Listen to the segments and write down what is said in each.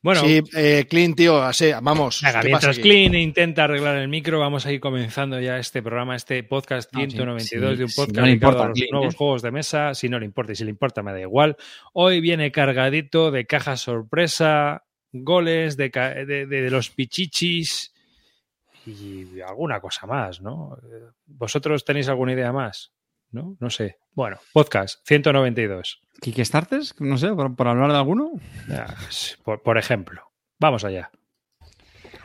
Bueno, Sí, eh, Clint, tío, así, vamos. Venga, ¿qué pasa mientras? Clean intenta arreglar el micro, vamos a ir comenzando ya este programa, este podcast No, sí, 192 sí, de un podcast no importa a los Clean, nuevos ¿eh? juegos de mesa. Si no le importa y si le importa, me da igual. Hoy viene cargadito de cajas sorpresa, goles de, de- de- de los pichichis y alguna cosa más, ¿no? Eh, ¿Vosotros tenéis alguna idea más? ¿No? No sé. Bueno, podcast 192. ¿Kickstarters? No sé, por, por hablar de alguno. Por, por ejemplo. Vamos allá.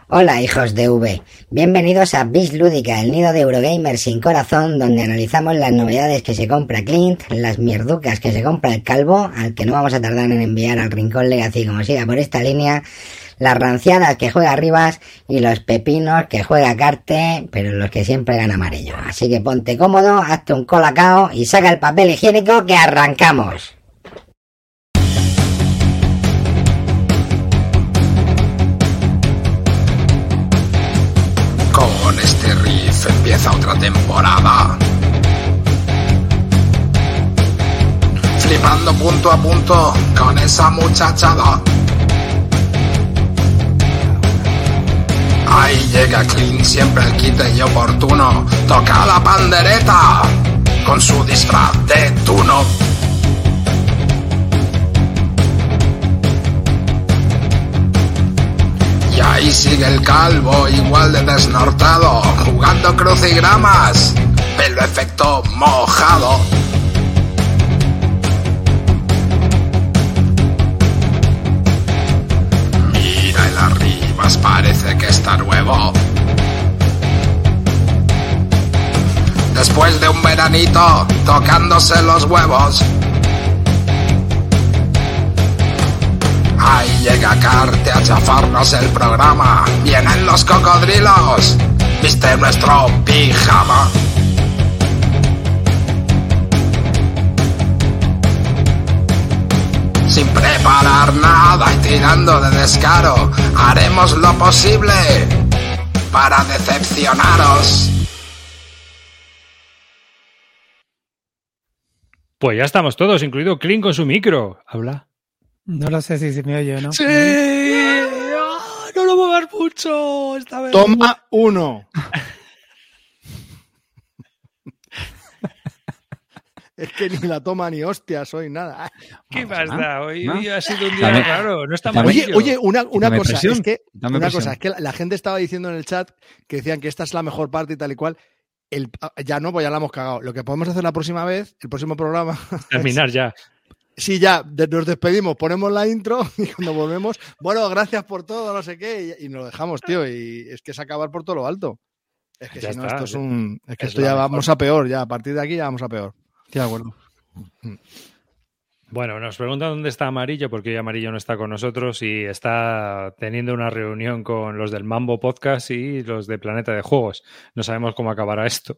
Hola hijos de V, bienvenidos a Bis Lúdica, el nido de Eurogamer sin corazón, donde analizamos las novedades que se compra Clint, las mierducas que se compra el calvo, al que no vamos a tardar en enviar al Rincón Legacy como siga por esta línea, las ranciadas que juega Rivas y los pepinos que juega Carte, pero los que siempre gana amarillo. Así que ponte cómodo, hazte un colacao y saca el papel higiénico que arrancamos. Con este riff empieza otra temporada. Flipando punto a punto con esa muchachada. Ahí llega Clean, siempre el quite y oportuno. Toca la pandereta con su disfraz de tuno. Y ahí sigue el calvo, igual de desnortado, jugando crucigramas, pelo efecto mojado. Está nuevo. Después de un veranito, tocándose los huevos. Ahí llega Carte a chafarnos el programa. Vienen los cocodrilos. Viste nuestro pijama. Sin preparar nada y tirando de descaro, haremos lo posible para decepcionaros. Pues ya estamos todos, incluido Clean con su micro. Habla. No lo sé si se me oye o no. ¡Sí! ¡Ah! No lo muevas mucho esta vez. Toma uno. es que ni la toma ni hostia, soy nada. ¿Qué pasa? Hoy, ¿no? hoy ha sido un día Dame- raro. No está dame- Oye, oye, una, una Dame cosa, presión, es que, dame una presión. cosa, es que la, la gente estaba diciendo en el chat que decían que esta es la mejor parte y tal y cual. El, ya no, pues ya la hemos cagado. Lo que podemos hacer la próxima vez, el próximo programa, Terminar ya. Sí, ya, de- nos despedimos, ponemos la intro y cuando volvemos, bueno, gracias por todo, no sé qué, y, y nos lo dejamos, tío, y es que es acabar por todo lo alto. Es que Ya si no, está, esto es ya. un... Es que Es esto la ya mejor. vamos a peor, ya, a partir de aquí ya vamos a peor. Estoy de acuerdo. Bueno, nos preguntan dónde está Amarillo, porque hoy Amarillo no está con nosotros y está teniendo una reunión con los del Mambo Podcast y los de Planeta de Juegos. No sabemos cómo acabará esto.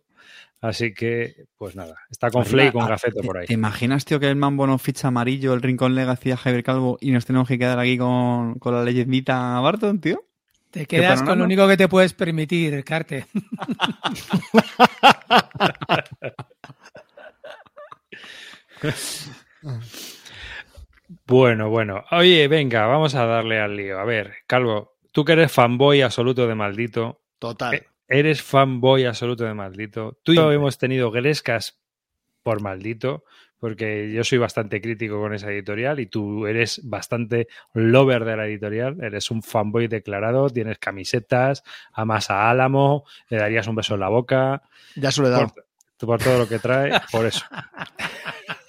Así que, pues nada, está con Flay y con Gafeto ¿te- por ahí. ¿Te imaginas, tío, que el mambo nos ficha amarillo, el Rincón Legacy a Javier Calvo y nos tenemos que quedar aquí con, con la leyendita Barton, tío? Te quedas con lo único que te puedes permitir, Carte. Bueno, bueno. Oye, venga, vamos a darle al lío. A ver, Calvo, tú que eres fanboy absoluto de Maldito, Total. Eh, eres fanboy absoluto de Maldito. Tú y yo hemos tenido grescas por Maldito, porque yo soy bastante crítico con esa editorial y tú eres bastante lover de la editorial. Eres un fanboy declarado, tienes camisetas, amas a Álamo, le darías un beso en la boca, Ya se lo he dado. por, por todo lo que trae, por eso.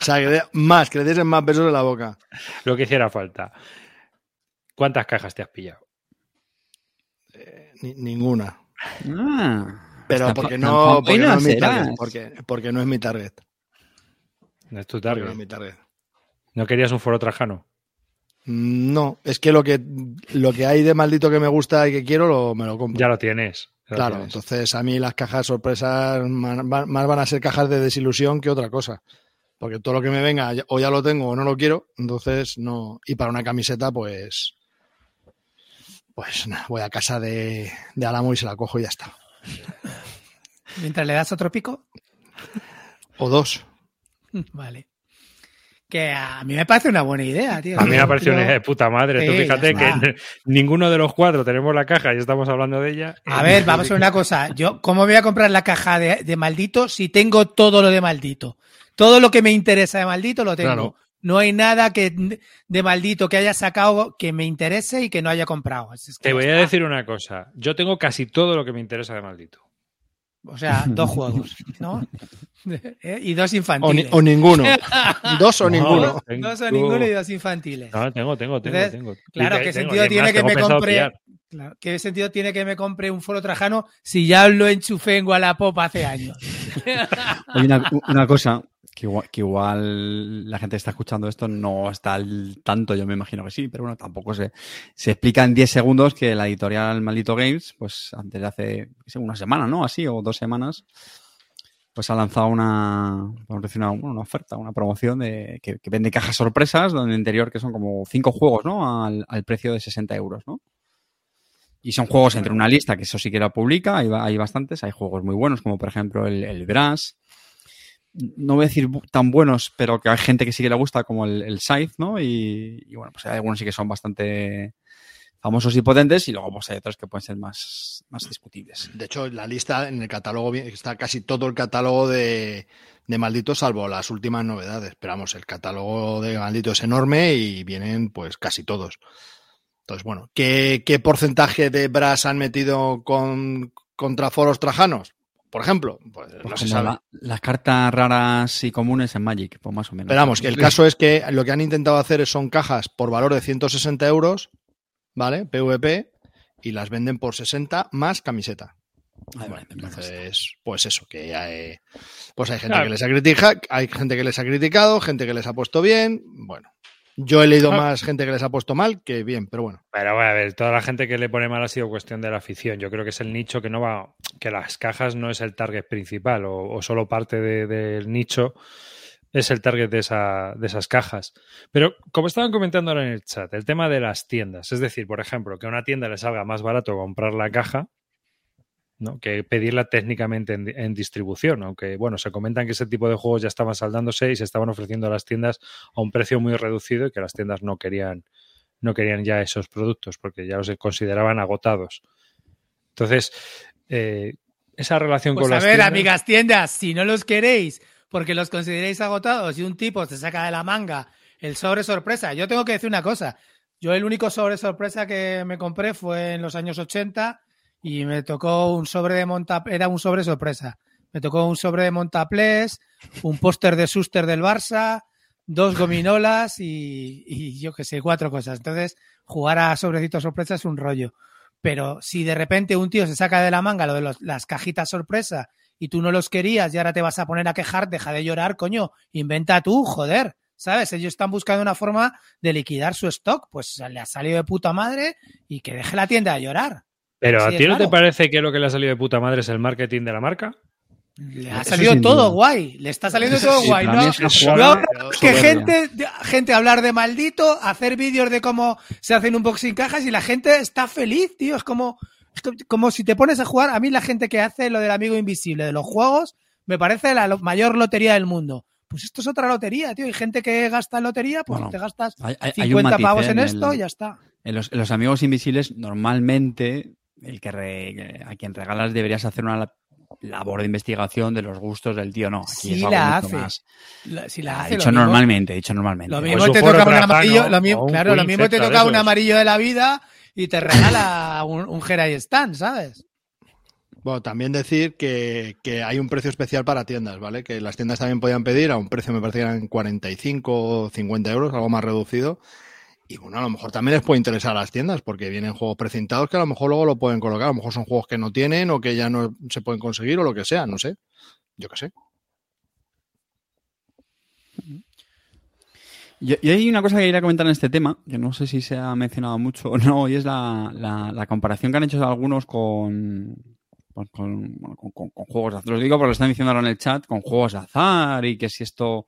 O sea, que más, que le des más besos en la boca. Lo que hiciera falta. ¿Cuántas cajas te has pillado? Ni- ninguna. Ah, Pero porque no, porque no es mi target. Porque, porque no es mi target. No es tu Porque target. no es mi target. ¿No querías un foro trajano? Mm, No, es que lo que lo que hay de maldito que me gusta y que quiero lo, me lo compro. Ya lo tienes. ya lo Claro, tienes. entonces a mí las cajas sorpresas más, más van a ser cajas de desilusión que otra cosa. Porque todo lo que me venga o ya lo tengo o no lo quiero, entonces no. Y para una camiseta, pues. Pues nada, voy a casa de, de Álamo y se la cojo y ya está. Mientras le das otro pico. O dos. Vale. que a mí me parece una buena idea, tío. A mí me parecido una idea de puta madre. Tú Sí, fíjate que ninguno de los cuatro tenemos la caja y estamos hablando de ella. A ver, vamos a ver una cosa. Yo, ¿cómo voy a comprar la caja de, de maldito si tengo todo lo de maldito? Todo lo que me interesa de maldito lo tengo. Claro. No hay nada que de maldito que haya sacado que me interese y que no haya comprado. Es- es que Te voy a decir una cosa. Yo tengo casi todo lo que me interesa de maldito. O sea, dos juegos, ¿no? Eh, y dos O, ni- infantiles. o ninguno. Dos o ninguno. tengo- Dos o ninguno y dos infantiles. No, tengo, tengo, tengo, Entonces, tengo. claro, ¿qué tengo, sentido tiene que me compre? pillar. Claro, ¿Qué sentido tiene que me compre un foro trajano si ya lo enchufé en Wallapop hace años? Hay una, una cosa que igual, la gente que está escuchando esto no está al tanto, yo me imagino que sí, pero bueno, tampoco se, se explica en 10 segundos que la editorial Maldito Games, pues antes de hace una semana, ¿no? Así, o dos semanas, pues ha lanzado una, una, una oferta, una promoción de que, vende cajas sorpresas, donde el interior que son como cinco juegos, ¿no? Al, al precio de 60 euros, ¿no? Y son juegos entre una lista que eso sí que la publica, hay, hay bastantes, hay juegos muy buenos, como por ejemplo el, el Brass, no voy a decir tan buenos, pero que hay gente que sí que le gusta, como el, el Scythe, ¿no? Y, bueno, pues hay algunos sí que son bastante famosos y potentes, y luego pues hay otros que pueden ser más, más discutibles. De hecho, la lista en el catálogo está casi todo el catálogo de, de Maldito, salvo las últimas novedades. Pero vamos, el catálogo de Maldito es enorme y vienen pues casi todos. Entonces, bueno, ¿qué, qué porcentaje de Brass han metido con, contra foros trajanos? Por ejemplo, pues no Pues se como sabe. la- las cartas raras y comunes en Magic, pues más o menos. Pero vamos, que el caso es que lo que han intentado hacer son cajas por valor de 160 euros, ¿vale? PVP, y las venden por 60 más camiseta. Ay. Entonces, pues eso, que hay, pues hay gente Claro. que les ha criticado, hay gente que les ha criticado, gente que les ha puesto bien. Bueno, yo he leído Ah. más gente que les ha puesto mal que bien, pero bueno. Pero bueno, a ver, toda la gente que le pone mal ha sido cuestión de la afición. Yo creo que es el nicho que no va, que las cajas no es el target principal o, o solo parte de- del nicho es el target de, esa, de esas cajas. Pero como estaban comentando ahora en el chat, el tema de las tiendas, es decir, por ejemplo, que a una tienda le salga más barato comprar la caja ¿no? que pedirla técnicamente en, en distribución, aunque bueno, se comentan que ese tipo de juegos ya estaban saldándose y se estaban ofreciendo a las tiendas a un precio muy reducido y que las tiendas no querían no querían ya esos productos porque ya los consideraban agotados. Entonces, eh, esa relación Pues con a las ver, tiendas- amigas tiendas, si no los queréis porque los consideréis agotados y un tipo se saca de la manga el sobre sorpresa, yo tengo que decir una cosa. Yo el único sobre sorpresa que me compré fue en los años 80 y me tocó un sobre de monta era un sobre sorpresa. Me tocó un sobre de Montaplés, un póster de Suster del Barça, dos gominolas y, yo que sé, cuatro cosas. Entonces, jugar a sobrecitos sorpresa es un rollo. Pero si de repente un tío se saca de la manga lo de los- las cajitas sorpresa y tú no los querías y ahora te vas a poner a quejar, deja de llorar, coño, inventa tú, joder. ¿Sabes? Ellos están buscando una forma de liquidar su stock. Pues le ha salido de puta madre y que deje la tienda de llorar. Pero Sí, ¿a ti no te parece que lo que le ha salido de puta madre es el marketing de la marca? Le ha salido todo duda. guay. Le está saliendo todo sí, guay. ¿no? jugada ahora que gente, gente hablar de maldito, hacer vídeos de cómo se hacen unboxing cajas y la gente está feliz, tío. Es como, como si te pones a jugar. A mí la gente que hace lo del amigo invisible de los juegos me parece la mayor lotería del mundo. Pues esto es otra lotería, tío. Hay gente que gasta en lotería, pues Bueno, te gastas Hay, hay- hay un 50 matiz, pavos en el- esto y ya está. En los, en los amigos invisibles, normalmente, el que re- a quien regalas deberías hacer una la- labor de investigación de los gustos del tío. No, aquí Sí es algo la hace. más. La- si la Ah, hace, lo dicho mismo- normalmente, dicho normalmente. Lo mismo un te toca un amarillo, lo o mismo, un claro, lo mismo te toca un amarillo de la vida y te regala un, un Jedi Stand, ¿sabes? Bueno, también decir que, que hay un precio especial para tiendas, ¿vale? Que las tiendas también podían pedir a un precio, me parece que eran 45 o 50 euros, algo más reducido. Y bueno, a lo mejor también les puede interesar a las tiendas porque vienen juegos precintados que a lo mejor luego lo pueden colocar. A lo mejor son juegos que no tienen o que ya no se pueden conseguir o lo que sea, no sé. Yo qué sé. Y, hay una cosa que quería comentar en este tema, que no sé si se ha mencionado mucho o no, y es la, la- comparación que han hecho algunos con, con, con- con- con- con juegos de azar. Lo digo porque lo están diciendo ahora en el chat, con juegos de azar y que si esto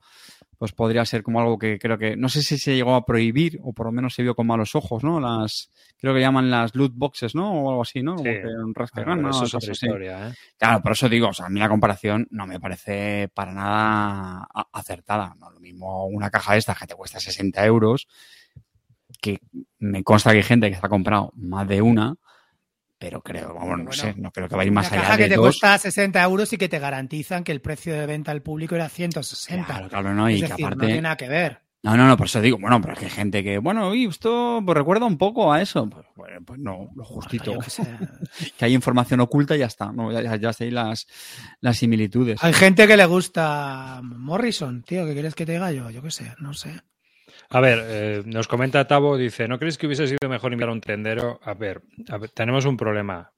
pues podría ser como algo que creo que, no sé si se llegó a prohibir o por lo menos se vio con malos ojos, ¿no? Las, creo que llaman las loot boxes, ¿no? O algo así, ¿no? Sí. un Bueno, gana, eso es otra historia, ¿eh? Claro, por eso digo, o sea, a mí la comparación no me parece para nada acertada. No, lo mismo una caja de estas que te cuesta 60 euros, que me consta que hay gente que se ha comprado más de una, pero creo, vamos, no Bueno, sé, no creo que vaya más allá caja de que te dos. cuesta 60 euros y que te garantizan que el precio de venta al público era 160. Claro, claro, no, y es que decir, aparte... no tiene nada que ver. No, no, no, por eso digo, bueno, pero es que hay gente que, bueno, oye, esto pues, recuerda un poco a eso. Pues, bueno, pues no, lo justito. Que hay información oculta y ya está. No, ya, ya, ya sé las, las similitudes. Hay gente que le gusta Morrison, tío, ¿qué quieres que te diga yo? Yo qué sé, no sé. A ver, eh, nos comenta Tavo, dice, ¿no crees que hubiese sido mejor enviar a un tendero? A ver, a ver, tenemos un problema.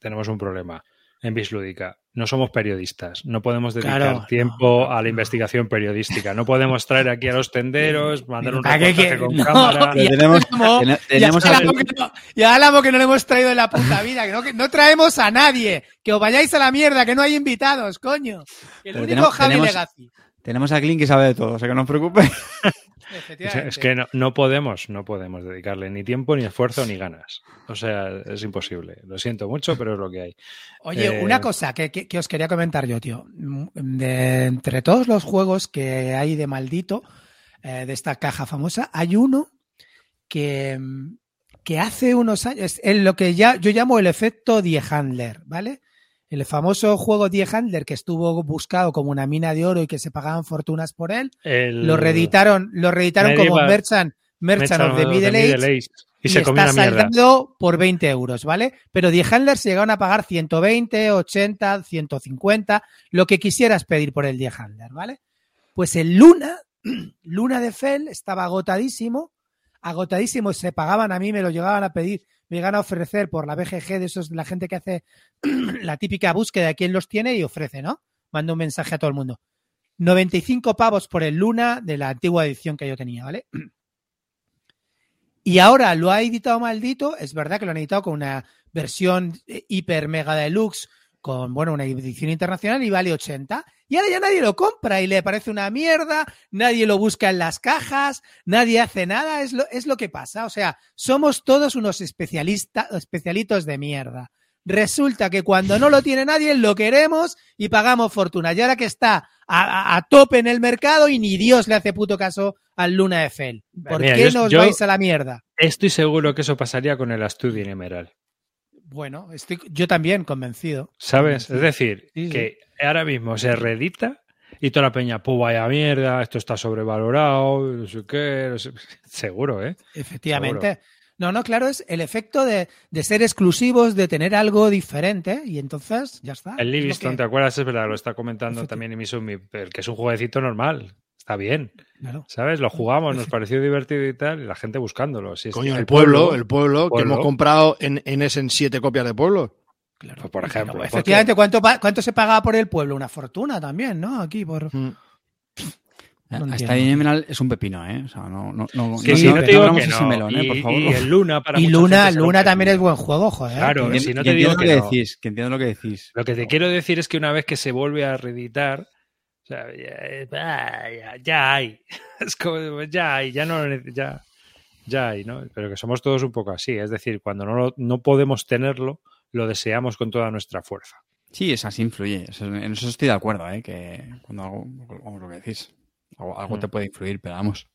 Tenemos un problema en Bislúdica. No somos periodistas. No podemos dedicar Claro, tiempo no, a la investigación periodística. No podemos traer aquí a los tenderos, mandar un ¿Para qué reportaje que- con no, cámara. Ya tenemos, Ya hablamos que no- ya hablamos que no le hemos traído en la puta vida, que no, que no traemos a nadie, que os vayáis a la mierda, que no hay invitados, coño. El Pero único tenemos- Javi tenemos- Legacy. tenemos a Clint que sabe de todo, o sea que no os preocupéis. Es, que no, no podemos, no podemos dedicarle ni tiempo, ni esfuerzo, ni ganas. O sea, es imposible. Lo siento mucho, pero es lo que hay. Oye, Eh, una cosa que, que- que os quería comentar yo, tío. De, entre todos los juegos que hay de maldito, eh, de esta caja famosa, hay uno que, que hace unos años, es en lo que ya yo llamo el efecto Die Handler, ¿vale? El famoso juego Die Handler que estuvo buscado como una mina de oro y que se pagaban fortunas por él, El- lo reeditaron, lo reeditaron como Medieval- Merchant, Merchant of the Middle Age Y, se comió está saldando por 20 euros, ¿vale? Pero Die Handler se llegaron a pagar 120, 80, 150, lo que quisieras pedir por el Die Handler, ¿vale? Pues el Luna, Luna de Fell estaba agotadísimo, agotadísimo, se pagaban a mí, me lo llegaban a pedir, me llegaban a ofrecer por la BGG de esos, la gente que hace la típica búsqueda de quién los tiene y ofrece, ¿no? Mando un mensaje a todo el mundo. 95 pavos por el Luna de la antigua edición que yo tenía, ¿vale? Y ahora lo ha editado maldito, es verdad que lo han editado con una versión eh, hiper mega deluxe, con bueno, una edición internacional y vale 80. Y ahora ya nadie lo compra y le parece una mierda, nadie lo busca en las cajas, nadie hace nada, es lo, es lo que pasa. O sea, somos todos unos especialistas, especialitos de mierda. Resulta que cuando no lo tiene nadie lo queremos y pagamos fortuna. Y ahora que está a, a- a tope en el mercado y ni Dios le hace puto caso al Luna de Fel. ¿Por Mira, qué yo- nos yo- vais a la mierda? Estoy seguro que eso pasaría con el Astudien Emerald. Bueno, estoy yo también convencido. ¿Sabes? Es decir, Sí, sí. que ahora mismo se reedita y toda la peña, pues vaya mierda, esto está sobrevalorado, no sé qué. no sé". Seguro, ¿eh? Efectivamente. No, no, claro, es el efecto de, de ser exclusivos, de tener algo diferente y entonces ya está. El Es Livingston, que- ¿te acuerdas? Es verdad, lo está comentando también Imisumi, el que es un jueguecito normal. Está bien, claro. ¿sabes? Lo jugamos, nos pareció divertido y tal, y la gente buscándolo. Si Coño, el pueblo, el pueblo, que pueblo. hemos comprado en, en Essen siete copias de pueblo. claro. Pues, por ejemplo, efectivamente, ¿cuánto, ¿cuánto se pagaba por el pueblo? Una fortuna también, ¿no? Aquí por... Mm. No Hasta ahí es un pepino, ¿eh? O sea, no, no, no, Que no- si no- no no te digo abramos que ese no. melón, ¿eh? Por y, favor. y el Luna para Y mucha Luna, también es buen juego, joder. Claro, Que- si no te digo entiendo lo que que no. decís, que entiendo lo que decís. Lo que te quiero decir es que una vez que se vuelve a reeditar, o sea, ya, ya- ya hay. Es como, ya hay, ya no ya, ya hay, ¿no? Pero que somos todos un poco así. Es decir, cuando no, lo- no podemos tenerlo, lo deseamos con toda nuestra fuerza. Sí, es así influye. En eso estoy de acuerdo, ¿eh? Que cuando algo, vamos, lo que decís, algo, algo Mm. te puede influir, pero vamos.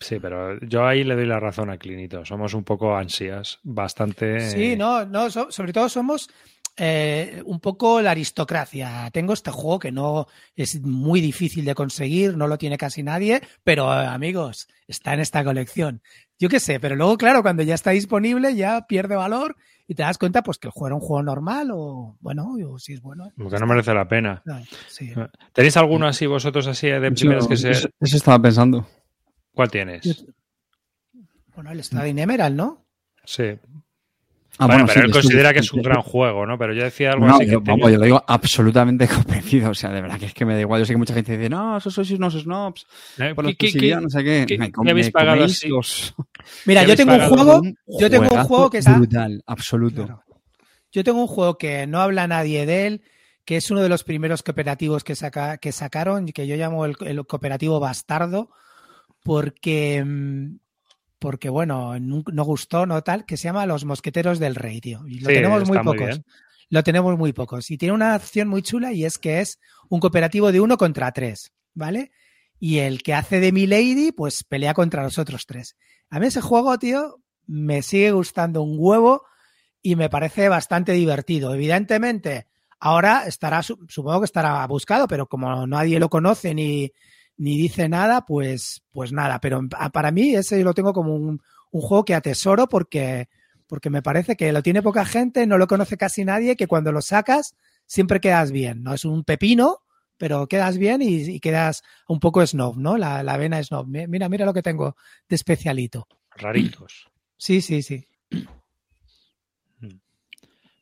Sí, pero yo ahí le doy la razón a Clinito. Somos un poco ansias, bastante. Sí, no, no, so- sobre todo somos eh, un poco la aristocracia. Tengo este juego que no es muy difícil de conseguir, no lo tiene casi nadie, pero eh, amigos, está en esta colección. Yo qué sé, pero luego, claro, cuando ya está disponible ya pierde valor y te das cuenta pues que el juego era un juego normal o bueno, o si es bueno. Como que no merece la pena. No, sí. ¿Tenéis alguno así vosotros así de primeras que se... eso, eso estaba pensando. ¿Cuál tienes? Bueno, el Stadium Emerald, ¿no? Sí. Ah, bueno, pero él considera que es un gran juego, ¿no? Pero yo decía algo No, así que yo, tenía- vamos, yo lo digo absolutamente convencido. O sea, de verdad que es que me da igual. Yo sé que mucha gente dice, no, eso sois unos snobs. Eh, Por ¿qué- no sé qué. qué- Me habéis pagado coméis así? los- Mira, ¿Qué yo tengo un juego, un yo tengo un juego que está brutal, absoluto. Claro. Yo tengo un juego que no habla nadie de él, que es uno de los primeros cooperativos que, saca, que sacaron, que yo llamo el, el cooperativo bastardo, porque, mm, porque bueno, no, gustó, no tal, que se llama Los Mosqueteros del Rey, tío. Y lo Sí, tenemos muy pocos. lo tenemos muy pocos. Y tiene una acción muy chula y es que es un cooperativo de uno contra tres, ¿vale? Y el que hace de Milady, pues pelea contra los otros tres. A mí ese juego, tío, me sigue gustando un huevo y me parece bastante divertido. Evidentemente, ahora estará, su- supongo que estará buscado, pero como nadie lo conoce ni, ni dice nada, pues, pues nada. Pero a- para mí ese lo tengo como un, un juego que atesoro porque, porque me parece que lo tiene poca gente, no lo conoce casi nadie, que cuando lo sacas siempre quedas bien. No es un pepino, pero quedas bien y, y quedas un poco snob, ¿no? La, la vena snob. Mi- Mira, mira lo que tengo de especialito. Raritos. Sí, sí, sí.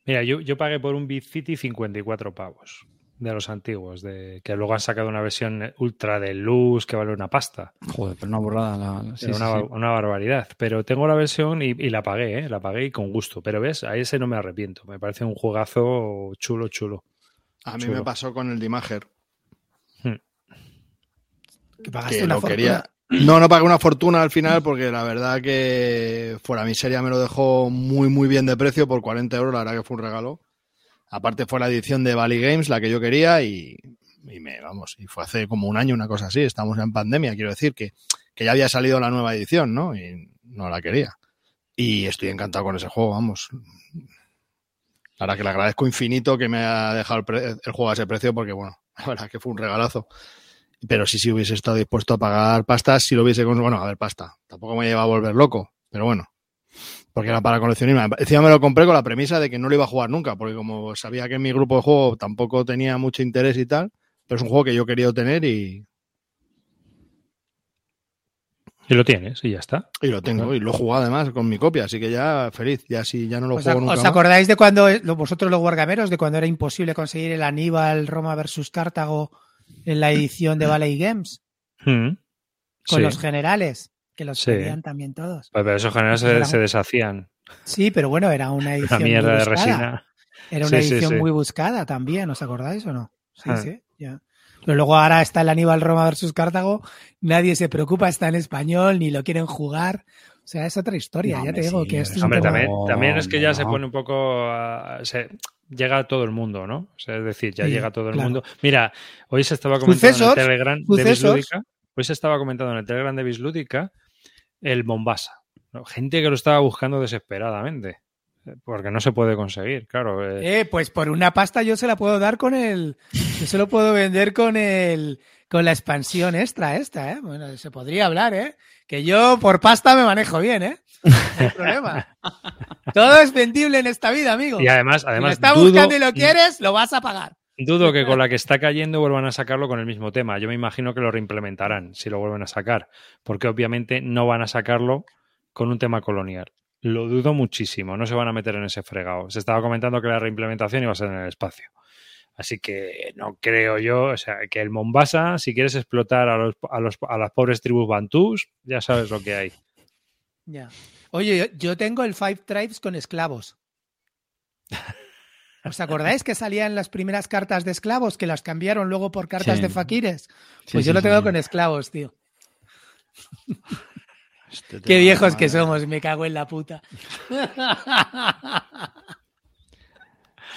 Mira, yo, yo pagué por un Beat City 54 pavos de los antiguos, de que luego han sacado una versión ultra de luz que vale una pasta. Joder, pero una borrada. La, la- sí, Era sí, una, sí. una barbaridad. Pero tengo la versión y, y la pagué, ¿eh? La pagué y con gusto. Pero ves, a ese no me arrepiento. Me parece un juegazo chulo, chulo. A mí Chulo. me pasó con el Dimager. Que pagaste que una lo fortuna. quería. No, no pagué una fortuna al final porque la verdad que fuera miseria me lo dejó muy muy bien de precio por 40 euros, la verdad que fue un regalo. Aparte fue la edición de Valley Games la que yo quería y, me vamos, y fue hace como un año una cosa así, estamos en pandemia, quiero decir que, que ya había salido la nueva edición, ¿no? Y no la quería. Y estoy encantado con ese juego, vamos. Verdad que le agradezco infinito que me haya dejado el, pre- el juego a ese precio porque bueno, la verdad que fue un regalazo. Pero sí, sí hubiese estado dispuesto a pagar pastas si lo hubiese con... Bueno, a ver, pasta. Tampoco me lleva a volver loco, pero bueno. Porque era para coleccionismo. Encima me lo compré con la premisa de que no lo iba a jugar nunca, porque como sabía que en mi grupo de juego tampoco tenía mucho interés y tal, pero es un juego que yo quería tener y, Y lo tienes y ya está. y lo tengo. Y lo he jugado además con mi copia, así que ya feliz. Ya si ya no lo ¿Os, juego nunca os más. acordáis de cuando vosotros los wargameros, de cuando era imposible conseguir el Aníbal Roma versus Cartago en la edición de Valley Games? Mm. Con Sí. los generales, que los Sí. pedían también todos. Pero esos generales se, se deshacían. Sí, pero bueno, era una Una edición mierda muy de resina. Era una Sí, edición sí. muy buscada también, ¿os acordáis o no? Sí, Ah. sí, ya. Pero luego ahora está el Aníbal Roma versus Cartago, nadie se preocupa, está en español, ni lo quieren jugar. O sea, es otra historia, No, ya te digo que esto es un Hombre, tema- también, también es que ya se pone un poco. se- llega a todo el mundo, ¿no? O sea, es decir, ya Sí, llega a todo el claro. mundo. Mira, hoy se estaba comentando Sucesos, en el Telegram de. Bislúdica. Hoy se estaba comentando en el Telegram de Bislúdica el Mombasa. Gente que lo estaba buscando desesperadamente. eh, Porque no se puede conseguir, claro. eh, Eh, pues por una pasta yo se la puedo dar con el. Yo se lo puedo vender con el. Con la expansión extra esta, ¿eh? Bueno, se podría hablar, ¿eh? Que yo por pasta me manejo bien, ¿eh? No hay problema. Todo es vendible en esta vida, amigo. y además, si lo además estás dudo, buscando y lo quieres, lo vas a pagar. Dudo que con la que está cayendo vuelvan a sacarlo con el mismo tema. Yo me imagino que lo reimplementarán si lo vuelven a sacar. Porque obviamente no van a sacarlo con un tema colonial. Lo dudo muchísimo, no se van a meter en ese fregado. Se estaba comentando que la reimplementación iba a ser en el espacio. Así que no creo yo, o sea, que el Mombasa, si quieres explotar a, los, a, los, a las pobres tribus bantús, ya sabes lo que hay. Ya. Oye, yo, yo tengo el Five Tribes con esclavos. ¿Os acordáis que salían las primeras cartas de esclavos que las cambiaron luego por cartas Sí. de faquires? Pues sí, yo lo tengo sí. con esclavos, tío. Este Qué viejos que somos, me cago en la puta.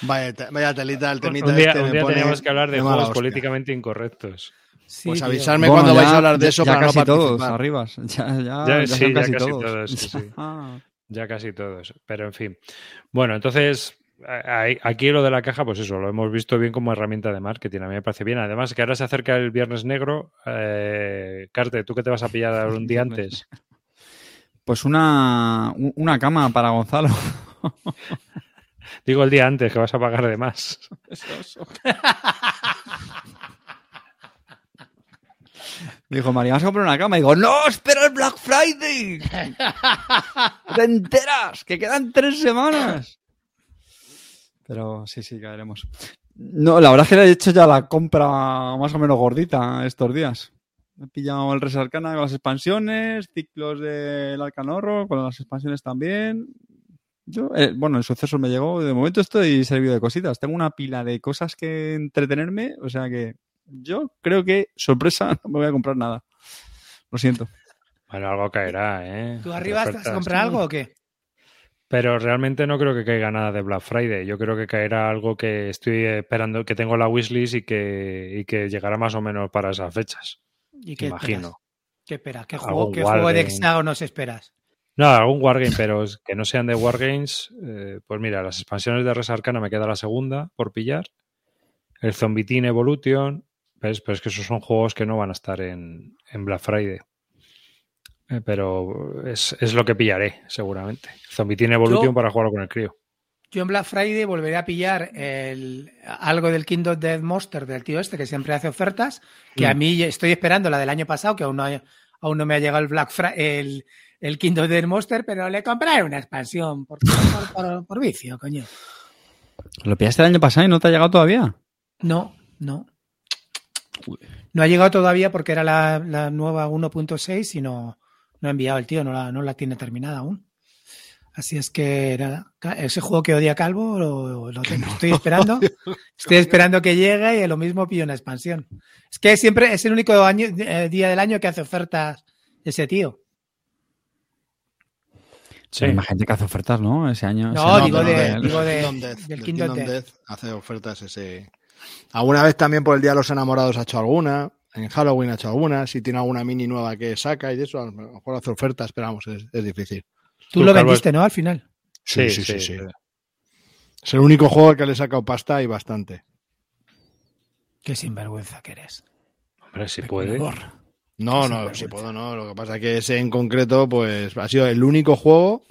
Vaya, vaya telita, el Un, temita día, este un me día pone teníamos que hablar de juegos hostia. políticamente incorrectos. Sí, Pues tío. avisarme Bueno, cuando ya- vais a hablar de eso ya para casi no todos. Arribas. Ya, ya, Ya, ya sí, son ya casi, casi todos. todos, sí, sí. Ah. Ya casi todos. Pero en fin. Bueno, entonces, aquí lo de la caja, pues eso, lo hemos visto bien como herramienta de marketing. A mí me parece bien. Además, que ahora se acerca el Viernes Negro. Eh, Carte, ¿tú qué te vas a pillar un día antes? Pues una, un- una cama para Gonzalo. Digo el día antes, que vas a pagar de más. Dijo, María, vas a comprar una cama. Y digo, no, espera el Black Friday. Te enteras, que quedan tres semanas. Pero sí, sí, caeremos. No, la verdad es que le he hecho ya la compra más o menos gordita estos días. He pillado el Res Arcana con las expansiones, ciclos del Arcanorro con las expansiones también. Yo, eh, bueno, el suceso me llegó. De momento estoy servido de cositas. Tengo una pila de cosas que entretenerme. O sea que yo creo que, sorpresa, no me voy a comprar nada. Lo siento. Bueno, algo caerá, ¿eh? ¿Tú arriba a comprar algo o qué? Pero realmente no creo que caiga nada de Black Friday. Yo creo que caerá algo que estoy esperando, que tengo en la wishlist y que, y que llegará más o menos para esas fechas. ¿Y qué imagino. esperas? ¿Qué esperas? ¿Qué juego, qué juego de hexágonos esperas? No, algún Wargame, pero que no sean de Wargames. eh, pues mira, las expansiones de Res Arcana me queda la segunda por pillar. El Zombie Team Evolution. ¿ves? Pero es que esos son juegos que no van a estar en, en Black Friday. Eh, pero es, es lo que pillaré, seguramente. Zombie Team Evolution Yo- para jugarlo con el crío. Yo en Black Friday volveré a pillar el, algo del Kingdom Death Monster del tío este que siempre hace ofertas, que a Mm. mí estoy esperando la del año pasado, que aún no, hay- aún no me ha llegado el Black Friday, el, el Kingdom Death Monster, pero le compraré una expansión por, por, por- por vicio, coño. ¿Lo pillaste el año pasado y no te ha llegado todavía? No, no. No ha llegado todavía porque era la, la nueva 1.6 y no, no ha enviado el tío, no la, no la tiene terminada aún. Así es que nada, ese juego que odia Calvo lo, lo tengo. estoy esperando. Estoy esperando que llegue y lo mismo pillo una expansión. Es que siempre es el único año, eh, día del año que hace ofertas ese tío. Sí. Hay más gente que hace ofertas, ¿no? Ese año. No, ese digo de- el- digo de- Kingdom Death, del del Kingdom Kingdom Death. Death hace ofertas ese. Alguna vez también por el Día de los Enamorados ha hecho alguna. En Halloween ha hecho alguna. Si tiene alguna mini nueva que saca y de eso, a lo mejor hace ofertas, pero vamos, es, es difícil. Tú, Tú, lo vendiste, ¿no? Al final. Sí, Sí, sí, sí, sí. sí. Es el único juego al que le he sacado pasta y bastante. Qué sinvergüenza que eres. Hombre, si puede. No, no, si puedo, no. Lo que pasa es que ese en concreto, pues ha sido el único juego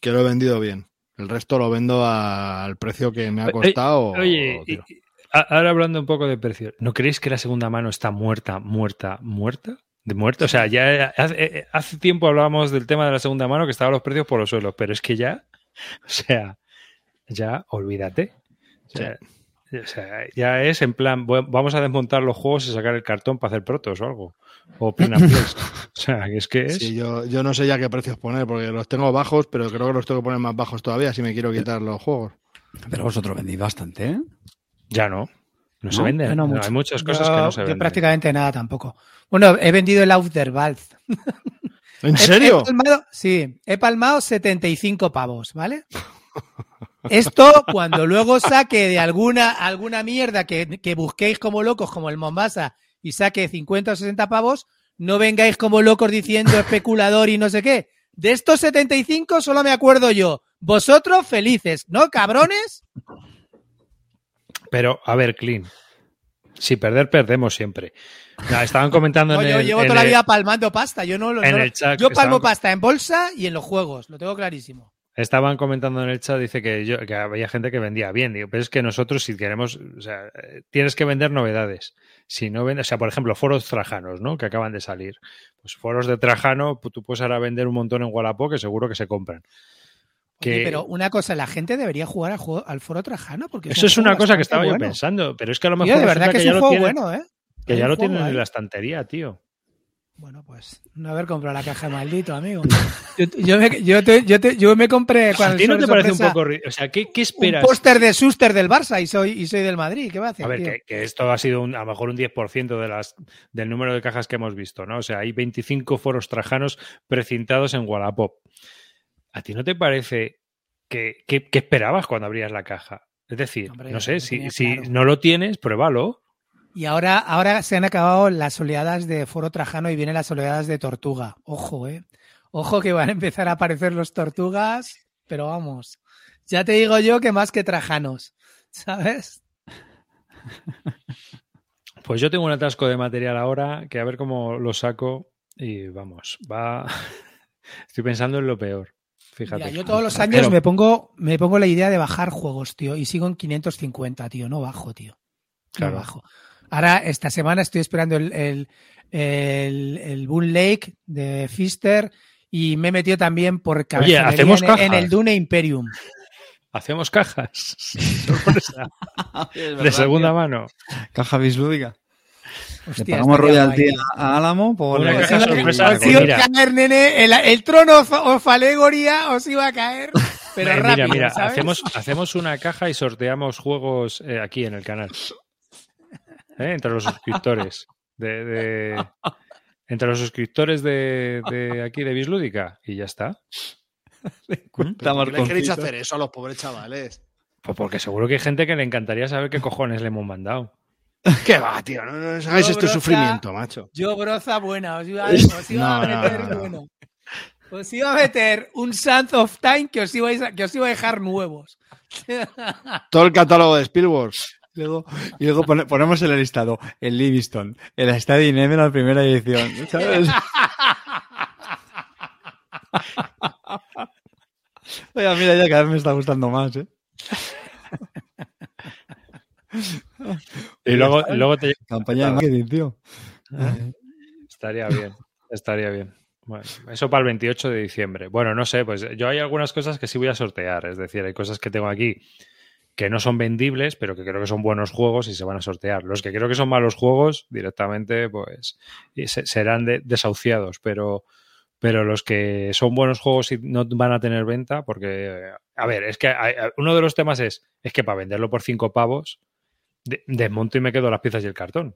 que lo he vendido bien. El resto lo vendo a- al precio que me ha Oye, costado. Oye, o y- tiro. y- a- ahora hablando un poco de precio, ¿no creéis que la segunda mano está muerta, muerta, muerta? De muerta. O sea, ya hace, eh, hace tiempo hablábamos del tema de la segunda mano que estaban los precios por los suelos, pero es que ya, o sea, ya olvídate. O sea, o sea, ya es en plan, vamos a desmontar los juegos y sacar el cartón para hacer protos o algo. O and Place. O sea, que es que es. Sí, yo, yo no sé ya qué precios poner, porque los tengo bajos, pero creo que los tengo que poner más bajos todavía si me quiero quitar los juegos. Pero vosotros vendéis bastante, ¿eh? Ya no. No, se. Yo no No, mucho. hay muchas cosas Yo- que no se yo venden. prácticamente nada tampoco. Bueno, he vendido el Outer Valve. ¿En He- serio? He, palmado, sí, he palmado 75 pavos, ¿vale? Esto cuando luego saque de alguna, alguna mierda que, que busquéis como locos, como el Mombasa, y saque 50 o 60 pavos, no vengáis como locos diciendo especulador y no sé qué. De estos 75 solo me acuerdo yo. Vosotros felices, ¿no, cabrones? Pero, a ver, Clean. Si perder, perdemos siempre. Estaban comentando No, en yo el, llevo en toda la vida palmando pasta. Yo no, lo- en no- el chat yo palmo estaban- pasta en bolsa y en los juegos. Lo tengo clarísimo. Estaban comentando en el chat, dice que, yo, que había gente que vendía bien. Digo, pero es que nosotros, si queremos, o sea, tienes que vender novedades. Si no vendes, o sea, por ejemplo, foros trajanos, ¿no? Que acaban de salir. Pues foros de Trajano, tú puedes ahora vender un montón en Wallapop que seguro que se compran. Oye, Que- pero una cosa, la gente debería jugar al, juego, al foro Trajano porque Eso es un una cosa que estaba yo pensando, pero es que a lo Tío, mejor de verdad que es un juego tienen- bueno, ¿eh? que ya lo juego tienen en la estantería, tío. Bueno, pues no haber comprado la caja maldito, amigo. Yo, yo me, yo te- yo te- yo me compré cuando ¿A ti no te parece un poco... O sea, ¿qué, qué un esperas? póster de Suster del Barça y soy, y soy del Madrid? ¿Qué va a hacer? A ver, tío? que, que esto ha sido un- a lo mejor un 10% de las, del número de cajas que hemos visto, ¿no? O sea, hay 25 foros trajanos precintados en Wallapop. ¿A ti no te parece que, que- que esperabas cuando abrías la caja? Es decir, Hombre, no sé, si, si claro. no lo tienes, pruébalo. Y ahora, ahora se han acabado las oleadas de foro Trajano y vienen las oleadas de Tortuga. Ojo, eh. Ojo que van a empezar a aparecer los Tortugas, pero vamos. Ya te digo yo que más que Trajanos, ¿sabes? Pues yo tengo un atasco de material ahora que a ver cómo lo saco y vamos, va... Estoy pensando en lo peor. Fíjate. Mira, yo todos los años Pero- me pongo, me pongo la idea de bajar juegos, tío, y sigo en 550, tío, no bajo, tío. Claro. No bajo. Ahora, esta semana estoy esperando el, el, el, el Boon Lake de Fister y me he metido también por cabezonería ¿hacemos en, en el Dune Imperium. Hacemos cajas. Sorpresa. de segunda mano. Caja bislúdica. Le Hostia, pagamos estaría royalty a Álamo por Una la- caja sorpresa. Os iba a Mira. caer, nene, el, el trono of, Alegoria os iba a caer, Pero Eh, rápido, mira, mira, ¿sabes? hacemos, hacemos una caja y sorteamos juegos eh, aquí en el canal. ¿Eh? Entre los suscriptores. De, de- entre los suscriptores de, de aquí de Bislúdica. Y ya está. Estamos ¿Por qué le queréis hacer eso a los pobres chavales? Pues porque seguro que hay gente que le encantaría saber qué cojones le hemos mandado. ¿Qué va, tío? No, no hagáis este broza. sufrimiento, macho. Yo, broza buena, os iba, os iba No, a meter no, no. bueno. Os iba a meter un Sands of Time que os, ibais a, que os iba a dejar nuevos. Todo el catálogo de Spielberg. Luego, y luego pone- ponemos en el listado el Livingston, el Stadium M la primera edición. ¿sabes? Oiga, mira, ya cada vez me está gustando más, ¿eh? Y luego, luego te Campaña de marketing, tío. Estaría bien, estaría bien. Bueno, eso para el 28 de diciembre. Bueno, no sé, pues yo hay algunas cosas que sí voy a sortear. Es decir, hay cosas que tengo aquí que no son vendibles, pero que creo que son buenos juegos y se van a sortear. Los que creo que son malos juegos, directamente, pues se- serán de- desahuciados. Pero, pero los que son buenos juegos y no van a tener venta, porque, a ver, es que hay- uno de los temas es, es que para venderlo por cinco pavos, de- desmonto y me quedo las piezas y el cartón.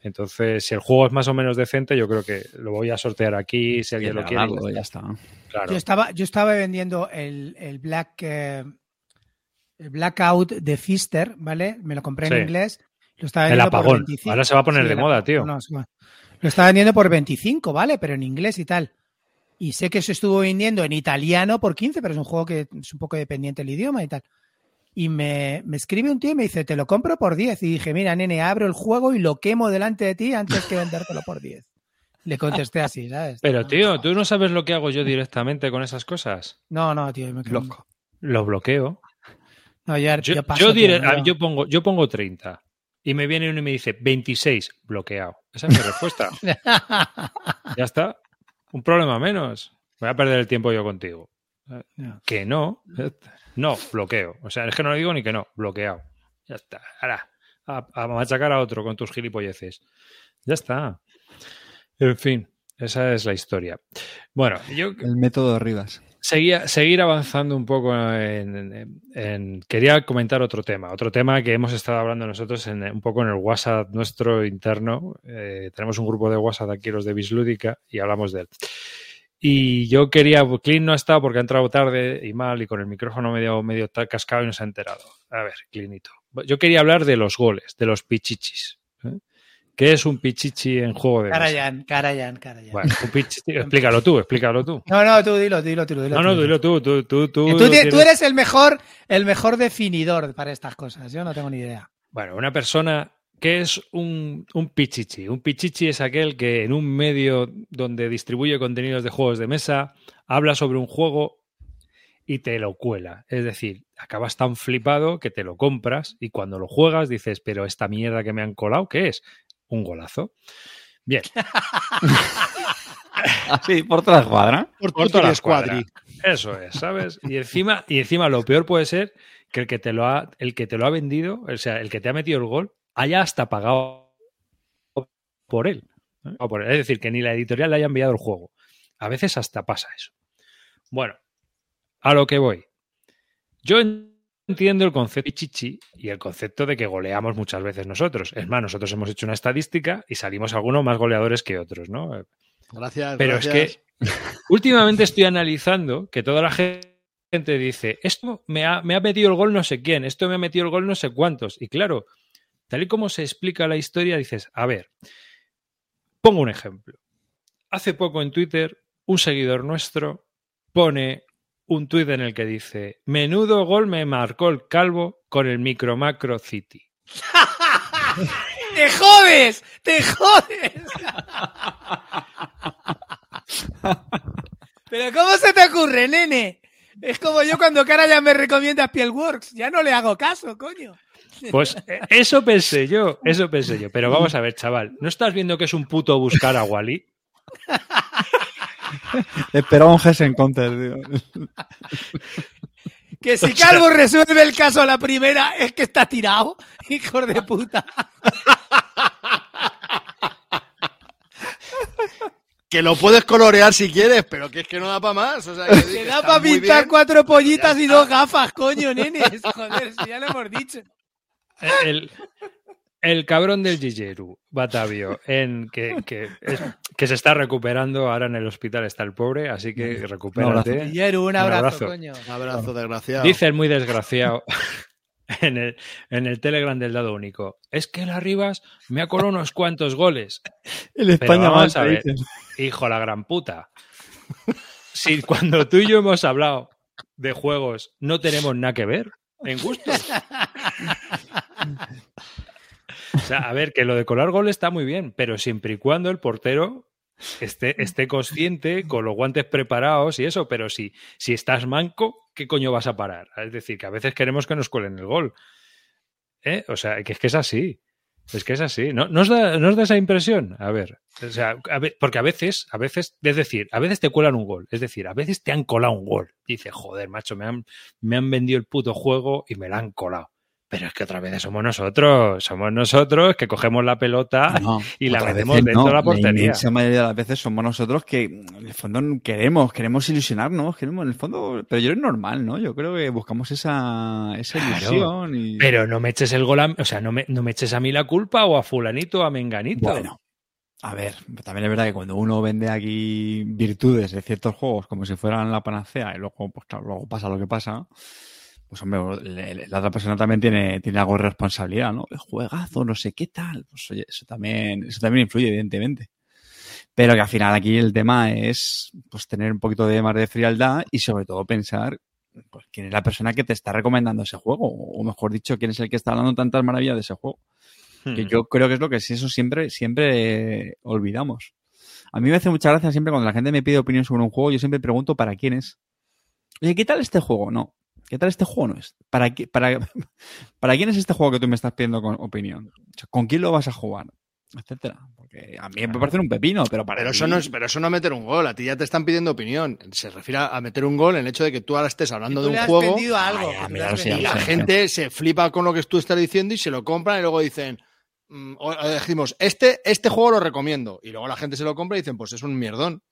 Entonces, si el juego es más o menos decente, yo creo que lo voy a sortear aquí, si alguien lo quiere. Ya está. Claro. Yo estaba, yo estaba vendiendo el, el Black eh, el Blackout de Fister, ¿vale? Me lo compré Sí. en inglés. Lo estaba El vendiendo por apagón. 25. Ahora se va a poner de el moda, apagón. tío. No, Lo estaba vendiendo por 25, ¿vale? Pero en inglés y tal. Y sé que se estuvo vendiendo en italiano por 15, pero es un juego que es un poco dependiente del idioma y tal. Y me, me escribe un tío y me dice, te lo compro por 10. Y dije, mira, nene, abro el juego y lo quemo delante de ti antes que vendértelo por 10. Le contesté así, ¿sabes? Pero, tío, ¿tú no sabes lo que hago yo directamente con esas cosas? No, no, tío. Me Loco. Lo bloqueo. No, yo, Yo, yo paso, yo, tío, dire- no. yo pongo, yo pongo 30. Y me viene uno y me dice 26, bloqueado. Esa es mi respuesta. ya está. Un problema menos. Voy a perder el tiempo yo contigo. No. Que no. No, bloqueo. O sea, es que no le digo ni que no, bloqueado. Ya está. Ahora, a, a machacar a otro con tus gilipolleces. Ya está. En fin, esa es la historia. Bueno, yo El método de Rivas. seguía, seguir avanzando un poco en, en- en- Quería comentar otro tema. Otro tema que hemos estado hablando nosotros en, un poco en el WhatsApp nuestro interno. Eh, tenemos un grupo de WhatsApp aquí, los de Bislúdica, y hablamos de él. Y yo quería, Clint no ha estado porque ha entrado tarde y mal y con el micrófono medio, medio cascado y no se ha enterado. A ver, Clinito. Yo quería hablar de los goles, de los pichichis. ¿eh? ¿Qué es un pichichi en juego de? Carayan, Carayan, Carayan. Bueno, un pichichi, explícalo tú, explícalo tú. No, no, tú dilo, dilo, tú, dilo. No, no, dilo tú, tú, tú, tú. Tú, tienes- tú eres el mejor, el mejor definidor para estas cosas. Yo no tengo ni idea. Bueno, una persona que es un, un pichichi. Un pichichi es aquel que en un medio donde distribuye contenidos de juegos de mesa habla sobre un juego y te lo cuela. Es decir, acabas tan flipado que te lo compras y cuando lo juegas dices, pero esta mierda que me han colado, ¿qué es? Un golazo. Bien, Así, por toda la cuadra. Por Por toda la e squadri. eso es, ¿sabes? Y encima, y encima lo peor puede ser que el que te lo ha, el que te lo ha vendido, o sea, el que te ha metido el gol, haya hasta pagado por él. ¿eh? O por él. Es decir, que ni la editorial le haya enviado el juego. A veces hasta pasa eso. Bueno, a lo que voy. Yo entiendo el concepto de chichi y el concepto de que goleamos muchas veces nosotros. Es más, nosotros hemos hecho una estadística y salimos algunos más goleadores que otros, ¿no? Gracias. Pero gracias. es que últimamente estoy analizando que toda la gente dice, esto me ha, me ha metido el gol no sé quién, esto me ha metido el gol no sé cuántos. Y claro, tal y como se explica la historia, dices, a ver, pongo un ejemplo. Hace poco en Twitter, un seguidor nuestro pone un tuit en el que dice, menudo gol me marcó el calvo con el micro macro City. ¡Te jodes! ¡Te jodes! Pero ¿cómo se te ocurre, nene? Es como yo cuando Carayan me recomienda Spielworks. Ya no le hago caso, coño. Pues eh, eso pensé yo, eso pensé yo. Pero vamos a ver, chaval, ¿no estás viendo que es un puto buscar a Wally? Esperaba un Hessen Counter, tío. Que si Calvo resuelve el caso a la primera es que está tirado. Hijos de puta. que lo puedes colorear si quieres, pero que es que no da para más. O sea, que da para pintar bien. cuatro pollitas y dos gafas, coño, nenes. Joder, si ya lo hemos dicho. El, el cabrón del Gigeru, Batavio, en que, que, es- que se está recuperando. Ahora en el hospital está el pobre, así que recupérate. Yeru, un abrazo, abrazo. coño. Un abrazo, desgraciado. Dice el muy desgraciado en el, en el Telegram del dado único. Es que el Arribas me ha colado unos cuantos goles. El España mal, a ver. Hijo la gran puta. Si cuando tú y yo hemos hablado de juegos no tenemos nada que ver en gustos. O sea, a ver, que lo de colar gol está muy bien, pero siempre y cuando el portero esté, esté consciente, con los guantes preparados y eso, pero si, si estás manco, ¿qué coño vas a parar? Es decir, que a veces queremos que nos cuelen el gol. ¿Eh? O sea, que es que es así. Es que es así. ¿No, ¿No, os da, ¿No da esa impresión? A ver. O sea, porque a veces, a veces, es decir, a veces te cuelan un gol. Es decir, a veces te han colado un gol. Dice, joder, macho, me han, me han vendido el puto juego y me la han colado. Pero es que otra vez somos nosotros, somos nosotros que cogemos la pelota No, y la metemos dentro no. de la portería. inmensa mayoría de las veces somos nosotros que en el fondo queremos, queremos ilusionarnos, queremos en el fondo, pero yo es normal, ¿no? Yo creo que buscamos esa, esa Claro, ilusión y Pero no me eches el gol, a, o sea, no me, no me eches a mí la culpa o a fulanito o a menganito. Bueno, a ver, también es verdad que cuando uno vende aquí virtudes de ciertos juegos como si fueran la panacea y luego, pues claro, luego pasa lo que pasa, pues hombre, la otra persona también tiene, tiene algo de responsabilidad, ¿no? El juegazo, no sé qué tal. Pues oye, eso también, eso también influye, evidentemente. Pero que al final aquí el tema es pues tener un poquito de más de frialdad y sobre todo pensar pues, quién es la persona que te está recomendando ese juego, o mejor dicho, quién es el que está hablando tantas maravillas de ese juego que Hmm. yo creo que es lo que sí, eso siempre, siempre olvidamos. A mí me hace mucha gracia siempre cuando la gente me pide opinión sobre un juego, yo siempre pregunto para quién es. Oye, ¿qué tal este juego? No. ¿Qué tal este juego? No es. ¿Para, qué- para, ¿Para quién es este juego que tú me estás pidiendo con opinión? O sea, ¿Con quién lo vas a jugar? Etcétera. Porque a mí me parece un pepino, pero para Pero eso, no es, pero eso no es meter un gol, a ti ya te están pidiendo opinión. Se refiere a meter un gol en el hecho de que tú ahora estés hablando Tú de un juego algo. Ya, tú mira, sé, y la sí, gente se flipa con lo que tú estás diciendo y se lo compran y luego dicen, mm, o- o decimos, este, este juego lo recomiendo. Y luego la gente se lo compra y dicen, pues es un mierdón.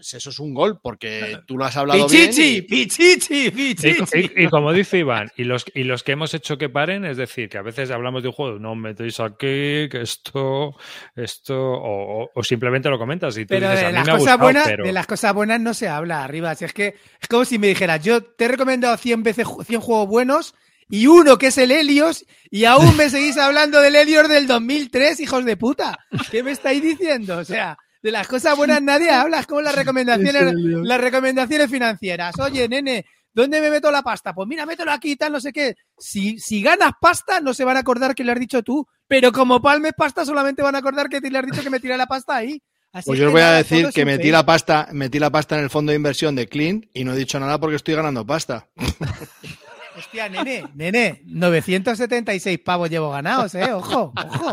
Pues eso es un gol, porque tú lo has hablado Pichichi, bien. pichichi, Y, pichichi. y- y como dice Iván, y los, y los que hemos hecho que paren, es decir, que a veces hablamos de un juego, no metéis aquí, que esto, esto, o, o- o simplemente lo comentas y tú Pero dices, a de mí las, me ha cosas gustado, buenas, pero... de las cosas buenas no se habla arriba. Si es que es como si me dijeras, yo te he recomendado 100 veces ju- 100 juegos buenos y uno que es el Helios y aún me seguís hablando del Helios del 2003, hijos de puta. ¿Qué me estáis diciendo? O sea, de las cosas buenas nadie habla. Es como las recomendaciones, las recomendaciones financieras. Oye, nene, ¿dónde me meto la pasta? Pues mira, mételo aquí y tal, no sé qué. Si, si ganas pasta, no se van a acordar que le has dicho tú. Pero como palmes pasta, solamente van a acordar que te le has dicho que me tire la pasta ahí. Así Pues es yo os voy a decir que metí la pasta, metí la pasta en el fondo de inversión de Clint y no he dicho nada porque estoy ganando pasta. Hostia, nene, nene, 976 pavos llevo ganados, eh, ojo, ojo.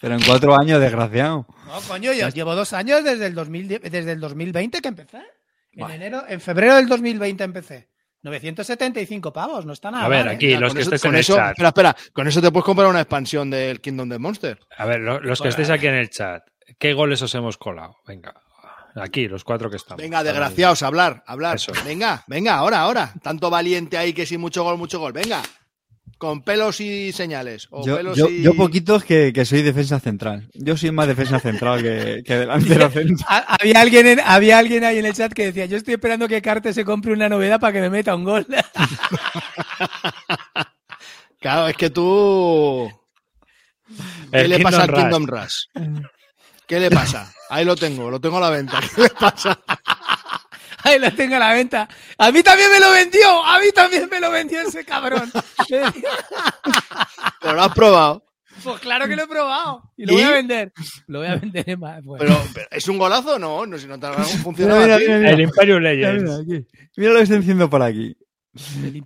Pero en cuatro años, desgraciado. No, coño, yo llevo dos años desde el, 2010 desde el 2020 que empecé. En enero, en febrero del 2020 empecé. 975 pavos, no está nada A ver, mal, ¿eh? aquí los con que estés con en el eso- chat, Espera, espera, con eso te puedes comprar una expansión del Kingdom de Monster. a ver, lo- los que estéis aquí en el chat, ¿qué goles os hemos colado? Venga, aquí, los cuatro que estamos. Venga, desgraciados, hablar, hablar. Eso. Venga, venga, ahora, ahora. Tanto valiente ahí que sí, mucho gol, mucho gol. Venga. Con pelos y señales. O Yo, pelos yo, y... yo poquitos que, que soy defensa central. Yo soy más defensa central que, que delantero central. Ha- Había alguien, en- había alguien ahí en el chat que decía, yo estoy esperando que Carte se compre una novedad para que me meta un gol. Claro, es que tú... ¿Qué El le pasa al Kingdom Kingdom Rush? ¿Qué le pasa? Ahí lo tengo, lo tengo a la venta. ¿Qué le pasa? Ahí lo tengo a la venta. A mí también me lo vendió, a mí también me lo vendió ese cabrón. Pero lo has probado. Pues claro que lo he probado. Y lo voy a vender. Lo voy a vender más. Bueno. Pero, pero, ¿es un golazo? No, no, si no te funciona mira. El Imperium Mira, Legends. mira, lo que están diciendo por aquí.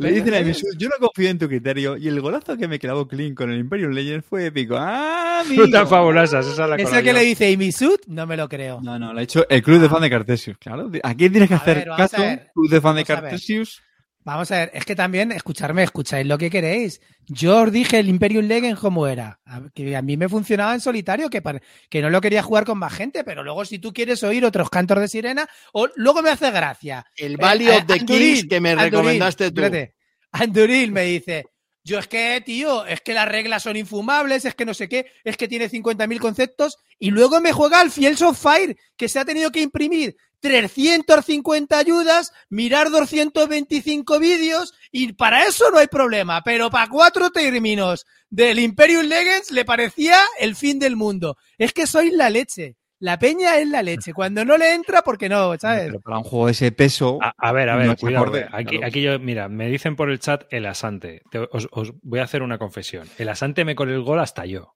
Le dicen a. Misu, yo no confío en tu criterio y el golazo que me clavó Clean con el Imperium Legends fue épico. ¡Ah! Frutas fabulosas, esa la Eso colado que yo. le dice Imisut, no me lo creo. No, no, lo ha hecho el club de fan de Cartesius, claro. Aquí tienes que A hacer ver, caso, ver. club de fan de Vamos a ver. Cartesius. Vamos a ver, es que también, escucharme, escucháis lo que queréis. Yo os dije el Imperium Legend cómo era. A- Que a mí me funcionaba en solitario, que, que no lo quería jugar con más gente, pero luego si tú quieres oír otros cantos de sirena, o, luego me hace gracia. El Valley Eh, of the Anduril, Kings que me Anduril, recomendaste tú. espérate. Anduril me dice, yo es que, tío, es que las reglas son infumables, es que no sé qué, es que tiene 50.000 conceptos, y luego me juega al Fields of Fire, que se ha tenido que imprimir 350 ayudas, mirar 225 vídeos, y para eso no hay problema, pero para cuatro términos del Imperium Legends le parecía el fin del mundo. Es que sois la leche. La peña es la leche. Cuando no le entra, porque no, ¿sabes? Pero para un juego de ese peso. A, a ver, a ver, cuidado. acorde, eh. Aquí, yo, mira, me dicen por el chat el asante. Te- os, os voy a hacer una confesión. El asante me con el gol hasta yo.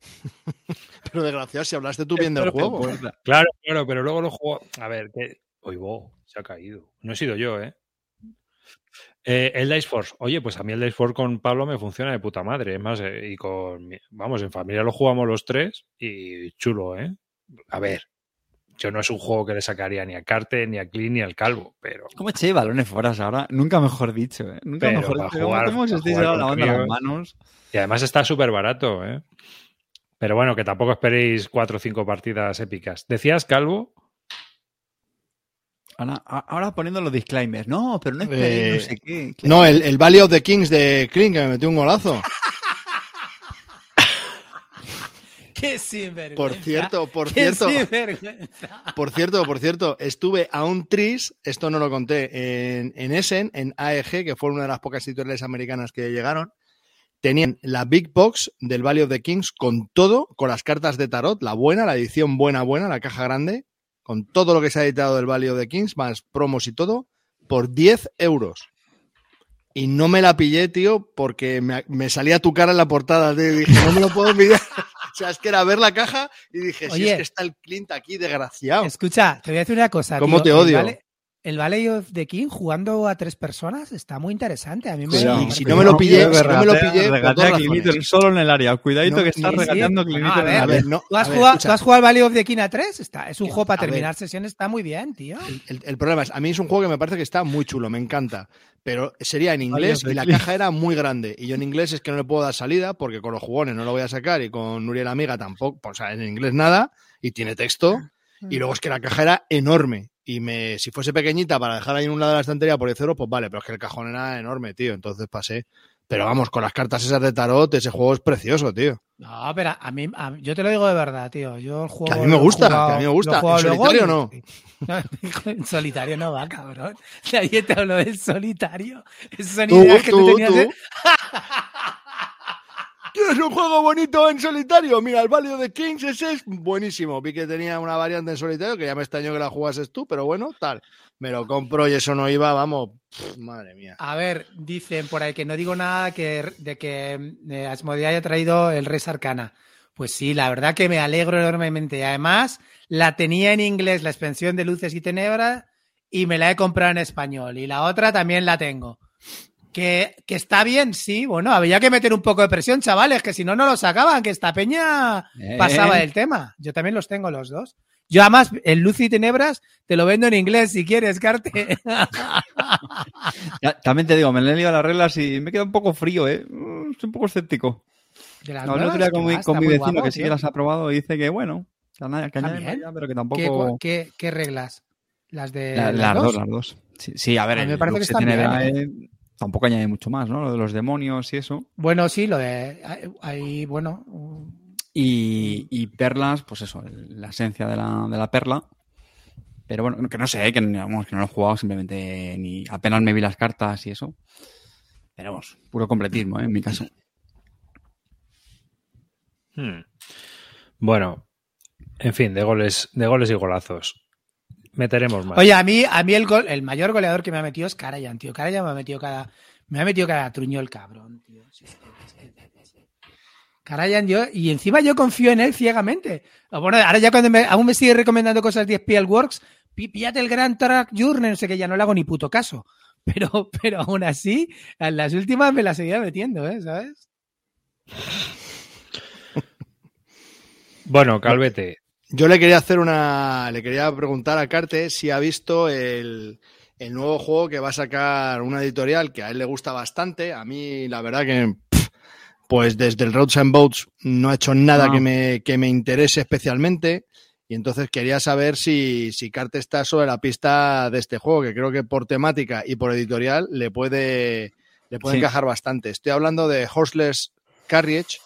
Pero desgraciado, si hablaste tú bien del juego. Claro, claro, pero luego lo juego. A ver, que. Oigo, se ha caído. No he sido yo, ¿eh? Eh, el Dice Force. Oye, pues a mí el Dice Force con Pablo me funciona de puta madre. Es más, eh, y con. Vamos, en familia lo jugamos los tres y chulo, ¿eh? A ver, yo no es un juego que le sacaría ni a Carte, ni a Clean, ni al Calvo, pero. ¿Cómo eché balones fuera ahora? Nunca mejor dicho, ¿eh? Nunca Pero mejor dicho. jugar- ¿Cómo os para estáis jugar dando la con banda a las críos. manos? Y además está súper barato, ¿eh? Pero bueno, que tampoco esperéis cuatro o cinco partidas épicas. ¿Decías, Calvo? Ahora, poniendo los disclaimers. No, pero no esperéis, Eh, no sé qué. No, el, el Valley of the Kings de Klink, que me metió un golazo. ¡Qué sinvergüenza! Por cierto, por ¡Qué cierto, sinvergüenza! por cierto, por cierto, estuve a un tris, esto no lo conté, en, en Essen, en AEG, que fue una de las pocas editoriales americanas que llegaron. Tenían la Big Box del Valley of the Kings con todo, con las cartas de tarot, la buena, la edición buena, buena, la caja grande, con todo lo que se ha editado del Valley of the Kings, más promos y todo, por 10 euros. Y no me la pillé, tío, porque me, me salía tu cara en la portada. tío, y dije, no me lo puedo pillar. o sea, es que era ver la caja y dije, si Oye. es que está el Clint aquí, desgraciado. Escucha, te voy a decir una cosa. ¿Cómo tío. te odio? El Valley, el Valley of the King jugando a tres personas está muy interesante. A mí me Sí, me si no me lo pillé, Cuidado, si no me lo pillé, regatea dos a razones. Clinito solo en el área. Cuidadito No, que está sí, regateando sí. No, en el área. no, ¿Tú has, ver, jugado, tú has jugado al Valley of the King a 3? Está, es un juego para terminar sesión, está muy bien, tío. El, el problema es, a mí es un juego que me parece que está muy chulo, me encanta. Pero sería en inglés y la caja era muy grande. Y yo en inglés es que no le puedo dar salida porque con los jugones no lo voy a sacar y con Nuriel Amiga tampoco. O sea, en inglés nada y tiene texto. Y luego es que la caja era enorme. Y me, si fuese pequeñita para dejar ahí en un lado de la estantería por 10 euros, pues vale, pero es que el cajón era enorme, tío. Entonces pasé. Pero vamos, con las cartas esas de tarot, ese juego es precioso, tío. No, pero a mí, a yo te lo digo de verdad, tío. Yo el juego. Que a mí me gusta, jugado- que a mí me gusta. ¿En solitario no? No, en solitario no va, cabrón. Nadie te habló del solitario. Esas son Tú, ideas que tú, tú, tenías. tú. ¿Quieres un juego bonito en solitario? Mira, el Value de Kings ese es buenísimo. Vi que tenía una variante en solitario, que ya me extrañó que la jugases tú, pero bueno, tal. Me lo compro y eso no iba, vamos, madre mía. A ver, dicen por ahí que no digo nada que, de que eh, haya traído el Res Arcana. Pues sí, la verdad que me alegro enormemente. Además, la tenía en inglés, la expansión de Luces y Tenebras, y me la he comprado en español. Y la otra también la tengo. Que, que está bien, sí. Bueno, había que meter un poco de presión, chavales, que si no, no lo sacaban, que esta peña Eh. pasaba del tema. Yo también los tengo los dos. Yo además, el Luz y Tenebras, te lo vendo en inglés si quieres, Carte. También te digo, me he leído las reglas y me queda un poco frío, ¿eh? Mm, Estoy un poco escéptico. No, el otro día con mi, con mi vecino guapo, que sí que las ha probado y dice que bueno, que añade- que pero que ¿Qué, tampoco... qué- qué reglas? ¿Las de La- las las dos, dos? las dos. Sí, sí, a ver, A mí me el parece que Lux están Tenebra, bien, tampoco añade mucho más, ¿no? Lo de los demonios y eso. Bueno, sí, lo de. hay- Hay, bueno. Y, y perlas, pues eso, la esencia de la, de la perla. Pero bueno, que no sé, que, no- vamos, que no lo he jugado, simplemente ni apenas me vi las cartas y eso. Pero vamos, puro completismo, ¿eh? en mi caso. Hmm. Bueno, en fin, de goles, de goles y golazos. Meteremos más. Oye, a mí, a mí el, gol, el mayor goleador que me ha metido es Karayan, tío. Karayan me ha metido cada. Me ha metido cada truño el cabrón, tío. Karayan, yo. Y encima yo confío en él ciegamente. Bueno, ahora ya cuando me, aún me sigue recomendando cosas de Spiel Works, píllate el Grand Track Journey, no sé qué, ya no le hago ni puto caso. Pero, pero aún así, en las últimas me las seguía metiendo, ¿eh? ¿Sabes? Bueno, Calvete, Yo le quería hacer una. Le quería preguntar a Carte si ha visto el, el nuevo juego que va a sacar una editorial que a él le gusta bastante. A mí, la verdad que, pues desde el Roads and Boats no ha hecho nada Ah. que, me, que me interese especialmente. Y entonces quería saber si, si Carte está sobre la pista de este juego, que creo que por temática y por editorial le puede, le puede Sí. encajar bastante. Estoy hablando de Horseless Carriage,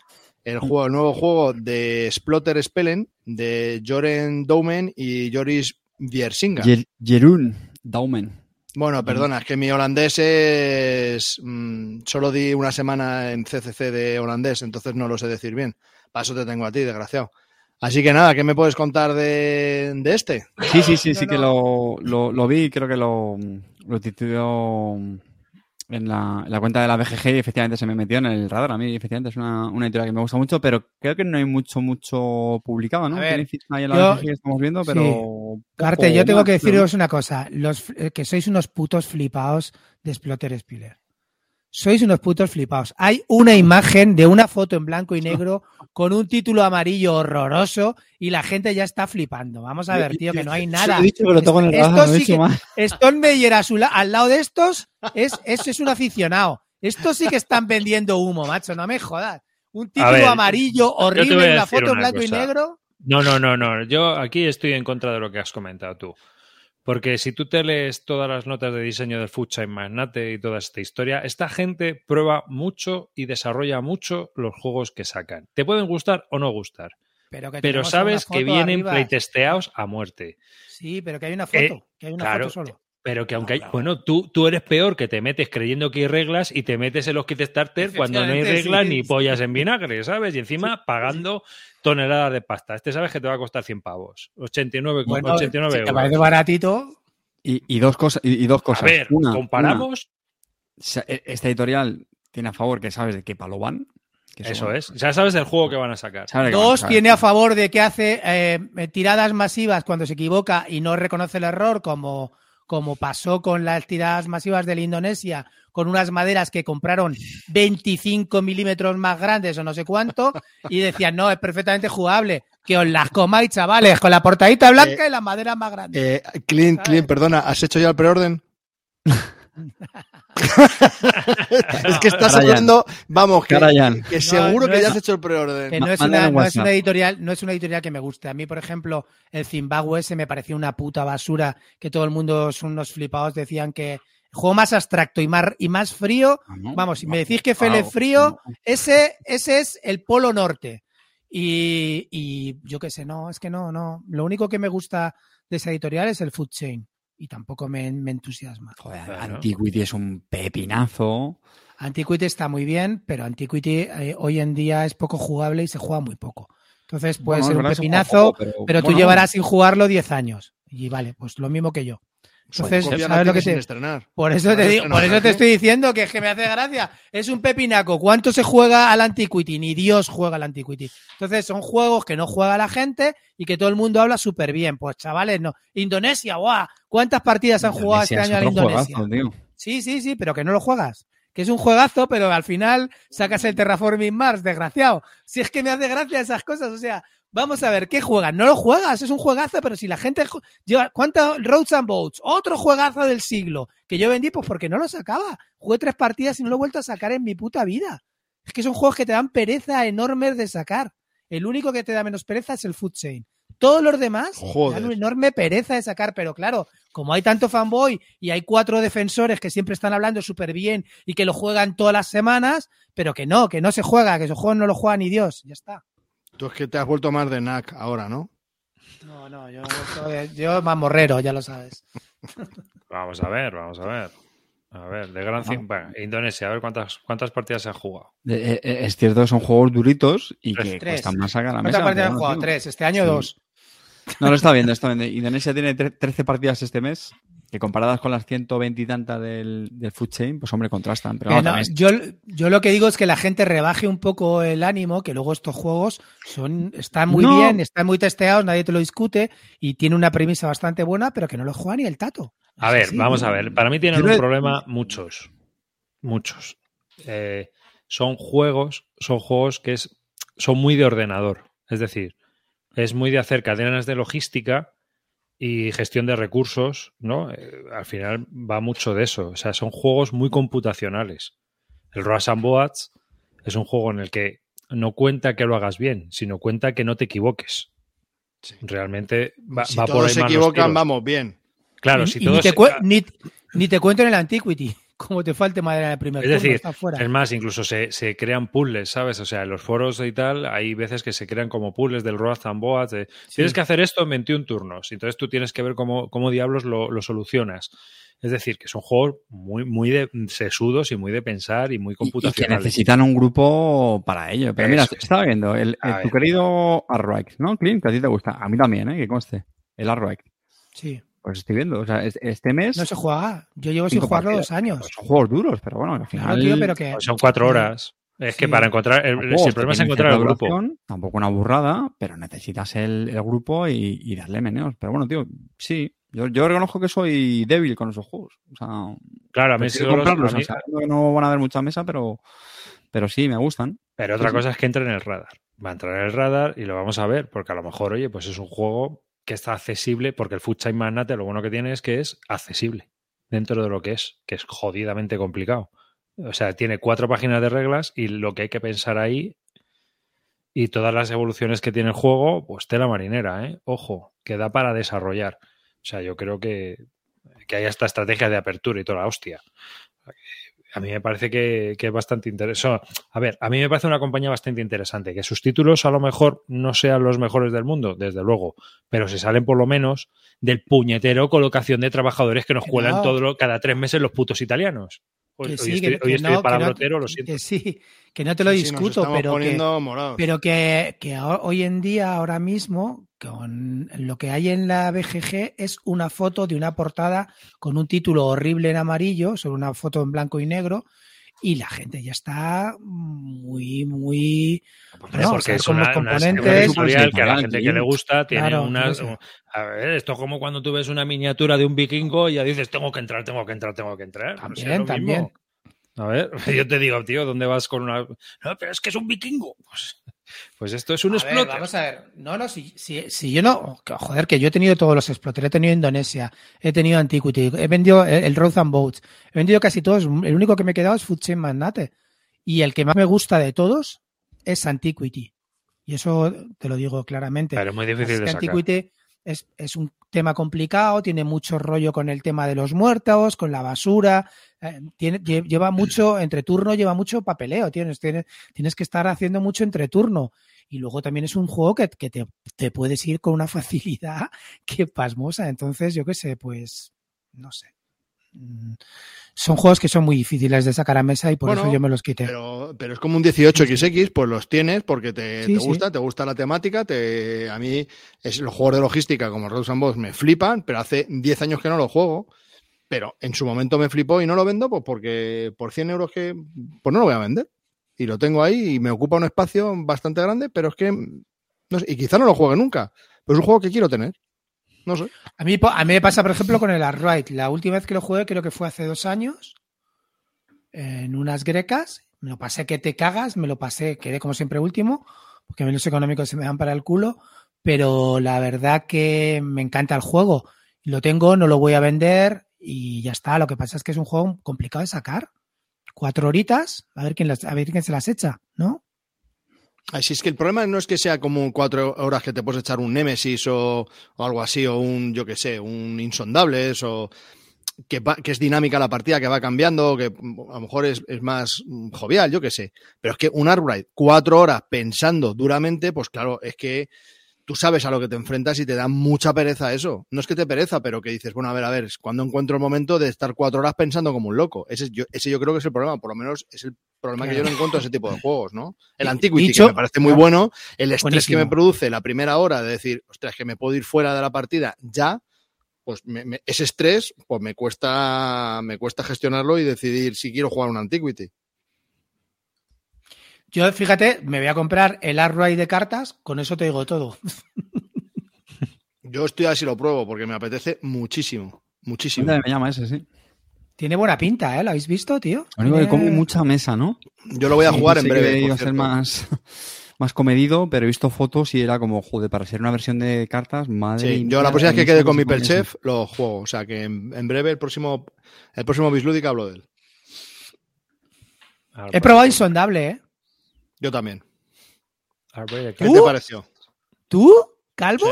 el, juego, el nuevo juego de Splotter Spellen, de Joren Doumen y Joris Viersinga. Jer- Jerún Daumen. Bueno, perdona, es que mi holandés es... mm, solo di una semana en CCC de holandés, entonces no lo sé decir bien. Para eso te tengo a ti, desgraciado. Así que nada, ¿qué me puedes contar de, de este? Sí, sí, sí, sí No, que no. lo, lo, lo vi, creo que lo, lo tituló en la, en la cuenta de la BGG y efectivamente se me metió en el radar. A mí, efectivamente, es una, una editorial que me gusta mucho, pero creo que no hay mucho, mucho publicado, ¿no? A ver, ahí en la yo- BGG que estamos viendo, pero... Carte, yo tengo más, que deciros una cosa. Los, eh, que sois unos putos flipaos de Splotter Spiller. Sois unos putos flipaos. Hay una imagen de una foto en blanco y negro con un título amarillo horroroso y la gente ya está flipando. Vamos a ver, tío, que no hay nada. He dicho que lo tengo en el Esto radar, no he sí dicho que- más. Stone Meyer a su la- al lado de estos es, eso es un aficionado. Estos sí que están vendiendo humo, macho, no me jodas. Un título ver, amarillo horrible a en la decir foto en una blanco y negro. No, no, no, no. Yo aquí estoy en contra de lo que has comentado tú. Porque si tú te lees todas las notas de diseño del Food Chain Magnate y toda esta historia, esta gente prueba mucho y desarrolla mucho los juegos que sacan. Te pueden gustar o no gustar, Pero, que pero tenemos sabes que foto vienen arriba. playtesteados a muerte. Sí, pero que hay una foto. Eh, que hay una claro, foto solo. Pero que aunque hay, bueno, tú, tú eres peor que te metes creyendo que hay reglas y te metes en los kit starter cuando no hay reglas sí, ni sí. pollas en vinagre, ¿sabes? Y encima pagando toneladas de pasta. Este sabes que te va a costar 100 pavos. 89, Bueno, 89 si te euros. parece baratito, Y, y dos cosas. Y, y dos A cosas. ver, Una- comparamos. una, e- esta editorial tiene a favor que sabes de qué palo van. que Eso es. Ya sabes el juego que van a sacar. Dos, tiene a favor de que hace eh, tiradas masivas cuando se equivoca y no reconoce el error, como, como pasó con las tiradas masivas de la Indonesia, con unas maderas que compraron 25 milímetros más grandes o no sé cuánto, y decían, no, es perfectamente jugable, que os las comáis, chavales, con la portadita blanca y las maderas más grandes. Eh, Clint. Clint, perdona, ¿has hecho ya el preorden? es que estás Carayan. hablando, vamos, que, Carayan. que seguro no que es- ya has hecho el preorden. Que no es, una, un no es WhatsApp. una editorial, no es una editorial que me guste. A mí, por ejemplo, el Zimbabue ese me pareció una puta basura, que todo el mundo son unos flipados, decían que juego más abstracto y más, y más frío. Ah. Vamos, si me No, decís que Fele wow, frío, ese, ese es el polo norte. Y, y yo qué sé, no, es que no, no. Lo único que me gusta de esa editorial es el Food Chain. Y tampoco me, me entusiasma. Joder, Claro. Antiquity es un pepinazo. Antiquity está muy bien, pero Antiquity eh, hoy en día es poco jugable y se juega muy poco. Entonces puede Bueno, ser un pepinazo, pero, tú llevarás sin jugarlo 10 años. Y vale, pues lo mismo que yo. Entonces, la ¿sabes lo que te, por eso te digo, por eso estoy diciendo que es que me hace gracia. Es un pepinaco. ¿Cuánto se juega al Antiquity? Ni Dios juega al Antiquity. Entonces son juegos que no juega la gente y que todo el mundo habla súper bien. Pues chavales, no. Indonesia, guau. ¿Cuántas partidas han jugado este año es a Indonesia? juegazo. Sí, sí, sí, pero que no lo juegas. Que es un juegazo, pero al final sacas el Terraforming Mars, desgraciado. Si es que me hace gracia esas cosas, o sea, vamos a ver, ¿qué juegas? No lo juegas, es un juegazo, pero si la gente lleva, ¿cuántos Roads and Boats? Otro juegazo del siglo, que yo vendí pues porque no lo sacaba. Jugué tres partidas y no lo he vuelto a sacar en mi puta vida. Es que son juegos que te dan pereza enormes de sacar. El único que te da menos pereza es el Food Chain. Todos los demás te Joder. dan una enorme pereza de sacar, pero claro, como hay tanto fanboy y hay cuatro defensores que siempre están hablando súper bien y que lo juegan todas las semanas, pero que no, que no se juega, que esos juegos no lo juega ni Dios, ya está. Tú es que te has vuelto más de NAC ahora, ¿no? No, no, yo, yo, yo mamorrero, ya lo sabes. Vamos a ver, vamos a ver. A ver, de gran bueno, Indonesia, a ver cuántas, cuántas partidas se han jugado. Eh, eh, Es cierto que son juegos duritos y que Tres. cuestan más sacar a la ¿Cuántas mesa. partidas han jugado? Tres, este año Sí. dos. No, lo está viendo, está viendo. Indonesia tiene tre- 13 partidas este mes, que comparadas con las 120 y tantas del, del Food Chain, pues hombre, contrastan. Pero no, también yo, yo lo que digo es que la gente rebaje un poco el ánimo, que luego estos juegos son, están muy No. bien, están muy testeados, nadie te lo discute y tiene una premisa bastante buena, pero que no lo juega ni el tato. A ver, así. vamos a ver. Para mí tienen Yo un problema muchos. Muchos. Eh, son juegos, son juegos que es, son muy de ordenador. Es decir, es muy de hacer cadenas de logística y gestión de recursos, ¿no? Eh, al final va mucho de eso. O sea, son juegos muy computacionales. El Rush and Boats es un juego en el que no cuenta que lo hagas bien, sino cuenta que no te equivoques. Realmente va, si va por ahí se más los equivocan, vamos bien. Claro, Y- si y todos ni, te se- ni, ni te cuento en el Antiquity, como te falte madera en el primer Es turno, decir, está fuera. es más, incluso se, se crean puzzles, ¿sabes? O sea, en los foros y tal, hay veces que se crean como puzzles del Boat. de, Tienes que hacer esto en 21 turnos. Entonces tú tienes que ver cómo, cómo diablos lo, lo solucionas. Es decir, que son juegos muy, muy de sesudos y muy de pensar y muy Y- Y, que computacionales. necesitan un grupo para ello. Pero mira, Eso estaba viendo el, tu ver. querido Arroix, ¿no, Clint? Que a ti te gusta. A mí también, ¿eh? Que conste. El Arroix. Sí, Pues estoy viendo. O sea, es- este mes. no se juega. Yo llevo sin jugarlo partidas. dos años. pues son juegos duros, pero bueno, al final. Claro, tío, pero que... Son cuatro horas. Es que Sí. para encontrar. El, tampoco, si el problema es encontrar el grupo. Tampoco una burrada, pero necesitas el, el grupo y, y darle meneos. Pero bueno, tío, sí. Yo, yo reconozco que soy débil con esos juegos. O sea, Claro, a mí sí los- comprarlos, sabiendo que no van a haber mucha mesa, pero, pero sí, me gustan. Pero otra Sí, sí. cosa es que entre en el radar. Va a entrar en el radar y lo vamos a ver, porque a lo mejor, oye, pues es un juego que está accesible, porque el Food Chain lo bueno que tiene es que es accesible dentro de lo que es, que es jodidamente complicado. O sea, tiene cuatro páginas de reglas y lo que hay que pensar ahí y todas las evoluciones que tiene el juego, pues tela marinera, ¿eh? Ojo, que da para desarrollar. O sea, yo creo que, que hay esta estrategia de apertura y toda la hostia. A mí me parece que, que es bastante interesante. A ver, a mí me parece una compañía bastante interesante. Que sus títulos a lo mejor no sean los mejores del mundo, desde luego, pero se salen por lo menos del puñetero colocación de trabajadores que nos Que cuelan no. todo lo- cada tres meses los putos italianos. Hoy, Que estoy, que, hoy que estoy no, que palabrotero, no- lo siento. que sí, que no te lo Sí, discuto, pero que, pero que, que ho- hoy en día, ahora mismo, con lo que hay en la BGG es una foto de una portada con un título horrible en amarillo, sobre una foto en blanco y negro, y la gente ya está muy, muy... Hombre, no, porque o sea, es con una, los una componentes- editorial que a la gente que le gusta tiene Claro, unas... A ver, esto es como cuando tú ves una miniatura de un vikingo y ya dices, tengo que entrar, tengo que entrar, tengo que entrar. También, mismo. también. A ver, yo te digo, tío, ¿dónde vas con una...? No, pero es que es un vikingo. Pues, pues esto es un A ver, exploter. vamos a ver. No, no, si, si, si yo no. Joder, que yo he tenido todos los exploters. He tenido Indonesia, he tenido Antiquity, he vendido el, el Road and Boats, he vendido casi todos. El único que me he quedado es Food Chain Magnate. Y el que más me gusta de todos es Antiquity. Y eso te lo digo claramente. Pero es muy difícil de sacar. Antiquity es, es un tema complicado, tiene mucho rollo con el tema de los muertos, con la basura. eh, tiene, lle- lleva mucho, entre turno lleva mucho papeleo. Tienes, tienes, tienes que estar haciendo mucho entre turno. Y luego también es un juego que, que te, te puedes ir con una facilidad que pasmosa. Entonces, yo qué sé, pues, no sé. Mm, Son juegos que son muy difíciles de sacar a mesa y por Bueno, eso yo me los quité. Pero, pero es como un 18XX, pues los tienes porque te, Sí, te sí. gusta, te gusta la temática. Te, a mí es, los juegos de logística como Road and Boss me flipan, pero hace 10 años que no los juego. Pero en su momento me flipó y no lo vendo pues porque por 100 euros que pues no lo voy a vender. Y lo tengo ahí y me ocupa un espacio bastante grande, pero es que no sé, y quizá no lo juegue nunca. Pero es un juego que quiero tener. No sé. A mí, a mí me pasa, por ejemplo, con el Arkwright. La última vez que lo jugué, creo que fue hace dos años, en unas grecas. Me lo pasé que te cagas, me lo pasé, quedé como siempre último, porque los económicos se me dan para el culo. Pero la verdad que me encanta el juego. Lo tengo, no lo voy a vender y ya está. Lo que pasa es que es un juego complicado de sacar. Cuatro horitas, a ver quién, las, a ver quién se las echa, ¿no? Así es que el problema no es que sea como cuatro horas que te puedes echar un Nemesis o, algo así, o un, yo que sé, un Insondables, o que, va- que es dinámica la partida, que va cambiando, que mm, a lo mejor es, más mm, jovial, yo que sé. Pero es que un Arbright, cuatro horas pensando duramente, pues claro, es que tú sabes a lo que te enfrentas y te da mucha pereza eso. No es que te pereza, pero que dices, bueno, a ver, a ver, cuando encuentro el momento de estar cuatro horas pensando como un loco. Ese, es- yo, ese yo creo que es el problema, por lo menos es el problema que yo no encuentro ese tipo de juegos, ¿no? El Antiquity, dicho- que me parece muy bueno, el estrés que me produce la primera hora de decir, ostras, que me puedo ir fuera de la partida ya, pues me- me- ese estrés, pues me cuesta, me cuesta gestionarlo y decidir si quiero jugar un Antiquity. Yo, fíjate, me voy a comprar el Arkwright de cartas, con eso te digo todo. Yo estoy así lo pruebo porque me apetece muchísimo, muchísimo. Me llama ese, sí. Tiene buena pinta, ¿eh? ¿Lo habéis visto, tío? Lo único que come mucha mesa, ¿no? Yo lo voy a Sí, jugar en que breve. iba a ser más, más comedido, pero he visto fotos y era como, joder, para ser una versión de cartas, madre Sí, mía, yo la próxima vez que quede con mi buenísimo. Chef lo juego. O sea que en, en breve el próximo, el próximo Bislúdica hablo de él. He probado Insondable, ¿eh? Yo también. ¿Qué ¿Qué ¿Tú? te pareció? ¿Tú? ¿Calvo?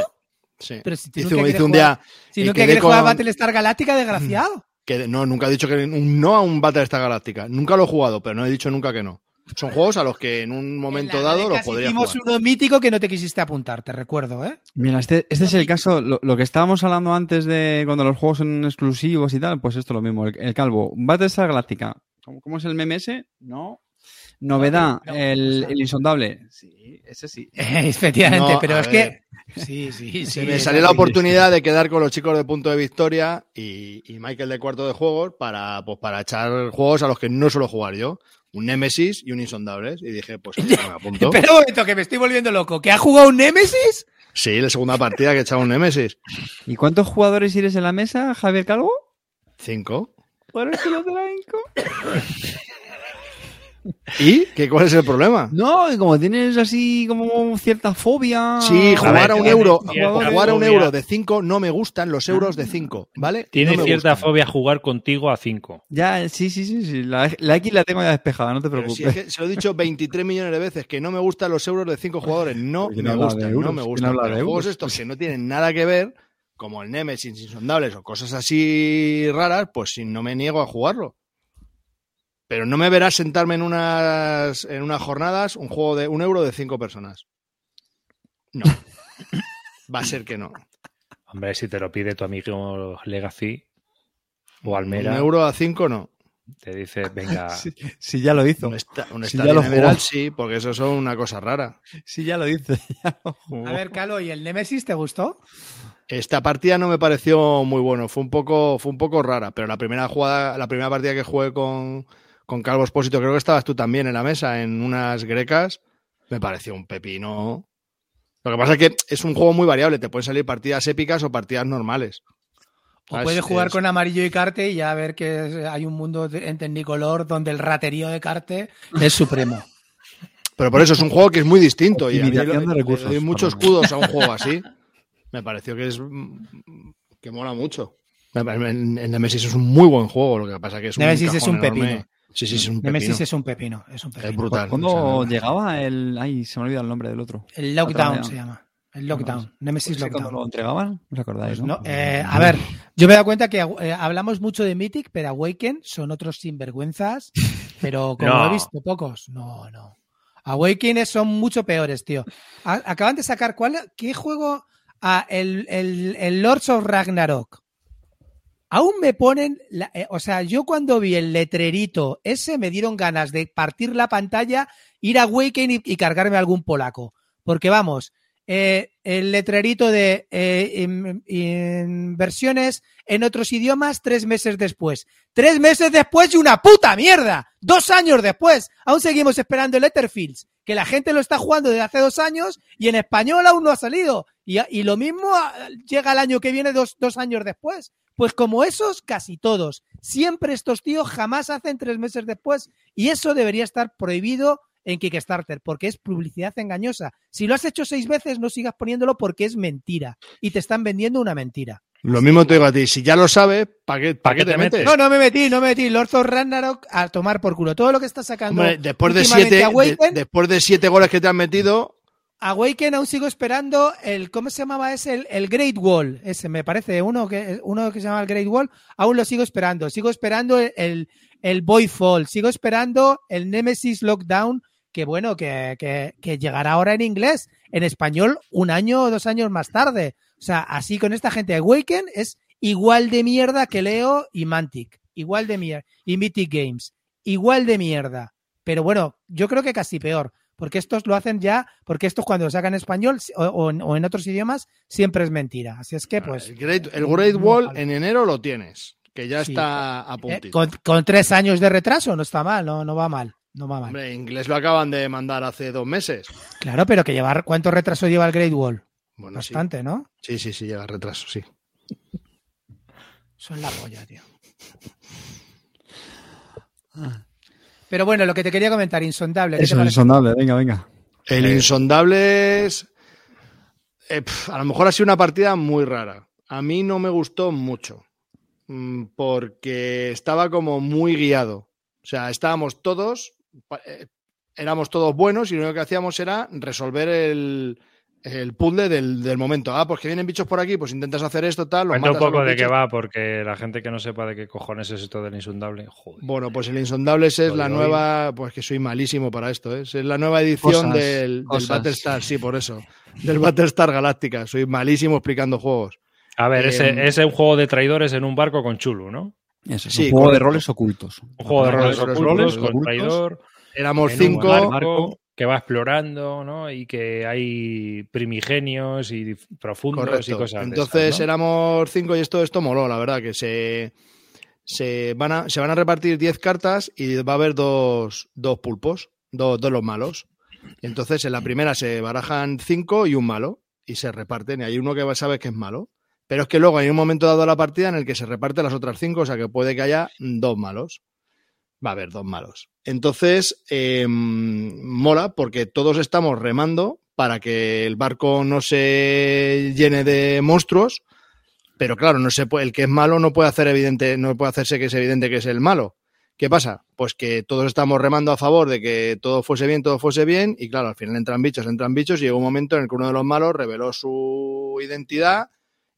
Sí. Pero si tú Hice, nunca un- quieres hice un jugar- día. Si no quedé quieres jugar a Battlestar Galáctica, desgraciado. Que no, nunca he dicho que un no a un Battlestar Galáctica. Nunca lo he jugado, pero no he dicho nunca que no. Son juegos a los que en un momento En dado los Galecas podría hicimos jugar. uno mítico que no te quisiste apuntar, te recuerdo, ¿eh? Mira, este, este es el caso, lo, lo que estábamos hablando antes de cuando los juegos son exclusivos y tal, pues esto es lo mismo, el, el calvo. Battlestar Galáctica, ¿cómo, cómo es el meme ese? No. Novedad, No, el, el insondable. Sí, ese sí. Efectivamente, No, pero es ver. que. Sí, sí, sí. Se me salió la oportunidad de quedar con los chicos de Punto de Victoria y, y Michael de Cuarto de Juegos para, pues, para echar juegos a los que no suelo jugar yo. Un Nemesis y un Insondables. Y dije, pues me apunto. Espera un momento, que me estoy volviendo loco. ¿Que ha jugado un Nemesis? Sí, la segunda partida que he echado un Nemesis. ¿Y cuántos jugadores eres en la mesa, Javier Calvo? Cinco. Por eso lo traigo. ¿Y? ¿Qué, ¿Cuál es el problema? No, y como tienes así como cierta fobia. Sí, jugar a, ver, un euro, jugar a un fobia. euro de 5 no me gustan los euros de 5, ¿vale? Tiene No cierta gustan. fobia jugar contigo a 5. Ya, sí, sí, sí, sí. La, la X la tengo ya despejada, no te preocupes. si es que se lo he dicho 23 millones de veces que no me gustan los euros de 5 jugadores, no ¿Quién me de gustan, euros? no me ¿Quién gustan. de juegos euros? estos que no tienen nada que ver, como el Nemesis Insondables o cosas así raras, pues si no me niego a jugarlo. Pero no me verás sentarme en unas, en unas jornadas un juego de un euro de 5 personas. No. Va a ser que no. Hombre, si te lo pide tu amigo Legacy o Almera, Un euro a 5 no. te dice, venga, Sí, sí, ya lo hizo. Un, esta, un Sí, Estadio ya lo Emerald jugó. sí, porque eso son una cosa rara. Sí, ya lo dice. ya lo jugó. A ver, Calo, ¿y el Nemesis te gustó? Esta partida no me pareció muy bueno, fue un poco, fue un poco rara, pero la primera jugada, la primera partida que jugué con, con Calvo Espósito, creo que estabas tú también en la mesa, en unas grecas, me pareció un pepino. Lo que pasa es que es un juego muy variable, te pueden salir partidas épicas o partidas normales. O Ah, puedes es- jugar es- con amarillo y carte y ya ver que hay un mundo en tecnicolor donde el raterío de carte es supremo. Pero por eso es un juego que es muy distinto y a mí de le recursos, doy muchos escudos a un juego así. Me pareció que es que mola mucho. En, en Nemesis es un muy buen juego, lo que pasa que es un Nemesis es un enorme. pepino. Sí, sí, es un pepino. Nemesis es un pepino, es un Es pepino. brutal. ¿Cuándo O sea, llegaba el. Ay, se me olvida el nombre del otro. El Lockdown se llama. El Lockdown. Nemesis ¿Sí, cuando lo Lockdown. entregaban? ¿No os acordáis? No, No, eh, a ver, yo me he dado cuenta que eh, hablamos mucho de Mythic, pero Awaken son otros sinvergüenzas, pero como No. he visto pocos, no, no. Awaken son mucho peores, tío. A- acaban de sacar, ¿cuál? ¿Qué juego? Ah, el, el, el Lords of Ragnarok. Aún me ponen, la- eh, o sea, yo cuando vi el letrerito ese me dieron ganas de partir la pantalla, ir a Awaken y, cargarme algún polaco. Porque vamos, eh, el letrerito de eh, versiones en otros idiomas tres meses después. Tres meses después y una puta mierda. Dos años después. Aún seguimos esperando el Etherfields, que la gente lo está jugando desde hace dos años y en español aún no ha salido. Y, y lo mismo llega el año que viene dos, dos años después. Pues como esos, casi todos. Siempre estos tíos jamás hacen tres meses después. Y eso debería estar prohibido en Kickstarter, porque es publicidad engañosa. Si lo has hecho seis veces, no sigas poniéndolo porque es mentira. Y te están vendiendo una mentira. Lo mismo te digo a ti, si ya lo sabes, ¿para qué, ¿para qué te metes? No, no me metí, no me metí. Lord of Ragnarok a tomar por culo. Todo lo que está sacando. Hombre, después de siete, de- después de siete goles que te han metido, Awaken aún sigo esperando el, ¿cómo se llamaba ese? El, Great Wall, ese me parece, uno que, uno que se llama el Great Wall, aún lo sigo esperando. Sigo esperando el, el, el Voidfall, sigo esperando el Nemesis Lockdown, que bueno, que, que, que llegará ahora en inglés, en español un año o dos años más tarde. O sea, así con esta gente, Awaken es igual de mierda que Leo y Mantic, igual de mierda, y Mythic Games, igual de mierda. Pero bueno, yo creo que casi peor porque estos lo hacen ya, porque estos cuando lo sacan en español o, o en, o en otros idiomas siempre es mentira. Así es que, pues. el Great, el Great Wall en enero lo tienes, que ya Sí. está a eh, puntito. con, con tres años de retraso no está mal, no, no va mal. No va mal. Hombre, inglés lo acaban de mandar hace dos meses. Claro, pero que llevar, ¿cuánto retraso lleva el Great Wall? Bueno, sí. Bastante, ¿no? Sí, sí, sí, llega retraso, sí. Son la polla, tío. Pero bueno, lo que te quería comentar, insondable. ¿qué te Eso insondable, venga, venga. El Eh. insondable es. eh, pf, a lo mejor ha sido una partida muy rara. A mí no me gustó mucho. mm, Porque estaba como muy guiado. O sea, estábamos todos. eh, Éramos todos buenos y lo único que hacíamos era resolver el, el puzzle del, del momento. Ah, pues que vienen bichos por aquí, pues intentas hacer esto, tal. los Cuenta un matas a poco los de qué va, porque la gente que no sepa de qué cojones es esto del insondable. Joder. Bueno, pues el Insondable es Lo la nueva, pues que soy malísimo para esto, ¿eh? es la nueva edición Cosas, del, del cosas. Battlestar, sí, por eso, del Battlestar Galáctica. Soy malísimo explicando juegos. A ver, Eh, ese es un juego de traidores en un barco con Chulu, ¿no? Es Sí, un juego de roles ocultos. Un juego de Roles roles ocultos, ocultos con ocultos. traidor. Éramos en un cinco. Que va explorando, ¿no? Y que hay primigenios y profundos y cosas de Entonces esas, ¿no? éramos cinco y esto, esto moló, la verdad, que se, se, van, a, se van a repartir 10 cartas y va a haber dos, dos pulpos, dos, dos los malos. Entonces en la primera se barajan cinco y un malo y se reparten y hay uno que sabe que es malo. Pero es que luego hay un momento dado de la partida en el que se reparten las otras cinco, o sea que puede que haya dos malos. Va a haber dos malos. Entonces, eh, mola porque todos estamos remando para que el barco no se llene de monstruos, pero claro, no se puede, el que es malo no puede hacer evidente, no puede hacerse que es evidente que es el malo. ¿Qué pasa? Pues que todos estamos remando a favor de que todo fuese bien, todo fuese bien, y claro, al final entran bichos, entran bichos, y llegó un momento en el que uno de los malos reveló su identidad,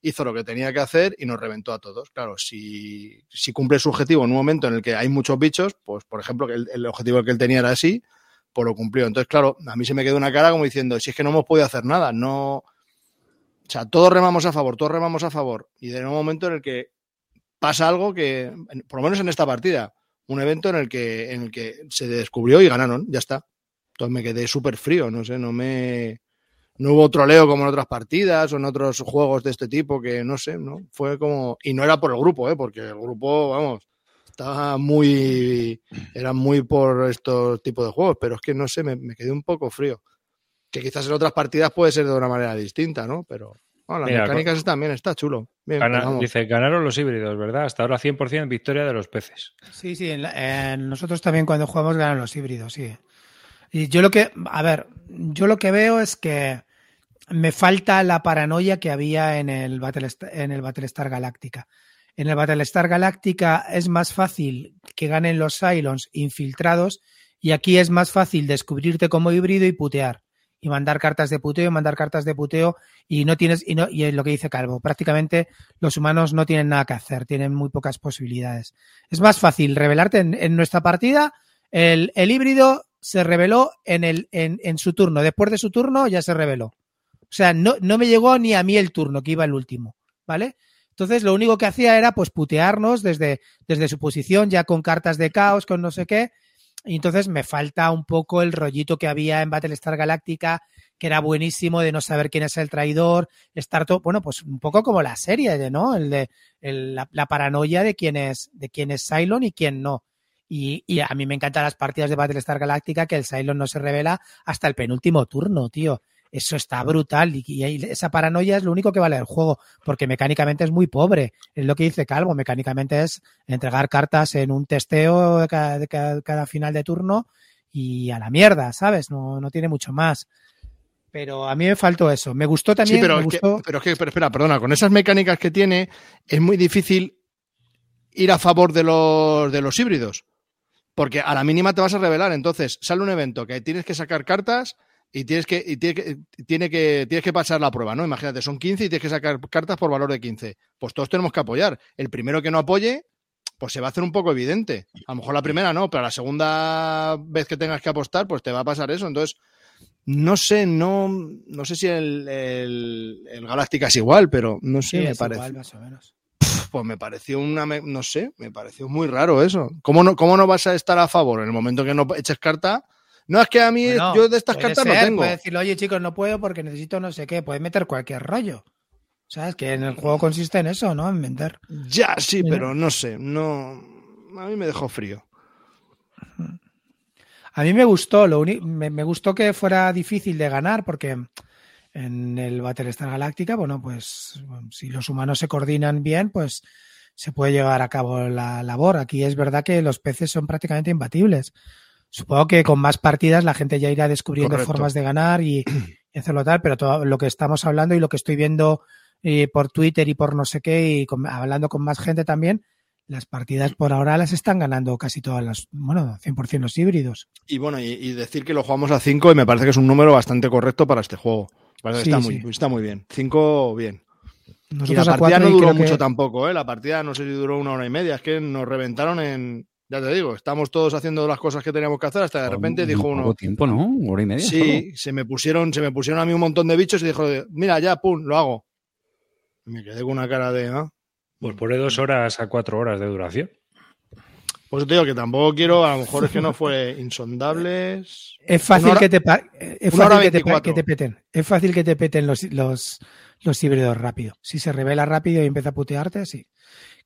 hizo lo que tenía que hacer y nos reventó a todos. Claro, si, si cumple su objetivo en un momento en el que hay muchos bichos, pues por ejemplo, el, el objetivo que él tenía era así, pues lo cumplió. Entonces, claro, a mí se me quedó una cara como diciendo, si es que no hemos podido hacer nada, no... O sea, todos remamos a favor, todos remamos a favor. Y de un momento en el que pasa algo que, por lo menos en esta partida, un evento en el que, en el que se descubrió y ganaron, ya está. Entonces me quedé súper frío, no sé, no me... No hubo troleo como en otras partidas o en otros juegos de este tipo que no sé, ¿no? Fue como... Y no era por el grupo, ¿eh? Porque el grupo, vamos, estaba muy... Era muy por estos tipos de juegos, pero es que no sé, me, me quedé un poco frío. Que quizás en otras partidas puede ser de una manera distinta, ¿no? Pero bueno, las Mira, mecánicas están bien, está chulo. Bien, Gana- pues dice, ganaron los híbridos, ¿verdad? Hasta ahora 100% victoria de los peces. Sí, sí, en la- en nosotros también cuando jugamos ganan los híbridos, sí. Yo lo que, a ver, yo lo que veo es que me falta la paranoia que había en el Battlestar, en el Battlestar Galáctica. En el Battlestar Galáctica es más fácil que ganen los Cylons infiltrados y aquí es más fácil descubrirte como híbrido y putear. Y mandar cartas de puteo y mandar cartas de puteo y no tienes, y no, y es lo que dice Calvo, prácticamente los humanos no tienen nada que hacer, tienen muy pocas posibilidades. Es más fácil revelarte en, en nuestra partida. El, el híbrido se reveló en, el, en, en su turno. Después de su turno ya se reveló. O sea, no, no me llegó ni a mí el turno, que iba el último. ¿Vale? Entonces lo único que hacía era pues putearnos desde, desde su posición, ya con cartas de caos, con no sé qué. Y entonces me falta un poco el rollito que había en Battlestar Galáctica, que era buenísimo de no saber quién es el traidor, estar todo, bueno, pues un poco como la serie, ¿no? El de la, la paranoia de quién es, de quién es Cylon y quién no. Y, y a mí me encantan las partidas de Battlestar Galáctica que el Cylon no se revela hasta el penúltimo turno, tío. Eso está brutal y, esa paranoia es lo único que vale el juego, porque mecánicamente es muy pobre. Es lo que dice Calvo, mecánicamente es entregar cartas en un testeo cada, de cada- cada final de turno y a la mierda, ¿sabes? No, no tiene mucho más. Pero a mí me faltó eso. Me gustó también. sí, pero, me es que, gustó... pero es que, pero espera, perdona, con esas mecánicas que tiene, es muy difícil ir a favor de los, de los híbridos. Porque a la mínima te vas a revelar. Entonces, sale un evento que tienes que sacar cartas y tienes que, y tiene que, tiene que, tienes que pasar la prueba, ¿no? Imagínate, son 15 y tienes que sacar cartas por valor de 15. Pues todos tenemos que apoyar. El primero que no apoye, pues se va a hacer un poco evidente. A lo mejor la primera no, pero la segunda vez que tengas que apostar, pues te va a pasar eso. Entonces, no sé, no, no sé si el, el, el Galáctica es igual, pero no sé, Sí, me es parece. igual, más o menos. Pues me pareció una, no sé, me pareció muy raro eso. ¿Cómo no, ¿Cómo no vas a estar a favor en el momento que no eches carta? No, es que a mí Bueno, yo de estas cartas no ser, tengo. Puedes decirle, oye chicos, no puedo porque necesito no sé qué. Puedes meter cualquier rollo. ¿Sabes? Que en el juego consiste en eso, ¿no? En vender. Ya, sí, Mira. pero no sé, no. A mí me dejó frío. A mí me gustó, lo uni- me, me gustó que fuera difícil de ganar porque en el Battlestar Galáctica, bueno, pues si los humanos se coordinan bien, pues se puede llevar a cabo la labor. Aquí es verdad que los peces son prácticamente imbatibles. Supongo que con más partidas la gente ya irá descubriendo Correcto. formas de ganar y, y hacerlo tal, pero todo lo que estamos hablando y lo que estoy viendo eh, por Twitter y por no sé qué y con- hablando con más gente también, las partidas por ahora las están ganando casi todas las, bueno, 100% los híbridos. Y bueno, y, y decir que lo jugamos a 5 y me parece que es un número bastante correcto para este juego. Sí, está, sí. muy, está muy bien. 5, bien. Y la partida no duró que- mucho tampoco, ¿eh? La partida no sé si duró una hora y media. Es que nos reventaron en. Ya te digo, estamos todos haciendo las cosas que teníamos que hacer hasta de repente dijo uno. poco tiempo, ¿no? Una hora y media. Sí, se me pusieron, se me pusieron a mí un montón de bichos y dijo, mira, ya, pum, lo hago. Y me quedé con una cara de. Pues pone dos horas a cuatro horas de duración. Pues te digo que tampoco quiero, a lo mejor es que no fue insondables. Es fácil hora- que te es fácil que te, pa- 24. que te peten. Es fácil que te peten los, los, los híbridos rápido. Si se revela rápido y empieza a putearte, sí.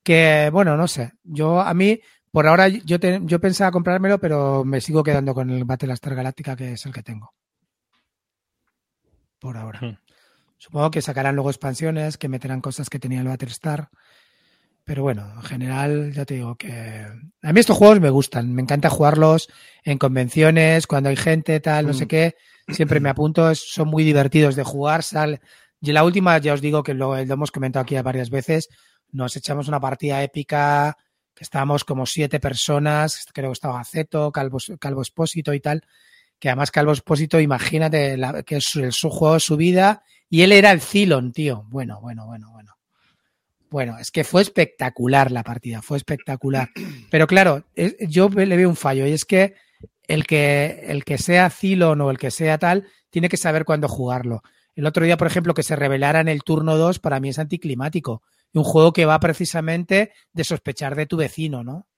Que bueno, no sé. Yo a mí por ahora yo te- yo pensaba comprármelo, pero me sigo quedando con el Battlestar Galactica que es el que tengo. Por ahora. Hmm. Supongo que sacarán luego expansiones, que meterán cosas que tenía el Battlestar. Pero bueno, en general, ya te digo que a mí estos juegos me gustan. Me encanta jugarlos en convenciones, cuando hay gente, tal, no sé Mm. qué. Siempre me apunto, es- son muy divertidos de jugar. Sal... Y la última, ya os digo que lo, lo hemos comentado aquí varias veces, nos echamos una partida épica, que estábamos como siete personas, creo que estaba Zeto, Calvo, Calvo Espósito y tal, que además Calvo Espósito, imagínate la- que es el, su juego de su vida, y él era el Cylon, tío. Bueno, bueno, bueno, bueno. Bueno, es que fue espectacular la partida, fue espectacular. Pero claro, es- yo le veo un fallo y es que el que el que sea Cylon o el que sea tal tiene que saber cuándo jugarlo. El otro día, por ejemplo, que se revelara en el turno 2 para mí es anticlimático. Un juego que va precisamente de sospechar de tu vecino, ¿no?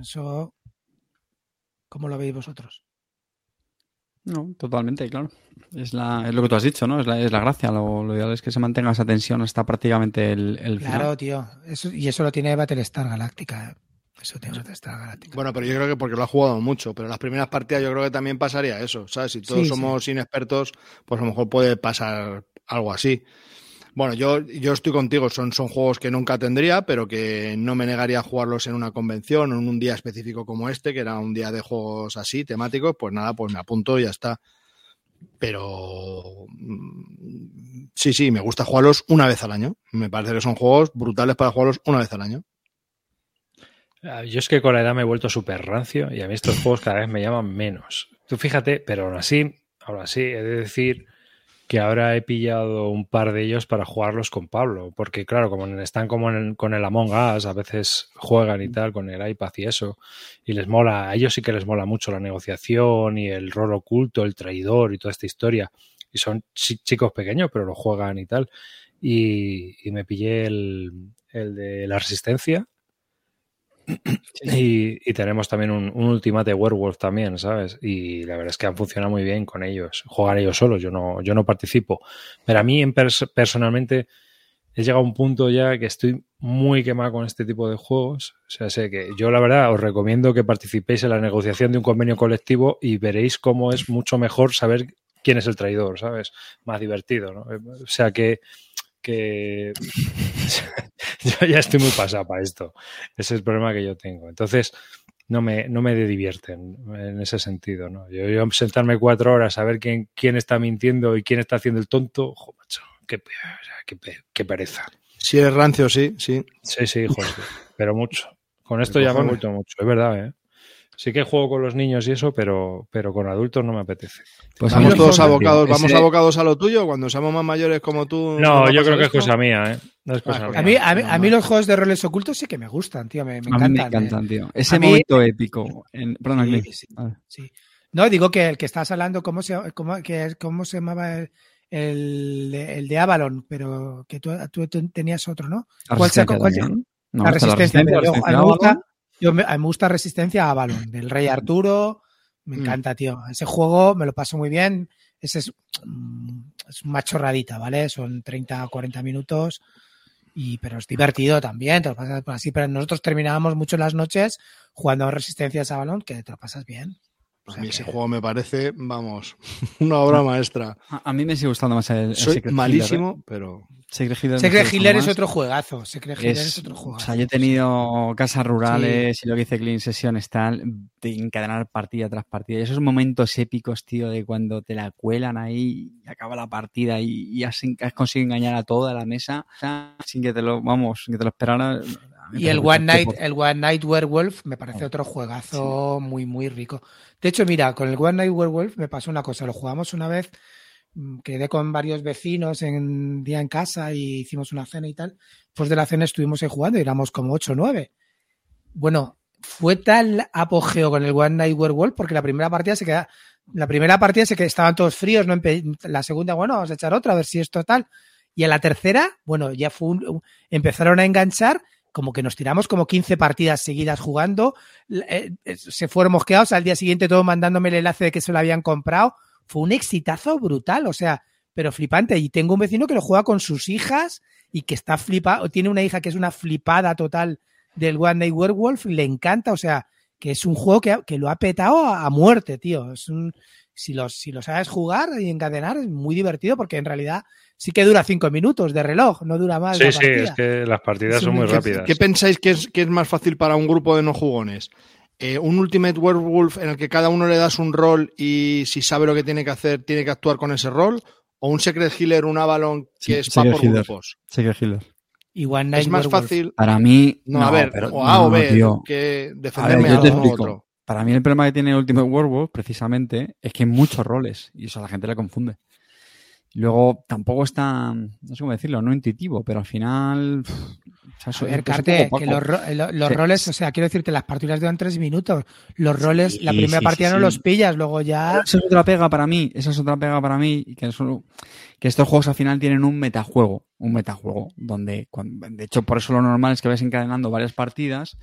Eso ¿cómo lo veis vosotros? No, totalmente, claro. Es, la, es lo que tú has dicho, ¿no? Es la, es la gracia. Lo, lo ideal es que se mantenga esa tensión hasta prácticamente el, el final. Claro, tío. Eso, y eso lo tiene Battlestar Galactica. ¿eh? Eso tiene Battlestar Galactica. Bueno, pero yo creo que porque lo ha jugado mucho, pero en las primeras partidas yo creo que también pasaría eso, ¿sabes? Si todos Sí, somos inexpertos, pues a lo mejor puede pasar algo así. Bueno, yo, yo estoy contigo, son, son juegos que nunca tendría, pero que no me negaría a jugarlos en una convención o en un día específico como este, que era un día de juegos así, temáticos, pues nada, pues me apunto y ya está. Pero mm, sí, sí, me gusta jugarlos una vez al año. Me parece que son juegos brutales para jugarlos una vez al año. Ah, Yo es que con la edad me he vuelto súper rancio y a mí estos juegos cada vez me llaman menos. Tú fíjate, pero aún así, ahora sí, he de decir que ahora he pillado un par de ellos para jugarlos con Pablo, porque claro, como están como en el- con el Among Us, a veces juegan y tal con el iPad y eso, y les mola, a ellos sí que les mola mucho la negociación y el rol oculto, el traidor y toda esta historia. Y son chi- chicos pequeños, pero lo juegan y tal. Y, y me pillé el, el de la resistencia, y, tenemos también un, un Ultimate Werewolf también, ¿sabes? Y la verdad es que han funcionado muy bien con ellos. Juegan ellos solos, yo no, yo no participo. Pero a mí en pers- personalmente he llegado a un punto ya que estoy muy quemado con este tipo de juegos. O sea, sé que yo la verdad os recomiendo que participéis en la negociación de un convenio colectivo y veréis cómo es mucho mejor saber quién es el traidor, ¿sabes? Más divertido, ¿no? O sea que que yo ya estoy muy pasado para esto. Ese es el problema que yo tengo. Entonces, no me, no me divierten en ese sentido. ¿no? Yo, yo sentarme cuatro horas a ver quién, quién está mintiendo y quién está haciendo el tonto, jo, macho, qué, qué, qué pereza. Si eres rancio, sí, sí. Sí, sí, hijo, pero mucho. Con esto ya me he vuelto mucho, es verdad, ¿eh? Sí que juego con los niños y eso, pero, pero con adultos no me apetece. Pues Vamos todos abocados, vamos ese- abocados a lo tuyo cuando seamos más mayores como tú. No, ¿nos yo creo que es cosa mía, ¿eh? No es cosa Ah, mía. A mí, a, mí, No, a mí no. los juegos de roles ocultos sí que me gustan, tío. Me, me a mí me encantan. encantan, eh. tío. Ese mí- momento épico. En, perdona, Sí, sí. No, digo que el que estás hablando, ¿cómo se, cómo, que, cómo se llamaba el, el, de- el de Avalon? Pero que tú, tú tenías otro, ¿no? La ¿Cuál se- cuál se- la está resistencia. Yo me, a mí me gusta Resistencia a Avalon, del Rey Arturo. Me Mm. encanta, tío. Ese juego me lo paso muy bien. Ese es, mm, es una chorradita, ¿vale? Son 30 o 40 minutos. Y, pero es divertido también, te lo pasas así, pero nosotros terminábamos mucho las noches jugando Resistencias a Avalon, que te lo pasas bien. A mí ese juego me parece, vamos, una obra maestra. A, a mí me sigue gustando más el, el Soy Secret malísimo, Hitler, ¿eh? pero Secret Hitler me Secret sigue Hitler gustando es otro juegazo. Secret Hitler es, Es- otro o juegazo. sea, yo he tenido casas rurales y lo que dice Clean Sessions tal, de encadenar partida tras partida. Y esos momentos épicos, tío, de cuando te la cuelan ahí y acaba la partida y, y has, has conseguido engañar a toda la mesa o sea, sin que te lo, vamos, sin que te lo esperara. Y el One Night, el One Night Werewolf me parece otro juegazo muy, muy rico. De hecho, mira, con el One Night Werewolf me pasó una cosa. Lo jugamos una vez, mm, quedé con varios vecinos en día en casa y hicimos una cena y tal. Después de la cena estuvimos ahí jugando y éramos como 8 o 9. Bueno, fue tal apogeo con el One Night Werewolf porque la primera partida se queda. La primera partida se que estaban todos fríos, ¿no? La segunda, bueno, vamos a echar otra, a ver si esto tal. Y a la tercera, bueno, ya fue un- empezaron a enganchar como que nos tiramos como 15 partidas seguidas jugando, eh, eh, se fueron mosqueados, al día siguiente todo mandándome el enlace de que se lo habían comprado. Fue un exitazo brutal, o sea, pero flipante. Y tengo un vecino que lo juega con sus hijas y que está flipado, tiene una hija que es una flipada total del One Night Werewolf, le encanta, o sea, que es un juego que, que lo ha petado a, a muerte, tío. Es un, si, lo, si lo sabes jugar y encadenar, es muy divertido porque en realidad sí que dura cinco minutos de reloj, no dura más. Sí, la sí, partida. es que las partidas son muy ¿qué- rápidas. ¿qué pensáis que es, que es más fácil para un grupo de no jugones? Eh, ¿Un Ultimate Werewolf en el que cada uno le das un rol y si sabe lo que tiene que hacer, tiene que actuar con ese rol? ¿O un Secret Healer, un Avalon que Sí, es Secret por Healer. grupos? Secret Hitler. Y One Night Es más Werewolf. fácil. Para mí, No, a ver, pero- o A o B, tío. que A ver, defenderme yo a te u explico. otro. Para mí el problema que tiene Ultimate Werewolf, precisamente, es que hay muchos roles y eso a la gente le confunde. Luego tampoco está, no sé cómo decirlo, no intuitivo, pero al final... pff, o sea, A ver, es Carte, que los, ro- eh, lo- los Sí. roles, o sea, quiero decirte, las partidas duran tres minutos. Los roles, la primera sí, partida sí, no sí. los pillas, luego ya. Esa es otra pega para mí, esa es otra pega para mí, y que, eso- que estos juegos al final tienen un metajuego, un metajuego, donde, cuando- de hecho, por eso lo normal es que vayas encadenando varias partidas,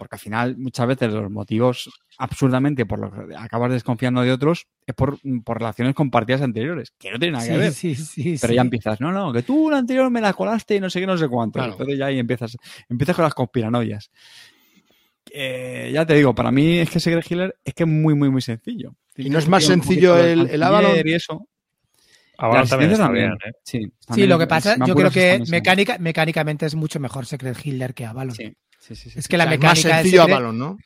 porque al final muchas veces los motivos absurdamente por los que acabas desconfiando de otros es por, por relaciones con partidas anteriores, que no tienen nada que Sí, ver. sí, sí, Pero sí. ya empiezas, no, no, que tú la anterior me la colaste y no sé qué, no sé cuánto. Claro. Entonces ya ahí empiezas, empiezas con las conspiranoias. Eh, ya te digo, para mí es que Secret Healer es que es muy, muy, muy sencillo. ¿Y no es más sencillo el- el Avalon? Y eso. Avalon también está bien, ¿eh? Sí, Sí, también lo que es- pasa, me yo creo que mecánica, mecánicamente es mucho mejor Secret Hitler que Avalon. Sí, sí, sí, sí. Es que la O sea, es más mecánica del sencillo Secret- Avalon, ¿no?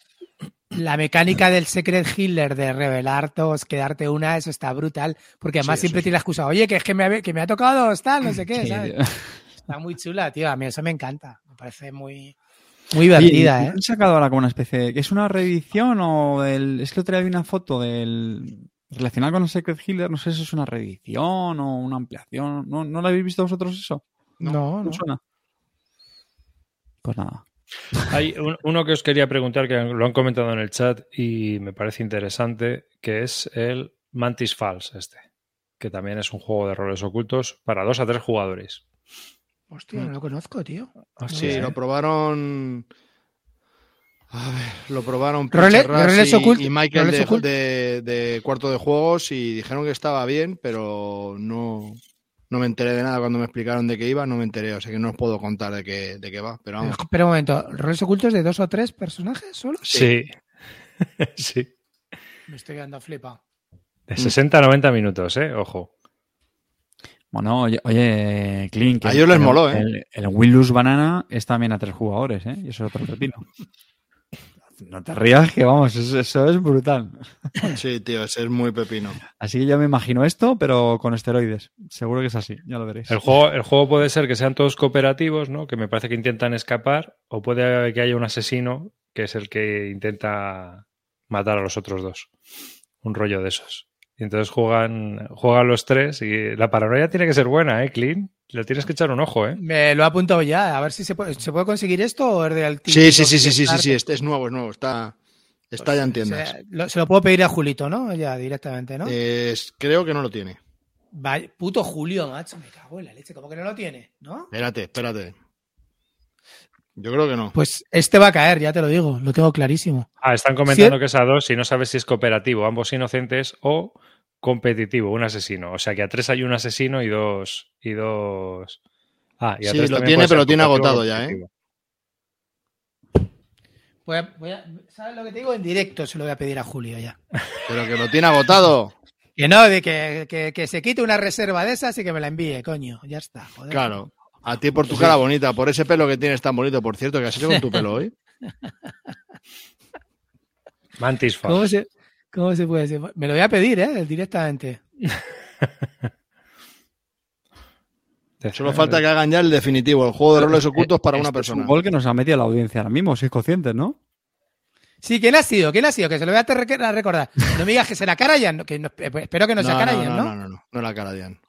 La mecánica del Secret Hitler de revelar dos, quedarte una, eso está brutal. Porque además Sí, siempre tiene la excusa, oye, que es que me ha, que me ha tocado dos, tal, no sé qué, Sí, ¿sabes? Está muy chula, tío. A mí eso me encanta. Me parece muy, muy divertida, ¿eh? ¿Han sacado ahora como una especie de... ¿que ¿Es una reedición o. Es que otro día vi una foto del... Relacionada con el Secret Healer, no sé si es una reedición o una ampliación. ¿No, ¿no lo habéis visto vosotros eso? No, no. ¿No suena? Pues nada. Hay un- uno que os quería preguntar, que lo han comentado en el chat y me parece interesante, que es el Mantis Falls este, que también es un juego de roles ocultos para dos a tres jugadores. Hostia, no lo conozco, tío. Ah, Sí, ¿eh? lo probaron. A ver, lo probaron Role- roles y, ocult- y Michael roles de, ocult- de- de cuarto de juegos y dijeron que estaba bien, pero no, no me enteré de nada cuando me explicaron de qué iba, no me enteré, o sea que no os puedo contar de qué, de qué va, pero vamos. Pero un momento, ¿roles ocultos de dos o tres personajes solo? Sí. sí. Me estoy quedando flipado. De 60 a 90 minutos, ¿eh? Ojo. Bueno, oye, oye Clint, A ellos les el- moló, ¿eh? El, el Willus Banana es también a tres jugadores, ¿eh? Y eso es otro pepino. No te rías, que vamos, eso, eso es brutal. Sí, tío, ese es muy pepino. Así que yo me imagino esto, pero con esteroides. Seguro que es así, ya lo veréis. El juego, el juego puede ser que sean todos cooperativos, ¿no? Que me parece que intentan escapar, o puede que haya un asesino que es el que intenta matar a los otros dos. Un rollo de esos. Y entonces juegan, juegan los tres y la paranoia tiene que ser buena, ¿eh, Clean? Le tienes que echar un ojo, ¿eh? Me lo he apuntado ya. A ver si se puede, ¿se puede conseguir esto o es del Sí, sí, sí, sí, sí, sí, Kickstarter? sí, es, es nuevo, es nuevo, está, está ya en tiendas. Se lo, se lo puedo pedir a Julito, ¿no? Ya directamente, ¿no? Es- creo que no lo tiene. Vaya, puto Julio, macho, me cago en la leche. ¿Cómo que no lo tiene? ¿No? Espérate, espérate. Yo creo que no. Pues este va a caer, ya te lo digo, lo tengo clarísimo. Ah, están comentando Sí. que es a dos y no sabes si es cooperativo, ambos inocentes o competitivo, un asesino. O sea que a tres hay un asesino y dos. Y dos... Ah, y a Sí, tres lo también tiene, puede ser pero tiene cooperativo o agotado ya, ¿eh? Voy a- voy a- ¿Sabes lo que te digo? En directo se lo voy a pedir a Julio ya. Pero que lo tiene agotado. Que no, de que, que- que se quite una reserva de esas y que me la envíe, coño. Ya está, joder. Claro. A ti por tu cara bonita, por ese pelo que tienes tan bonito, por cierto, que has hecho con tu pelo hoy. Mantis Fox. ¿Cómo se, ¿Cómo se puede decir? Me lo voy a pedir, ¿eh? Directamente. Solo falta que hagan ya el definitivo, el juego de roles ocultos para una Este Es persona. un gol que nos ha metido la audiencia ahora mismo, sois conscientes, ¿no? Sí, ¿quién ha sido? ¿Quién ha sido? Que se lo voy a recordar. No me digas que será Karayan, que no- eh, espero que no, sea Karayan, ¿no? no, no, no, no la Karayan.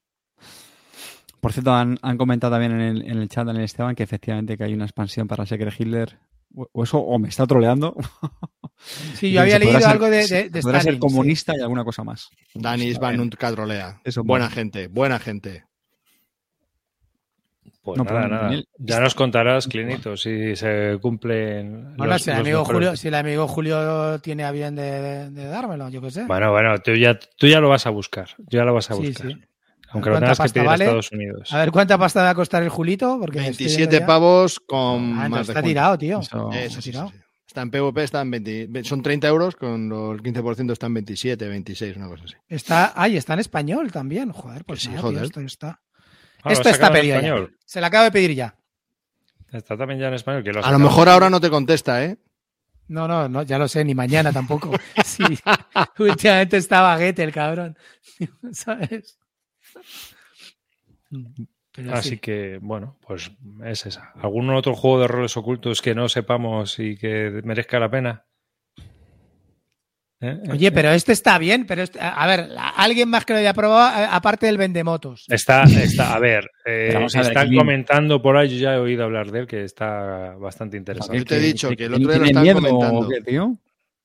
Por cierto, han, han comentado también en el, en el chat, en el Esteban, que efectivamente que hay una expansión para Secret Hitler. O, eso, o me está troleando. Sí, yo había leído ser- algo de, de, de ser Stalin, sí. comunista y alguna cosa más. Danis Van nunca trolea. Eso es buena bueno. gente, buena gente. Pues No, nada, nada. Daniel- Ya nos contarás, Clinito, si se cumplen. Bueno, los- si el, amigo Julio, si el amigo Julio tiene a bien de, de- de dármelo, yo qué sé. Bueno, bueno, tú ya, tú ya lo vas a buscar. Ya lo vas a Sí, buscar. sí. Aunque lo ¿Cuánta tengas que pedir vale? a Estados Unidos. A ver cuánta pasta va a costar el Julito, porque estoy 27 viendo ya- pavos con Ah, más de está tirado, tío. Eso- Eso, Está sí, sí, tirado. sí. Está en PvP, está en 20, son 30 euros, con el 15% está en 27, 26, una cosa así. Está, ay, está en español también. Joder, pues sí, nada, joder. tío, esto está. Ah, esto está pedido ya. Se la acabo de pedir ya. Está también ya en español. que lo A lo mejor ahora no te contesta, ¿eh? No, no, no, ya lo sé, ni mañana tampoco. Sí, últimamente está baguete el cabrón. ¿Sabes? Pero Así sí. que, bueno, pues es esa. ¿Algún otro juego de roles ocultos que no sepamos y que merezca la pena? ¿Eh? Oye, pero este está bien, pero este- a ver, alguien más que lo haya probado, aparte del vendemotos. Está, está, a ver, eh, Pero vamos a ver, están comentando por ahí, yo ya he oído hablar de él, que está bastante interesante. Yo te he dicho que el otro día ¿Tiene lo miedo comentando. o qué, tío?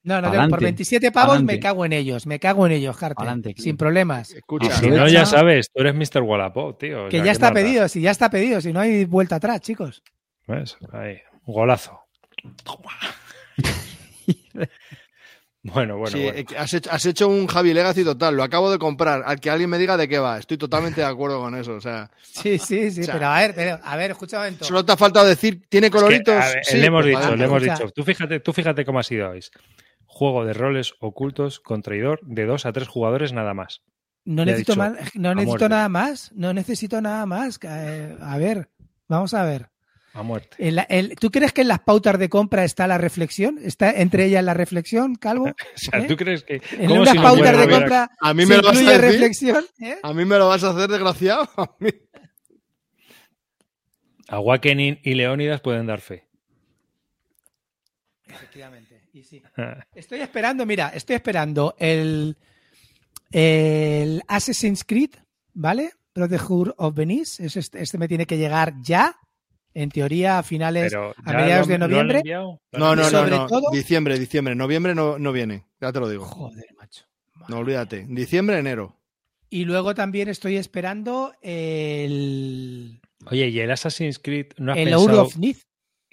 No, no, por 27 pavos me cago en ellos, me cago en ellos. Pa'lante, Sin problemas. Escucha, si no, ya sabes, tú eres Mr. Wallapop, tío. Que ya ¿qué está pedido, si ya está pedido, si no hay vuelta atrás, chicos. ¿Ves? Ahí, un golazo. bueno, bueno, sí, bueno. has, hecho, has hecho un Javi Legacy total, lo acabo de comprar. Al que alguien me diga de qué va, estoy totalmente de acuerdo con eso. O sea, Sí, sí, sí, O sea, pero a ver, pero, a ver, escucha un momento. solo te ha faltado decir, ¿tiene Es que, coloritos? a ver, Sí, le hemos pues dicho, le hemos Escucha. dicho. Tú fíjate, tú fíjate cómo ha sido hoy. Juego de roles ocultos con traidor de dos a tres jugadores nada más. No necesito, dicho, más, no a necesito muerte. nada más, no necesito nada más. Eh, A ver, vamos a ver. A muerte. El- el- ¿Tú crees que en las pautas de compra está la reflexión? ¿Está entre ellas la reflexión, Calvo? O sea, ¿Eh? ¿tú crees que En unas si pautas de compra A mí se me lo vas a incluye decir. reflexión. ¿eh? ¿A mí me lo vas a hacer, desgraciado? A mí- Awakening y Leónidas pueden dar fe. Efectivamente, y sí. Estoy esperando, mira, estoy esperando el, el Assassin's Creed, ¿vale? Brotherhood of Venice. Es Este, este me tiene que llegar ya, en teoría, a finales, a ¿ya mediados lo de noviembre. No, no, no, sobre no. todo- Diciembre, diciembre. Noviembre no, no viene, ya te lo digo. Joder, macho. No, olvídate. Diciembre, enero. Y luego también estoy esperando el, Oye, ¿y el Assassin's Creed no has el pensado Hour of Nith.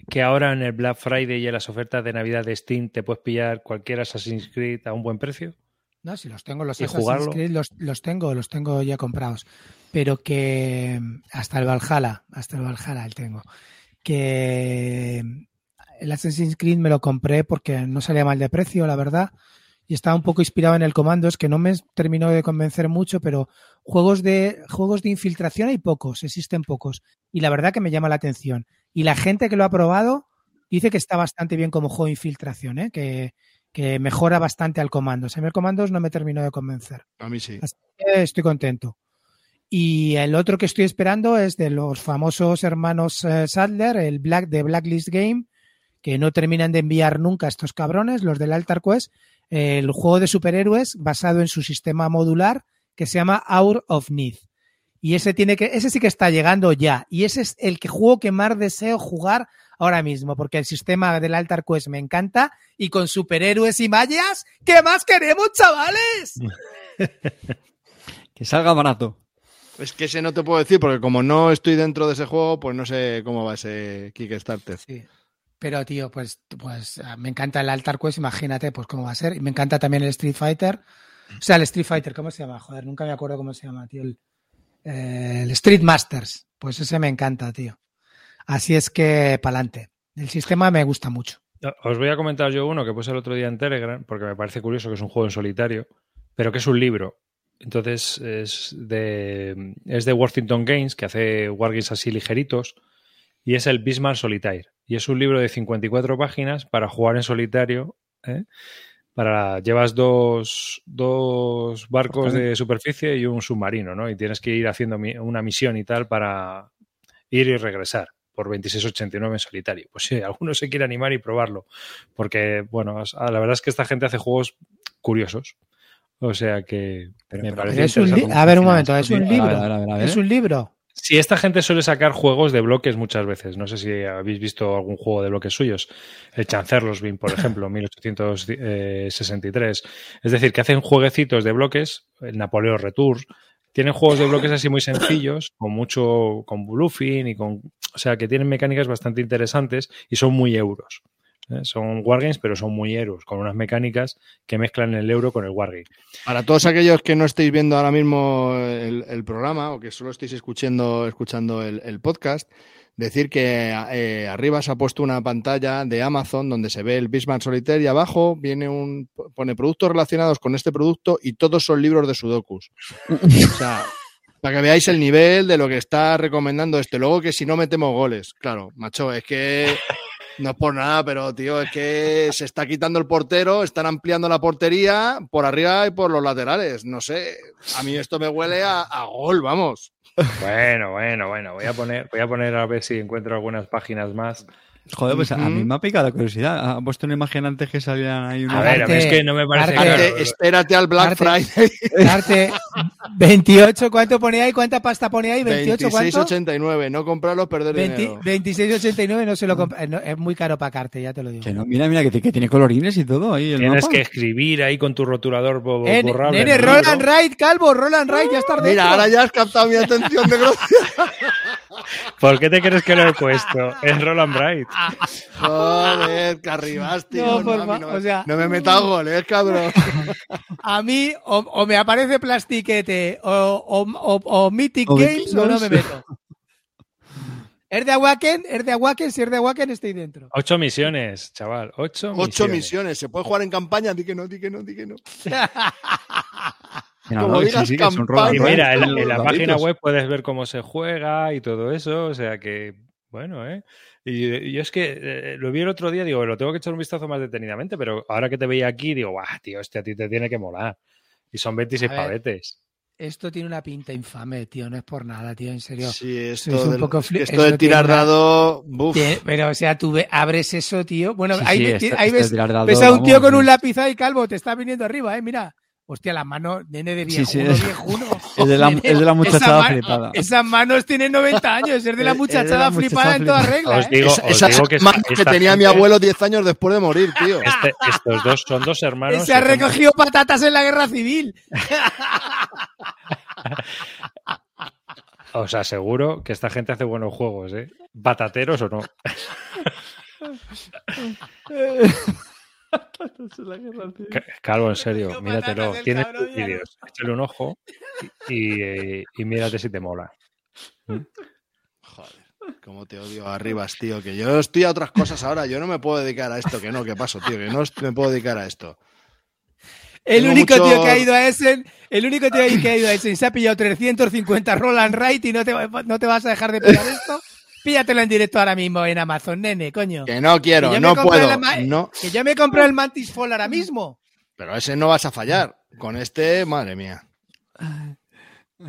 Que ahora en el Black Friday y en las ofertas de Navidad de Steam te puedes pillar cualquier Assassin's Creed a un buen precio? No, si los tengo, los ¿Y Assassin's jugarlo? Creed los, los tengo, los tengo ya comprados. Pero que hasta el Valhalla, hasta el Valhalla el tengo. Que el Assassin's Creed me lo compré porque no salía mal de precio, la verdad. Y estaba un poco inspirado en el Commandos, que no me terminó de convencer mucho, pero juegos de, juegos de infiltración hay pocos, existen pocos. Y la verdad que me llama la atención. Y la gente que lo ha probado dice que está bastante bien como juego de infiltración, ¿eh? que, que mejora bastante al Commandos. A mí el Commandos no me terminó de convencer. A mí sí. Así que estoy contento. Y el otro que estoy esperando es de los famosos hermanos eh, Sadler, el Black de Blacklist Game, que no terminan de enviar nunca estos cabrones, los del Altar Quest, el juego de superhéroes basado en su sistema modular que se llama Hour of Need. Y ese tiene que, ese sí que está llegando ya. Y ese es el que juego que más deseo jugar ahora mismo, porque el sistema del Altar Quest me encanta y con superhéroes y mallas, ¿qué más queremos, chavales? Que salga barato. Es que ese no te puedo decir porque como no estoy dentro de ese juego, pues no sé cómo va ese Kickstarter. Sí. Pero, tío, pues, pues ah, me encanta el Altar Quest, imagínate pues cómo va a ser. Y me encanta también el Street Fighter. O sea, el Street Fighter, ¿cómo se llama? Joder, nunca me acuerdo cómo se llama, tío. El, eh, el Street Masters. Pues ese me encanta, tío. Así es que, pa'lante. El sistema me gusta mucho. Os voy a comentar yo uno que puse el otro día en Telegram, porque me parece curioso que es un juego en solitario, pero que es un libro. Entonces es de, es de Worthington Games, que hace wargames así ligeritos, y es el Bismarck Solitaire. Y es un libro de 54 páginas para jugar en solitario. ¿eh? Para, llevas dos, dos barcos de superficie y un submarino, ¿no? Y tienes que ir haciendo mi- una misión y tal para ir y regresar por 26.89 en solitario. Pues sí, alguno se quiere animar y probarlo. Porque, bueno, la verdad es que esta gente hace juegos curiosos. O sea que Pero- me pero parece es un a ver, un momento, es un libro. a ver, a ver, a ver. Es un libro. Sí, esta gente suele sacar juegos de bloques muchas veces. No sé si habéis visto algún juego de bloques suyos. El Chancerlosville, por ejemplo, 1863. Es decir, que hacen jueguecitos de bloques, el Napoleón Retour. Tienen juegos de bloques así muy sencillos, con mucho, con bluffing y con, o sea, que tienen mecánicas bastante interesantes y son muy euros. ¿Eh? Son wargames, pero son muy euros, con unas mecánicas que mezclan el euro con el wargame. Para todos aquellos que no estéis viendo ahora mismo el, programa o que solo estéis escuchando, escuchando el, el podcast, decir que eh, arriba se ha puesto una pantalla de Amazon donde se ve el Bismarck Solitaire y abajo viene un pone productos relacionados con este producto y todos son libros de sudokus. O sea, para que veáis el nivel de lo que está recomendando este. Luego que si no metemos goles, claro, macho, es que no es por nada, pero tío, es que se está quitando el portero, están ampliando la portería por arriba y por los laterales. No sé, a mí esto me huele a, a gol, vamos. Bueno, bueno, bueno. Voy a poner, voy a poner a ver si encuentro algunas páginas más. Joder, pues a mí me ha picado la curiosidad. Ha puesto una imagen antes que salían ahí A unos... ver, a ver, es que no me parece Arte- claro. Espérate, al Black Arte- Friday. Darte 28, ¿cuánto pone ahí? ¿Cuánta pasta pone ahí? 28, ¿cuánto? 26.89, no comprarlos, perder 20 dinero. 26,89 no se lo compra. no, es muy caro para Carte, ya te lo digo. Que no, mira, mira, que, que tiene colorines y todo ahí. El Tienes mapa. que escribir ahí con tu rotulador bo- Eh, borrable. nene, en el Roland. Wright, calvo, Roland Wright, ya está dentro. Mira, ahora ya has captado mi atención de gracia. ¿Por qué te crees que lo he puesto? Es Roland Bright. Joder, que arribas, tío. No, No, por mí no, o sea- no me metas goles, cabrón. A mí o, o me aparece plastiquete o, o, o- o Mythic O Games o no me meto. Es de Awaken, es de Awaken, si es de Awaken estoy dentro. Ocho misiones, chaval. Ocho, Ocho misiones. ¿Se puede jugar en campaña? Di que no, di que no, di que no. Como digas sí, sí, campaña. Y mira, en, la- en la los página web puedes ver cómo se juega y todo eso. O sea que, bueno, ¿eh? Y, yo es que eh, lo vi el otro día, digo, lo tengo que echar un vistazo más detenidamente, pero ahora que te veía aquí, digo, guau, tío, este a ti te tiene que molar. Y son 26 A ver. pavetes. Esto tiene una pinta infame, tío, no es por nada, tío, en serio. Sí, Es esto, un del- poco esto eso de tirar una- dado. buf. Tiene- Pero, o sea, tú ve- abres eso, tío. Bueno, Sí, ahí, sí, ahí ves, dado, ves a un tío vamos, con un es- lápiz ahí calvo, te está viniendo arriba, eh, mira. Hostia, las manos, nene de Sí, viejuno, sí. viejuno. Es de la, Nene, es de la muchachada esa flipada. Esas manos tienen 90 años, es de la Es- es de muchachada la flipada en muchachada toda regla. Os ¿eh? digo, os esas digo que, manos esta- que esta tenía mi abuelo 10 años después de morir, tío. este- estos dos son dos hermanos. Se ha son- recogido patatas en la guerra civil. Os aseguro que esta gente hace buenos juegos, ¿eh? Patateros o no. Ca- Calvo, en serio, míratelo. Tienes vídeos. Échale un ojo y, y, y mírate si te mola. Joder, cómo te odio arribas, tío. Que yo estoy a otras cosas ahora. Yo no me puedo dedicar a esto. Que no, que paso, tío. Que no me puedo dedicar a esto. El Tengo único mucho- tío que ha ido a Essen, el único tío que ha ido a Essen se ha pillado 350 Roland Wright y no te, no te vas a dejar de pillar esto. Píllatelo en directo ahora mismo en Amazon, nene, coño. Que no quiero, Que no puedo. No. Que yo me compré el Mantis Fall ahora mismo. Pero ese no vas a fallar. Con este, madre mía.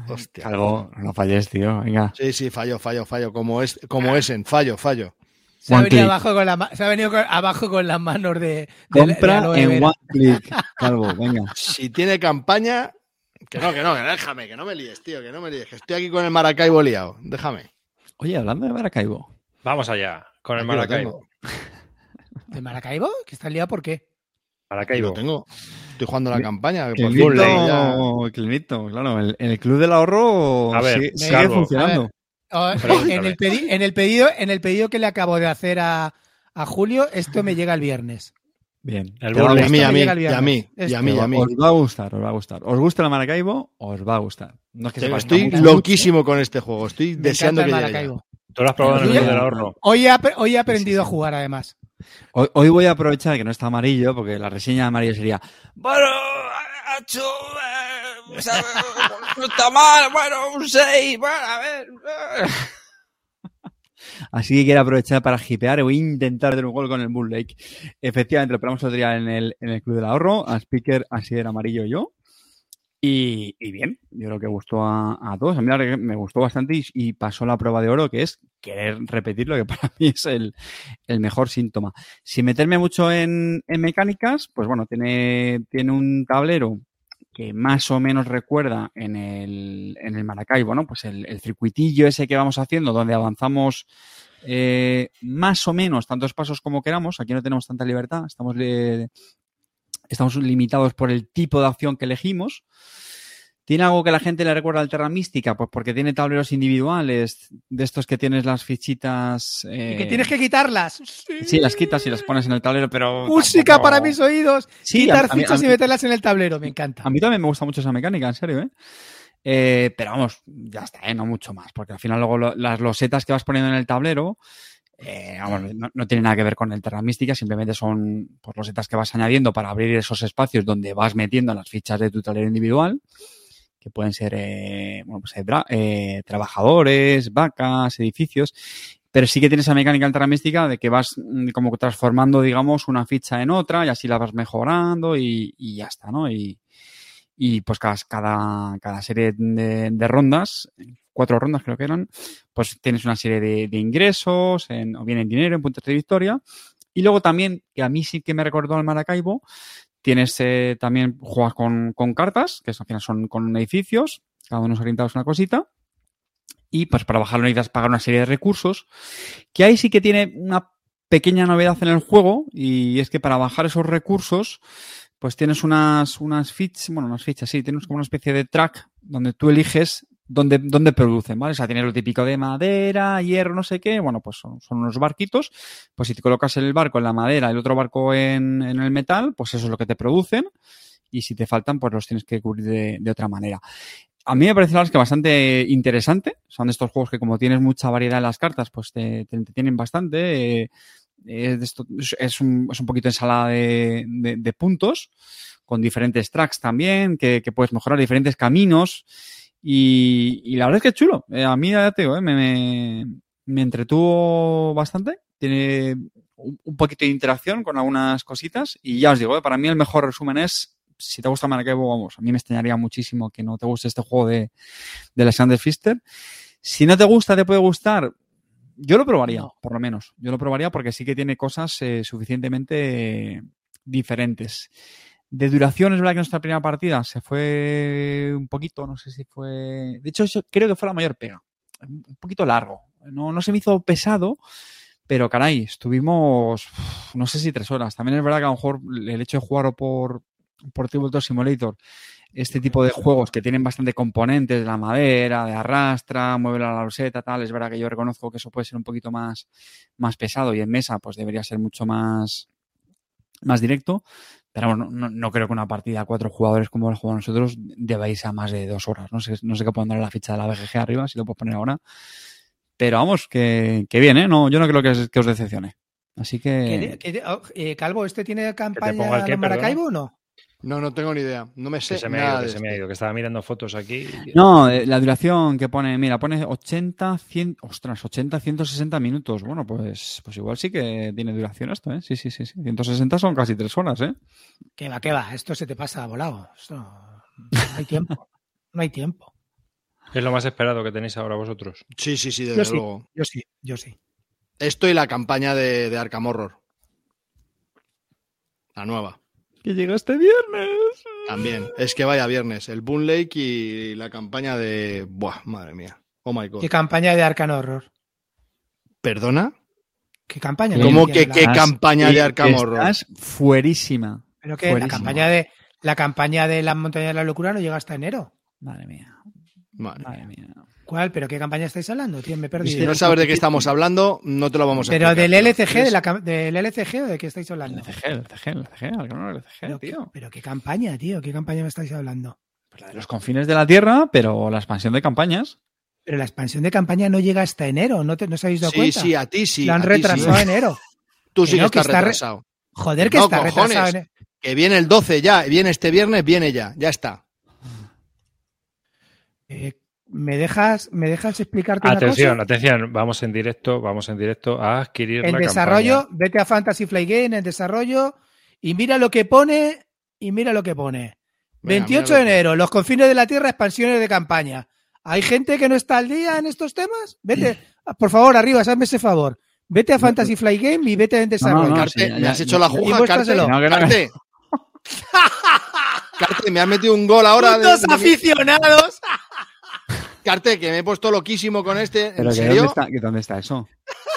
Hostia. Calvo, no falles, tío. Venga. Sí, sí, fallo, fallo, fallo. Como es, como es en fallo, fallo. Se ha, venido abajo con la, ma- se ha venido con- abajo con las manos de, de- de Compra en one click. Calvo, venga. Si tiene campaña. Que no, que no, que no, déjame, que no me líes, tío, que no me líes. Que estoy aquí con el Maracaibo liado. Déjame. Oye, hablando de Maracaibo. Vamos allá, con el Aquí Maracaibo. ¿De Maracaibo? ¿Que está liado por qué? Maracaibo. lo tengo. Estoy jugando la campaña. que fin ya- Clinito, claro. El, el club del ahorro A ver, sigue, funcionando. Oh, en, el pedi- en el pedido, en el pedido que le acabo de hacer a, a Julio, esto me llega el viernes. Bien. El va a burle. Y a mí, a me mí, y a mí, y a mí, y a mí. Os va a gustar, os va a gustar. ¿Os gusta el Maracaibo? Os va a gustar. No es que parezca Estoy mucho. loquísimo con este juego. Estoy Me deseando que llegue. Tú lo has probado en el del ahorro. Hoy he, ap- hoy he Sí, aprendido sí, sí. a jugar, además. Hoy, hoy voy a aprovechar que no está amarillo, porque la reseña de amarillo sería. Bueno, Nacho, eh, no está mal, bueno, un 6, bueno, a ver. Eh". Así que quiero aprovechar para hipear a intentar hacer un gol con el Bull Lake. Efectivamente, lo probamos otro día en el, en el Club del Ahorro, a Speaker, así era amarillo yo. Y, y bien, yo creo que gustó a, a todos. A mí me gustó bastante y, y pasó la prueba de oro, que es querer repetirlo, que para mí es el, el mejor síntoma. Sin meterme mucho en, en mecánicas, pues bueno, tiene, tiene un tablero que más o menos recuerda en el, en el Maracaibo, ¿no? Pues el, circuitillo ese que vamos haciendo, donde avanzamos eh, más o menos tantos pasos como queramos. Aquí no tenemos tanta libertad, estamos, le- estamos limitados por el tipo de acción que elegimos. ¿Tiene algo que la gente le recuerda al Terra Mística? Pues porque tiene tableros individuales, de estos que tienes las fichitas. eh, Y que tienes que quitarlas. Sí, las quitas y las pones en el tablero, pero. Música tampoco- para mis oídos. Sí, Quitar a- a mí- fichas a mí- y meterlas en el tablero. Me encanta. A mí también me gusta mucho esa mecánica, en serio, ¿eh? Eh, pero vamos, ya está, ¿eh? No mucho más, porque al final luego lo- las losetas que vas poniendo en el tablero, eh, vamos, no, no tienen nada que ver con el Terra Mística, simplemente son pues, losetas que vas añadiendo para abrir esos espacios donde vas metiendo las fichas de tu tablero individual, que pueden ser eh, bueno, pues, eh, eh, trabajadores, vacas, edificios, pero sí que tiene esa mecánica en Terra Mística de que vas mm, como transformando, digamos, una ficha en otra y así la vas mejorando y, y ya está, ¿no? Y, y pues cada, cada, cada serie de, de rondas, cuatro rondas creo que eran, pues tienes una serie de, de ingresos, en, o bien en dinero, en puntos de victoria. Y luego también, que a mí sí que me recordó al Maracaibo, tienes eh, también, juegas con, con cartas, que al final son con edificios, cada uno orientados a una cosita. Y pues para bajarlo necesitas pagar una serie de recursos, que ahí sí que tiene una pequeña novedad en el juego, y es que para bajar esos recursos, pues tienes unas, unas fichas, bueno, unas fichas, sí, tienes como una especie de track donde tú eliges dónde, dónde producen, ¿vale? O sea, tienes lo típico de madera, hierro, no sé qué, bueno, pues son, son unos barquitos, pues si te colocas el barco en la madera el otro barco en, en el metal, pues eso es lo que te producen, y si te faltan, pues los tienes que cubrir de, de otra manera. A mí me parece la verdad que bastante interesante. Son de estos juegos que como tienes mucha variedad en las cartas, pues te, te entretienen bastante. Eh, es- es un, es un poquito ensalada de, de- de puntos, con diferentes tracks también, que, que puedes mejorar diferentes caminos. Y, y la verdad es que es chulo. Eh, a mí, ya te digo, eh, me, me, me entretuvo bastante. Tiene un, un poquito de interacción con algunas cositas. Y ya os digo, eh, para mí el mejor resumen es, si te gusta Maracaibo, vamos, a mí me extrañaría muchísimo que no te guste este juego de, de Alexander Pfister. Si no te gusta, te puede gustar. Yo lo probaría, por lo menos. Yo lo probaría porque sí que tiene cosas suficientemente diferentes. De duración, es verdad que nuestra primera partida se fue un poquito, no sé si fue. De hecho, eso creo que fue la mayor pega. Un poquito largo. No, no se me hizo pesado, pero caray, estuvimos, no sé si tres horas. También es verdad que a lo mejor el hecho de jugar por, por Tabletop Simulator, este tipo de juegos que tienen bastante componentes de la madera, de arrastra, mueve la loseta, tal, es verdad que yo reconozco que eso puede ser un poquito más, más pesado y en mesa pues debería ser mucho más, más directo. Pero vamos, no, no, no creo que una partida a cuatro jugadores como la jugamos nosotros deba irse a más de dos horas. No sé, no sé qué pondrá la ficha de la BGG arriba, si lo puedo poner ahora. Pero vamos, que, que bien, ¿eh? No, yo no creo que, os- que os decepcione. Así ¿Qué- que... qué- oh, eh, Calvo, ¿este tiene campaña de Maracaibo o no? No, no tengo ni idea. No me sé Que se me ha ido, que de se me ha ido, que estaba mirando fotos aquí. No, eh, la duración que pone, mira, pone 80, 100, ostras, 80, 160 minutos. Bueno, pues, pues igual sí que tiene duración esto, ¿eh? Sí, sí, sí, sí. 160 son casi tres horas, ¿eh? Que va, que va. Esto se te pasa volado. Esto no hay tiempo. No hay tiempo. Es lo más esperado que tenéis ahora vosotros. Sí, sí, sí, desde Yo sí, luego. yo sí, yo sí. Esto y la campaña de, de Arkham Horror. La nueva. Que llega este viernes. También. Es que vaya viernes. El Boon Lake y la campaña de. Buah, madre mía. Oh my god. ¿Qué campaña de Arcan Horror? ¿Perdona? ¿Qué campaña? ¿Cómo ¿Quién que la- qué campaña de Arkham Horror? Estás fuerísima. ¿Pero qué? La Fuerísima. campaña de la campaña de la montaña de la locura no llega hasta enero. Madre mía, Madre madre mía. mía. ¿Cuál? ¿Pero qué campaña estáis hablando? Tío, me he Si perdido. no sabes de qué estamos hablando, no te lo vamos a ¿Pero explicar. del LCG, del LCG o de qué estáis hablando? LCG, LCG, LCG, no LCG, ¿Pero, tío. pero qué campaña, tío? ¿Qué campaña me estáis hablando? Pues la de los confines de la Tierra, pero la expansión de campañas. Pero la expansión de campaña no llega hasta enero, ¿no, te, no os habéis dado Sí, cuenta? sí, a ti sí. la han sí. retrasado a enero. tú sí que no, que estás está re- retrasado. Joder, que No, está cojones. retrasado. en- Que viene el 12 ya, viene este viernes, viene ya, ya está. Eh, ¿me, dejas, ¿Me dejas explicarte una Atención, cosa? atención, vamos en directo, vamos en directo a adquirir En la desarrollo, campaña. vete a Fantasy Flight Game, en desarrollo, y mira lo que pone, y mira lo que pone. Venga, 28 mira de enero, los confines de la Tierra, expansiones de campaña. ¿Hay gente que no está al día en estos temas? Vete, por favor, arriba, hazme ese favor. Vete a Fantasy Flight Game y vete en desarrollo. no, Carte, sí, ya, me has hecho la juja, Carte. No, no, no. Carte. Carte, me has metido un gol ahora. de- ¡Putos de- aficionados! Carte, que me he puesto loquísimo con este. Pero ¿En que serio? ¿dónde está, que ¿dónde está eso?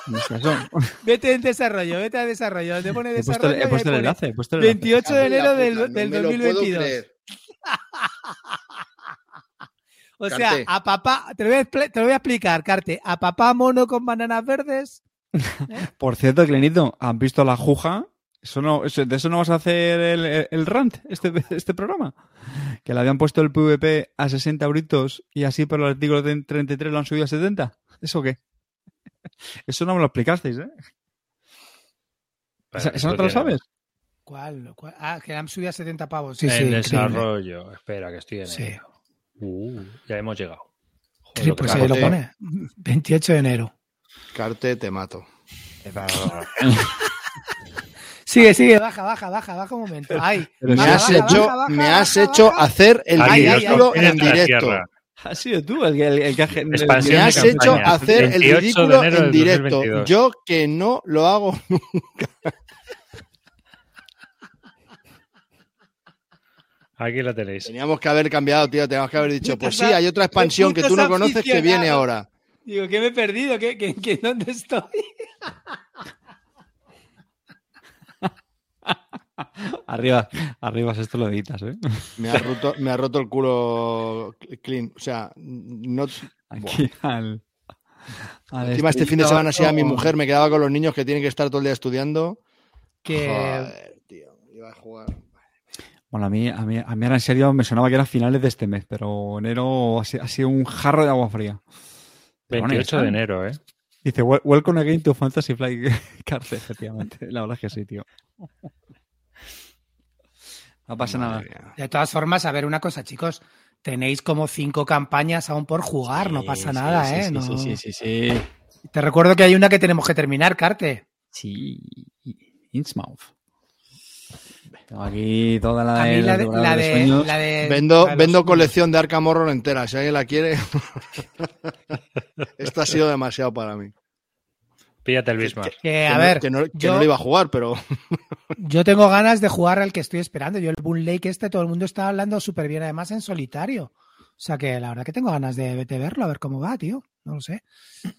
¿Dónde está eso? Vete en desarrollo, vete a desarrollo. Donde pone He puesto, he el enlace. He puesto el enlace. 28 de enero del, no del me lo puedo 2022. creer. O sea, Carte. a papá, te lo, voy a, expl- te lo voy a explicar, Carte. A papá mono con bananas verdes. Por cierto, Clenito, ¿han visto la juja? Eso no, eso- ¿De eso no vas a hacer el, el- el rant, este, este programa? Que le habían puesto el PvP a 60 euritos y así por el artículo 33 lo han subido a 70. ¿Eso qué? Eso no me lo explicasteis, ¿eh? ¿Eso, eso no te lo sabes? ¿Cuál? ¿Cuál? Ah, que han subido a 70 pavos. Sí, en sí, increíble. desarrollo. Espera, que estoy en Sí. ello. Uh, ya hemos llegado. Joder, Sí, pues ahí lo pone. 28 de enero. Carte, te mato. Sigue, sigue, baja, baja, baja, baja un momento. Ay, Pero Me has baja, hecho, baja, baja, me has baja, hecho baja. hacer el ridículo en directo. Has sido tú el que, el, el que Expansión Me has campaña. hecho hacer el 28 de ridículo en directo. 2022. Yo que no lo hago. Aquí la tenéis. Teníamos que haber cambiado, tío. Teníamos que haber dicho, pues sí, hay otra expansión que tú no conoces que viene ahora. Digo, ¿qué me he perdido? ¿Qué, qué, qué- dónde estoy? Arriba, arriba, esto lo editas, ¿eh? Me ha roto, me ha roto el culo clean. O sea, no. Aquí al. al Encima este fin de semana sí a mi mujer me quedaba con los niños que tienen que estar todo el día estudiando. Que Joder, tío. Iba a jugar. Bueno, a mí, a, mí, a mí ahora en serio me sonaba que era finales de este mes, pero enero ha, si- sido un jarro de agua fría. Pero bueno, 28 ya de enero, ¿eh? Dice, "Wel- welcome again to Fantasy Flight Cárcel, efectivamente. La verdad es que sí, tío. No pasa nada. Mía. De todas formas, a ver una cosa, chicos. Tenéis como cinco campañas aún por jugar, no pasa sí, nada, sí, ¿eh? Sí, No- sí, sí, sí, sí. Te recuerdo que hay una que tenemos que terminar, Carte. Sí, Innsmouth. Tengo aquí toda la de, la los de, devoradores la de de, sueños. la de- Vendo, la de vendo colección de Arkham Horror entera. Si alguien la quiere. Esto ha sido demasiado para mí. Píllate el Bismarck. Que, Que a no- ver, que no, que yo- no lo iba a jugar, pero Yo tengo ganas de jugar al que estoy esperando. Yo el Boon Lake este, todo el mundo está hablando súper bien, además en solitario. O sea que la verdad que tengo ganas de, de verlo, a ver cómo va, tío. No lo sé.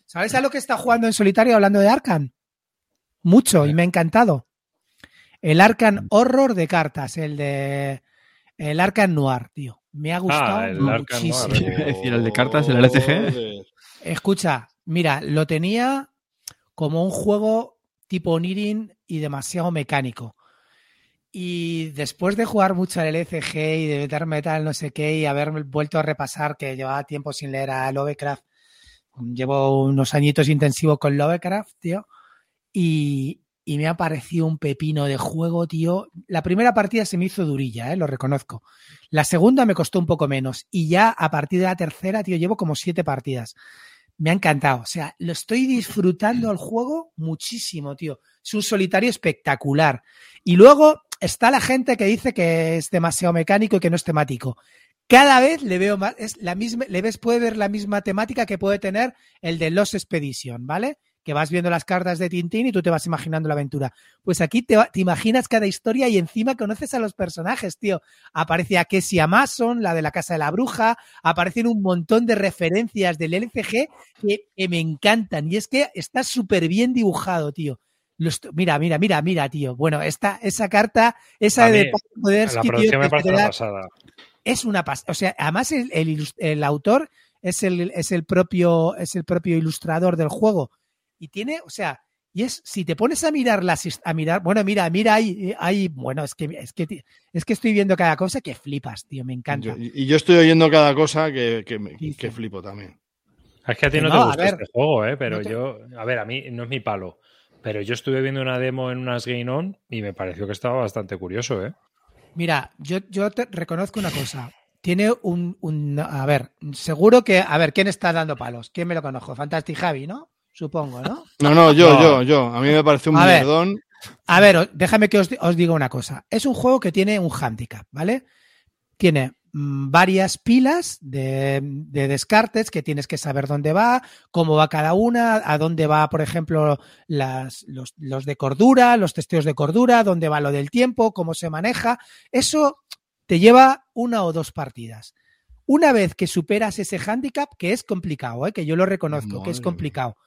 ¿Sabes a lo que está jugando en solitario hablando de Arkham? Mucho, y me ha encantado. El Arkham Horror de cartas, el de... El Arkham Noir, tío. Me ha gustado Ah, el Arkham muchísimo. Noir. A decir, el de cartas, el LCG. Escucha, mira, lo tenía como un juego tipo Nirin y demasiado mecánico. Y después de jugar mucho al LCG y de meterme tal no sé qué y haberme vuelto a repasar que llevaba tiempo sin leer a Lovecraft, llevo unos añitos intensivos con Lovecraft, tío, y, y me ha parecido un pepino de juego, tío. La primera partida se me hizo durilla, eh, lo reconozco. La segunda me costó un poco menos y ya a partir de la tercera, tío, llevo como siete partidas. Me ha encantado. O sea, lo estoy disfrutando al juego muchísimo, tío. Es un solitario espectacular. Y luego está la gente que dice que es demasiado mecánico y que no es temático. Cada vez le veo más, es la misma, le ves, puede ver la misma temática que puede tener el de Lost Expedition, ¿vale? Que vas viendo las cartas de Tintín y tú te vas imaginando la aventura. Pues aquí te, va- te imaginas cada historia y encima conoces a los personajes, tío. Aparece a Kessie Mason, la de la Casa de la Bruja, aparecen un montón de referencias del LCG que, que me encantan. Y es que está súper bien dibujado, tío. Mira, mira, mira, mira, tío. Bueno, esta, esa carta, esa de Podersky, La tío, me parece una da- pasada. es una pas O sea, además el, el el autor es el, es el propio, es el propio ilustrador del juego. Y tiene, o sea, y es, si te pones a mirar las, a mirar, bueno, mira, mira, hay, hay bueno, es que, es que, es que estoy viendo cada cosa que flipas, tío, me encanta. Yo- y yo estoy oyendo cada cosa que, que, que flipo también. Es que a ti no, no, te gusta ver, este juego, ¿eh? Pero no te- yo, a ver, a mí no es mi palo. Pero yo estuve viendo una demo en unas Game On y me pareció que estaba bastante curioso, ¿eh? Mira, yo, yo te reconozco una cosa. Tiene un, un- A ver, seguro que. A ver, ¿quién está dando palos? ¿Quién me lo conozco? Fantastic Javi, ¿no? Supongo, ¿no? No, no, yo, No. yo, yo. A mí me parece un A ver. mierdón. A ver, déjame que os, di- os diga una cosa. Es un juego que tiene un handicap, ¿vale? Tiene mm, varias pilas de, de descartes que tienes que saber dónde va, cómo va cada una, a dónde va, por ejemplo, las, los, los de cordura, los testeos de cordura, dónde va lo del tiempo, cómo se maneja. Eso te lleva una o dos partidas. Una vez que superas ese handicap, que es complicado, ¿eh? que yo lo reconozco, que es complicado,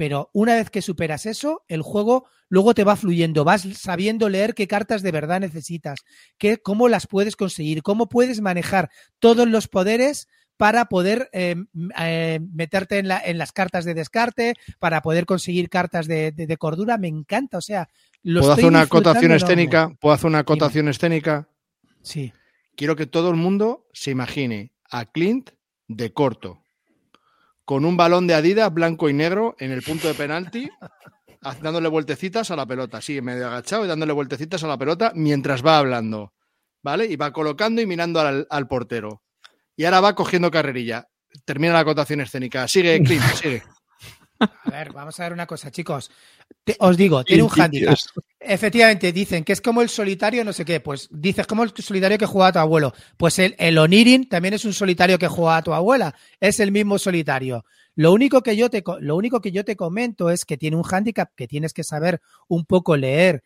pero una vez que superas eso, el juego luego te va fluyendo, vas sabiendo leer qué cartas de verdad necesitas, qué, cómo las puedes conseguir, cómo puedes manejar todos los poderes para poder eh, eh, meterte en, la- en las cartas de descarte, para poder conseguir cartas de, de- de cordura. Me encanta, o sea, lo ¿Puedo hacer una acotación escénica? ¿Puedo hacer una acotación escénica? Sí. Quiero que todo el mundo se imagine a Clint de corto, con un balón de Adidas blanco y negro en el punto de penalti, dándole vueltecitas a la pelota, sí, medio agachado y dándole vueltecitas a la pelota mientras va hablando, ¿vale? Y va colocando y mirando al, al portero. Y ahora va cogiendo carrerilla. Termina la acotación escénica. Sigue, Clint, sigue. A ver, vamos a ver una cosa, chicos. Te- os digo, tiene un handicap. Efectivamente, dicen que es como el solitario, no sé qué. Pues dices, como el solitario que juega tu abuelo. Pues el, el Onirin también es un solitario que juega a tu abuela. Es el mismo solitario. Lo único, que yo te, lo único que yo te comento es que tiene un hándicap que tienes que saber un poco leer,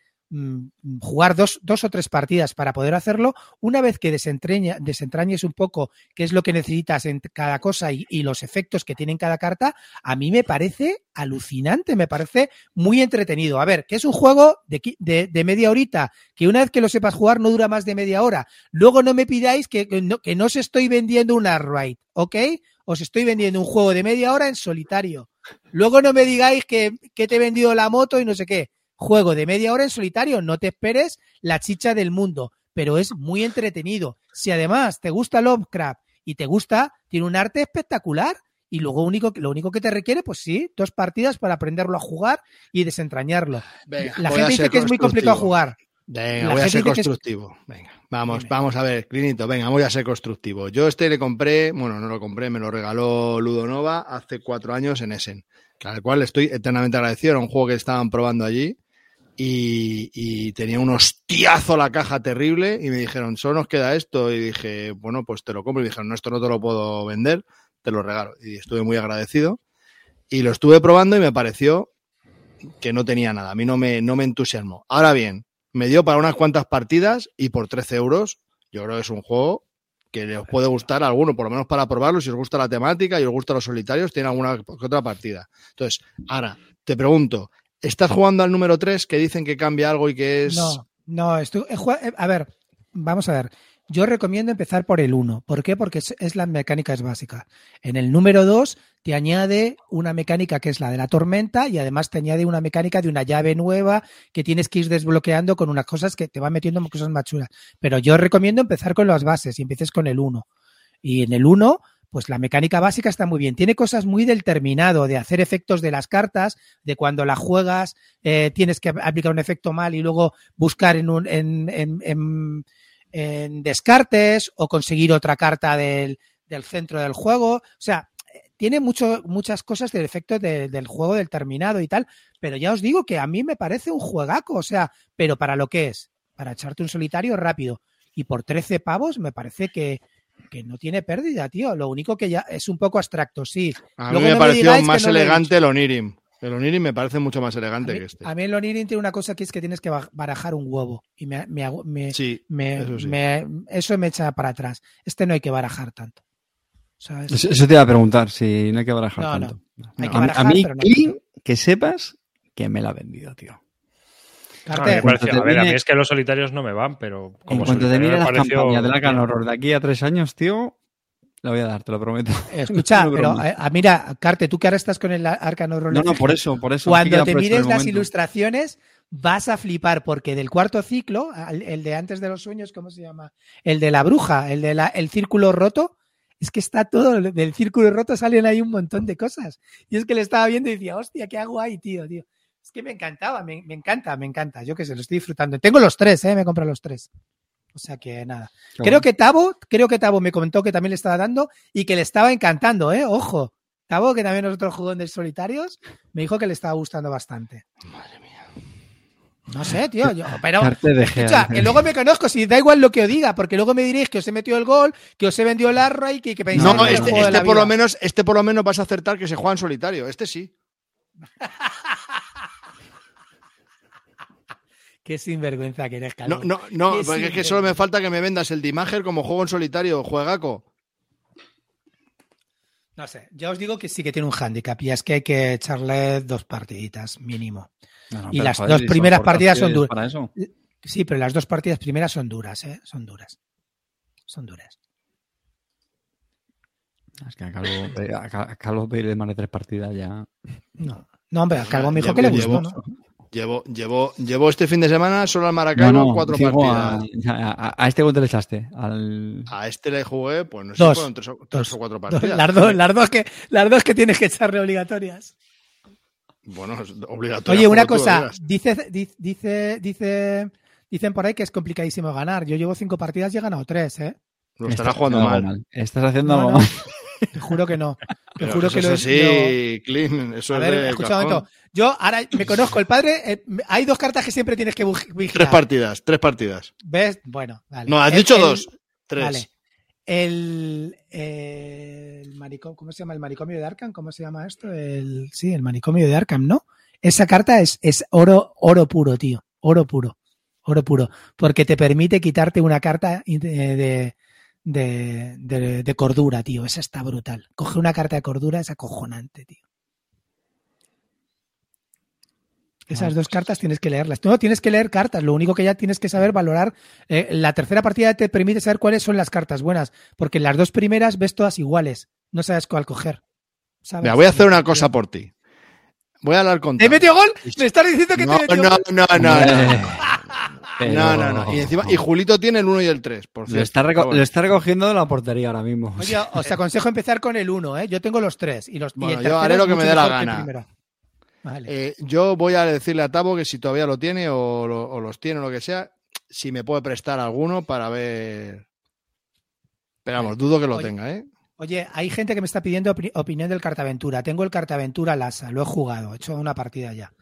jugar dos, dos o tres partidas para poder hacerlo. Una vez que desentrañes un poco qué es lo que necesitas en cada cosa y, los efectos que tiene cada carta, a mí me parece alucinante, me parece muy entretenido. A ver, que es un juego de, de- media horita, que una vez que lo sepas jugar no dura más de media hora. Luego no me pidáis que, que no, que no os estoy vendiendo una raid, ¿ok? Os estoy vendiendo un juego de media hora en solitario. Luego no me digáis que, que te he vendido la moto y no sé qué. Juego de media hora en solitario, no te esperes la chicha del mundo, pero es muy entretenido. Si además te gusta Lovecraft y te gusta, tiene un arte espectacular. Y luego único, lo único que te requiere, pues sí, dos partidas para aprenderlo a jugar y desentrañarlo. Venga, La gente dice que es muy complicado jugar. Venga, La voy a ser es- constructivo. Venga, vamos, Dime. vamos a ver, Clinito, venga, voy a ser constructivo. Yo este le compré, bueno, no lo compré, me lo regaló Ludonova hace cuatro años en Essen, al cual estoy eternamente agradecido. Era un juego que estaban probando allí y, y tenía un hostiazo la caja terrible y me dijeron, solo nos queda esto. Y dije, bueno, pues te lo compro. Y dijeron, no, esto no te lo puedo vender, te lo regalo. Y estuve muy agradecido. Y lo estuve probando y me pareció que no tenía nada. A mí no me, no me entusiasmó. Ahora bien, me dio para unas cuantas partidas y por 13 euros, yo creo que es un juego que les puede gustar a alguno, por lo menos para probarlo, si os gusta la temática y os gustan los solitarios, tiene alguna que otra partida. Entonces, ahora, te pregunto, ¿estás jugando al número 3 que dicen que cambia algo y que es... No, no, jugado- eh, a ver, vamos a ver. Yo recomiendo empezar por el 1. ¿Por qué? Porque es, es la mecánica es básica. En el número 2 te añade una mecánica que es la de la tormenta y además te añade una mecánica de una llave nueva que tienes que ir desbloqueando con unas cosas que te van metiendo cosas más chulas. Pero yo recomiendo empezar con las bases y empieces con el 1. Y en el 1, pues la mecánica básica está muy bien. Tiene cosas muy del terminado, de hacer efectos de las cartas, de cuando la juegas eh, tienes que aplicar un efecto mal y luego buscar en, un, en, en, descartes o conseguir otra carta del, del centro del juego. O sea, tiene mucho, muchas cosas del efecto de- del juego del terminado y tal, pero ya os digo que a mí me parece un juegaco, o sea, pero para lo que es, para echarte un solitario rápido y por 13 pavos me parece que, que no tiene pérdida, tío. Lo único que ya es un poco abstracto, sí. A mí me no pareció más no elegante el Onirim. El Onirim me parece mucho más elegante mí, que este. a mí el Onirin tiene una cosa que es que tienes que ba- barajar un huevo y me, me, me- Sí, me- eso sí. me- eso me echa para atrás. Este no hay que barajar tanto. ¿sabes? Eso, eso te iba a preguntar, si no hay que barajar No, no. tanto. Hay No. que A, mí- barajar, a mí, pero no. Clean, que sepas que me la ha vendido, tío. A, Carter, pareció- ver, a mí es que los solitarios no me van, pero En como cuanto solitario termine me las pareció- campañas del Arcan Horror de aquí a tres años, tío, la voy a dar, te lo prometo. escucha, No pero eh, mira, Carte, tú que ahora estás con el Arcano Roll No, no, por eso, por eso. Cuando te mires las ilustraciones, vas a flipar, porque del cuarto ciclo, el de antes de los sueños, ¿cómo se llama? El de la bruja, el de la, el círculo roto, es que está todo, del círculo roto salen ahí un montón de cosas. Y es que le estaba viendo y decía, hostia, ¿qué hago ahí, tío, tío? Es que me encantaba, me, me encanta, me encanta. Yo que sé, lo estoy disfrutando. Tengo los tres, ¿eh? Me he comprado los tres. O sea que nada. Qué Creo bueno. que Tabo, creo que Tabo me comentó que también le estaba dando y que le estaba encantando, ¿eh? Ojo. Tabo, que también es otro jugón de solitarios, me dijo que le estaba gustando bastante. Madre mía. No sé, tío, yo, pero escucha, que luego me conozco, si da igual lo que os diga, porque luego me diréis que os he metido el gol, que os he vendido el arra y que, que pensáis No, el este, este por lo menos, este por lo menos vas a acertar que se juega en solitario. Este sí. Qué sinvergüenza que eres, No, Calvo. no, no, Qué porque es que solo me falta que me vendas el Dimager como juego en solitario, juegaco. No sé, yo os digo que sí que tiene un hándicap y es que hay que echarle dos partiditas mínimo. No, no, y las joder, dos y primeras partidas son duras. Sí, pero las dos partidas primeras son duras, ¿eh? Son duras. Son duras. Es que a Calvo, a Cal- a Calvo pedirle más de tres partidas ya. No, no hombre, a Calvo me dijo que le llevo- gustó, ¿no? Llevo, llevo, llevo este fin de semana solo al Maracaibo No, no, cuatro partidas. a, a- a este cuánto le echaste. Al... A este le jugué, pues no sé, Dos. fueron tres, o, tres Dos. o cuatro Dos- partidas. Las dos, las dos que, las dos que tienes que echarle obligatorias. Bueno, es obligatorio. Oye, una cosa, dice, dice, dice, dice, dicen por ahí que es complicadísimo ganar. Yo llevo cinco partidas y he ganado tres, ¿eh? Lo estará Estás jugando mal. Estás haciendo No, algo no. mal. Te juro que no. Te juro eso que es lo así, lo- clean. Eso A es ver, de escucha un cajón. momento. Yo ahora me conozco el padre. eh, hay dos cartas que siempre tienes que bu- Tres vigilar. partidas, tres partidas. ¿Ves? Bueno, vale. No, has El- dicho el- dos. Tres. Vale. El, el ¿cómo se llama? El manicomio de Arkham, ¿cómo se llama esto? El, sí, el manicomio de Arkham, ¿no? Esa carta es, es oro, oro puro, tío. Oro puro. Oro puro. Porque te permite quitarte una carta de, de, de- de- de cordura, tío. Esa está brutal. Coge una carta de cordura, es acojonante, tío. Esas dos cartas tienes que leerlas. Tú no tienes que leer cartas, lo único que ya tienes que saber valorar. eh, la tercera partida te permite saber cuáles son las cartas buenas, porque en las dos primeras ves todas iguales. No sabes cuál coger. ¿sabes? Mira, voy a hacer una cosa por ti. Voy a hablar con ¿Te metió gol? ¿Me estás diciendo que No, te metió no, gol? no, no, no. No, no, no. Y encima, y Julito tiene el 1 y el 3, por Lo cierto. está, reco- Pero bueno. lo está recogiendo de la portería ahora mismo. Oye, os aconsejo empezar con el uno, ¿eh? Yo tengo los tres. Y los, Bueno, yo haré lo que me dé la gana. Vale. Eh, yo voy a decirle a Tabo que si todavía lo tiene o, lo- o los tiene o lo que sea, si me puede prestar alguno para ver. Pero vamos, dudo que lo Oye. tenga, ¿eh? Oye, hay gente que me está pidiendo opi- opinión del Cartaventura. Tengo el Cartaventura Lasa, lo he jugado, he hecho una partida ya.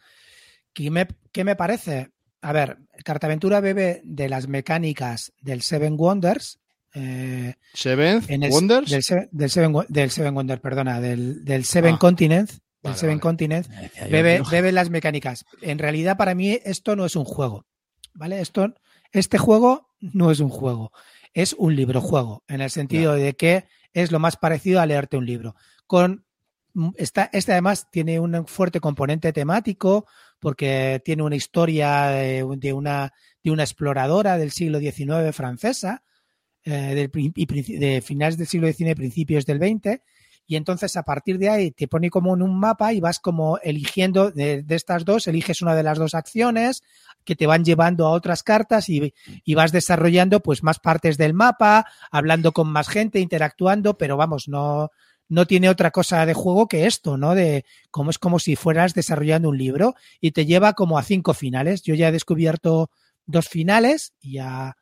¿Qué me, qué me parece? A ver, Cartaventura bebe de las mecánicas del Seven Wonders. eh, Seventh en el- Wonders. Del, Se- del Seven, del Seven Wonder, perdona, del, del Seven Ah. Continent. Del Vale, Seven vale. Continent. Bebe, bebe las mecánicas. En realidad, para mí, esto no es un juego. ¿Vale? Esto, este juego no es un juego. Es un librojuego. En el sentido de que es lo más parecido a leerte un libro. Con esta, este además tiene un fuerte componente temático porque tiene una historia de, una, de una exploradora del siglo XIX francesa, eh, y de finales del siglo XIX, principios del XX, y entonces a partir de ahí te pone como en un mapa y vas como eligiendo de, de estas dos, eliges una de las dos acciones que te van llevando a otras cartas y, y vas desarrollando pues más partes del mapa, hablando con más gente, interactuando, pero vamos, no, no tiene otra cosa de juego que esto, ¿no? De como es como si fueras desarrollando un libro y te lleva como a cinco finales. Yo ya he descubierto dos finales ya,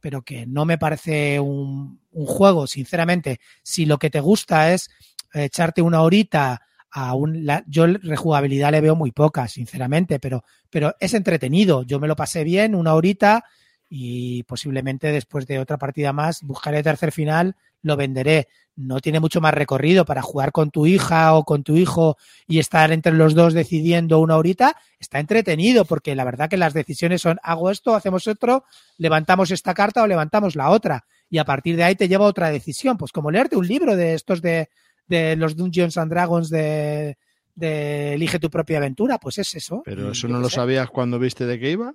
pero que no me parece un, un juego, sinceramente. Si lo que te gusta es echarte una horita a un, la- yo rejugabilidad le veo muy poca, sinceramente, pero, pero es entretenido. Yo me lo pasé bien, una horita y posiblemente después de otra partida más buscaré tercer final, lo venderé. No tiene mucho más recorrido para jugar con tu hija o con tu hijo y estar entre los dos decidiendo una horita. Está entretenido porque la verdad que las decisiones son hago esto, hacemos otro, levantamos esta carta o levantamos la otra. Y a partir de ahí te lleva otra decisión. Pues como leerte un libro de estos de, de los Dungeons and Dragons de, de Elige tu propia aventura, pues es eso. Pero Y eso no lo sé sabías cuando viste de qué iba.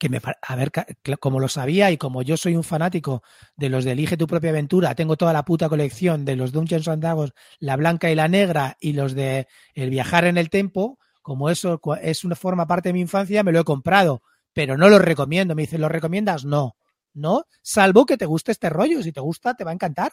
Que me a ver como lo sabía y como yo soy un fanático de los de elige tu propia aventura tengo toda la puta colección de los Dungeons and Dragons la blanca y la negra y los de el viajar en el tiempo como eso es una forma parte de mi infancia me lo he comprado pero no lo recomiendo me dicen lo recomiendas no no salvo que te guste este rollo si te gusta te va a encantar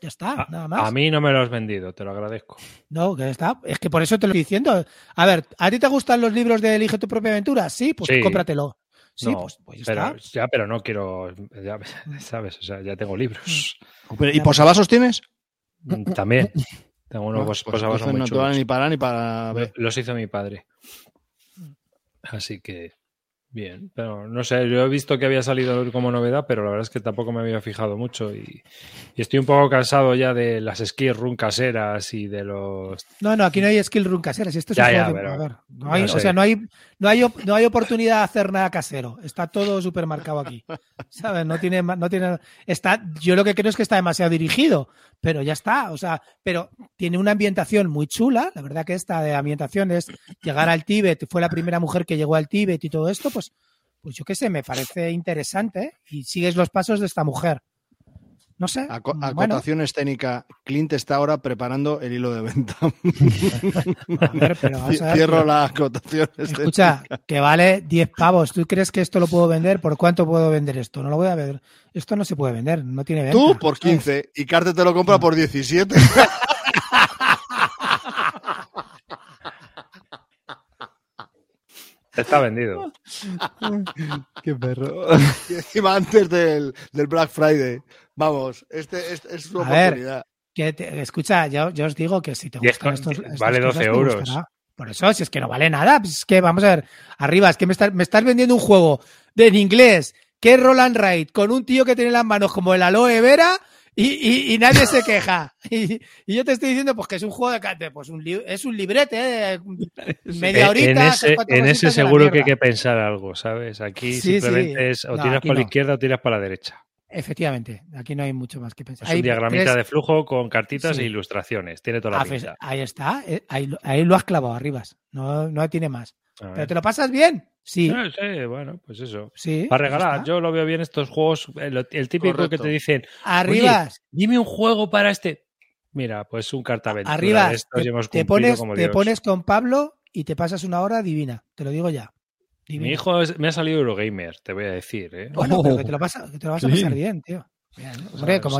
Ya está, A, nada más. a mí no me lo has vendido, te lo agradezco. No, que está. Es que por eso te lo estoy diciendo. A ver, ¿a ti te gustan los libros de Elige tu propia aventura? Sí, pues Sí. cómpratelo. Sí, No, pues, pues ya pero, está. ya, pero no quiero, ya, ¿sabes? O sea, ya tengo libros. ¿Y posavasos tienes? Mm, También. Tengo unos No, pos- pues posavasos entonces muy no te chulos. ni para ni para ver. Los hizo mi padre. Así que, bien. Pero no sé, yo he visto que había salido como novedad, pero la verdad es que tampoco me había fijado mucho. Y, y estoy un poco cansado ya de las skill run caseras y de los. No, no, aquí no hay skill run caseras. Esto es Ya, un ya, juego de- no hay, no o sea, no hay, no hay, no hay oportunidad de hacer nada casero. Está todo supermercado aquí. ¿Sabes? No tiene, no tiene, está, yo lo que creo es que está demasiado dirigido, pero ya está. O sea, pero tiene una ambientación muy chula. La verdad que esta de ambientación es llegar al Tíbet, fue la primera mujer que llegó al Tíbet y todo esto, pues, pues yo qué sé, me parece interesante. ¿eh? Y sigues los pasos de esta mujer. No sé. Bueno, acotación escénica. Clint está ahora preparando el hilo de venta. a ver, pero vamos a ver, Cierro la acotación escénica. Escucha, que vale 10 pavos. ¿Tú crees que esto lo puedo vender? ¿Por cuánto puedo vender esto? No lo voy a ver. Esto no se puede vender, no tiene venta. Tú por ¿sabes? 15 y Carte te lo compra por 17. Está vendido. Qué perro. y encima antes del, del Black Friday. Vamos, este, este es su A ver, oportunidad. Que te- escucha, yo, yo os digo que si te gustan con- estos, vale cosas, 12 te euros. gustará. Por eso, si es que no vale nada, pues es que vamos a ver, arriba, es que me estás, me estás vendiendo un juego de en inglés que es Roland Wright con un tío que tiene las manos como el aloe vera y, y- y nadie se queja. Y, y yo te estoy diciendo pues que es un juego de, de, pues un li- es un librete, eh, media horita. en ese, en de seguro que hay que pensar algo, ¿sabes? Aquí Sí, simplemente sí. es o No, tiras para la izquierda o tiras para la derecha. Efectivamente, aquí no hay mucho más que pensar. Es Hay un diagramita tres- de flujo con cartitas Sí. e ilustraciones. Tiene toda la Ah, pues, ahí está, eh, ahí, lo- ahí lo has clavado, Arribas. No, no tiene más. ¿Pero te lo pasas bien? Sí. No sé, bueno, pues eso. sí Para regalar, está. yo lo veo bien estos juegos, el, el típico que te dicen, Arribas, dime un juego para este. Mira, pues un cartaventura. de arribas, estos y te, hemos te cumplido pones, como te Dios. pones con Pablo y te pasas una hora divina. Te lo digo ya. Divina. Mi hijo es- me ha salido Eurogamer, te voy a decir, ¿eh? Bueno, pero que te lo, pasa- que te lo vas a Sí. pasar bien, tío. Bien, hombre, como,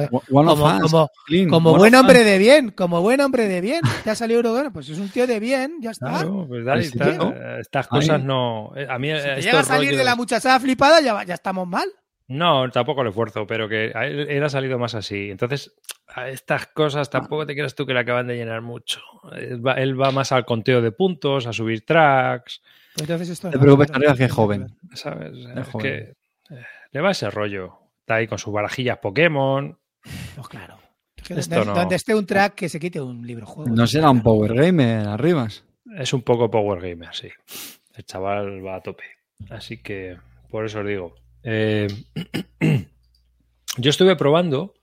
buen hombre de bien, como buen hombre de bien, te ha salido Eurogame, pues es un tío de bien, ya está. Claro, pues dale, está- ¿no? estas Ahí. cosas no. eh, A mí Si te estos llega a salir de la muchachada flipada, ya, va- ya estamos mal. No, tampoco lo esfuerzo, pero que a él, él ha salido más así. Entonces, a estas cosas tampoco te creas tú que le acaban de llenar mucho. Él va, él va más al conteo de puntos, a subir tracks, Pues entonces esto No te preocupes, que es joven. que. ¿sabes? Es Es joven. que eh, le va ese rollo. Está ahí con sus barajillas Pokémon. Pues claro. Esto donde, no. donde esté un track que se quite un libro juego. No será un Power Gamer, Arribas. Es un poco Power Gamer, sí. El chaval va a tope. Así que, por eso os digo. Eh, yo estuve probando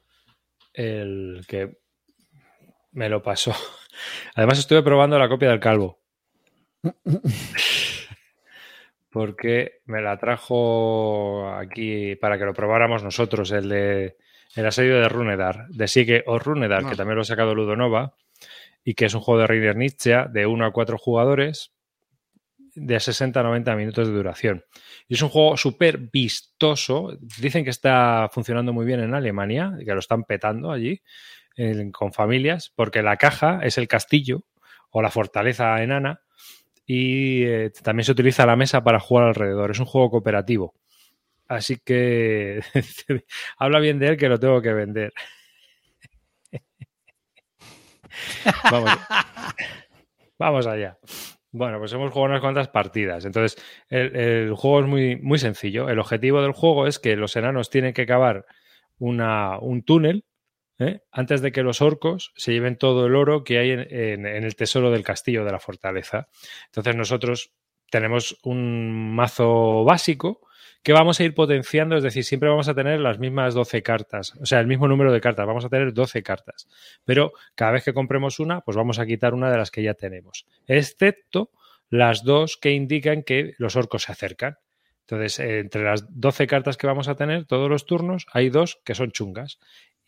el que me lo pasó. Además, estuve probando la copia del calvo. Porque me la trajo aquí para que lo probáramos nosotros, el de el asedio de Runedar, de Sigue o Runedar, que Ah. también lo ha sacado Ludonova, y que es un juego de Reiner Nietzsche de 1 a 4 jugadores de 60 a 90 minutos de duración. Y es un juego súper vistoso. Dicen que está funcionando muy bien en Alemania, que lo están petando allí en- con familias, porque la caja es el castillo o la fortaleza enana y eh, también se utiliza la mesa para jugar alrededor. Es un juego cooperativo. Así que habla bien de él que lo tengo que vender. Vamos, vamos allá. Bueno, pues hemos jugado unas cuantas partidas. Entonces, el, el juego es muy, muy sencillo. El objetivo del juego es que los enanos tienen que cavar una, un túnel ¿eh? antes de que los orcos se lleven todo el oro que hay en, en- el tesoro del castillo de la fortaleza. Entonces, nosotros tenemos un mazo básico que vamos a ir potenciando, es decir, siempre vamos a tener las mismas 12 cartas, o sea, el mismo número de cartas, vamos a tener 12 cartas, pero cada vez que compremos una, pues vamos a quitar una de las que ya tenemos, excepto las dos que indican que los orcos se acercan. Entonces, entre las 12 cartas que vamos a tener, todos los turnos, hay dos que son chungas.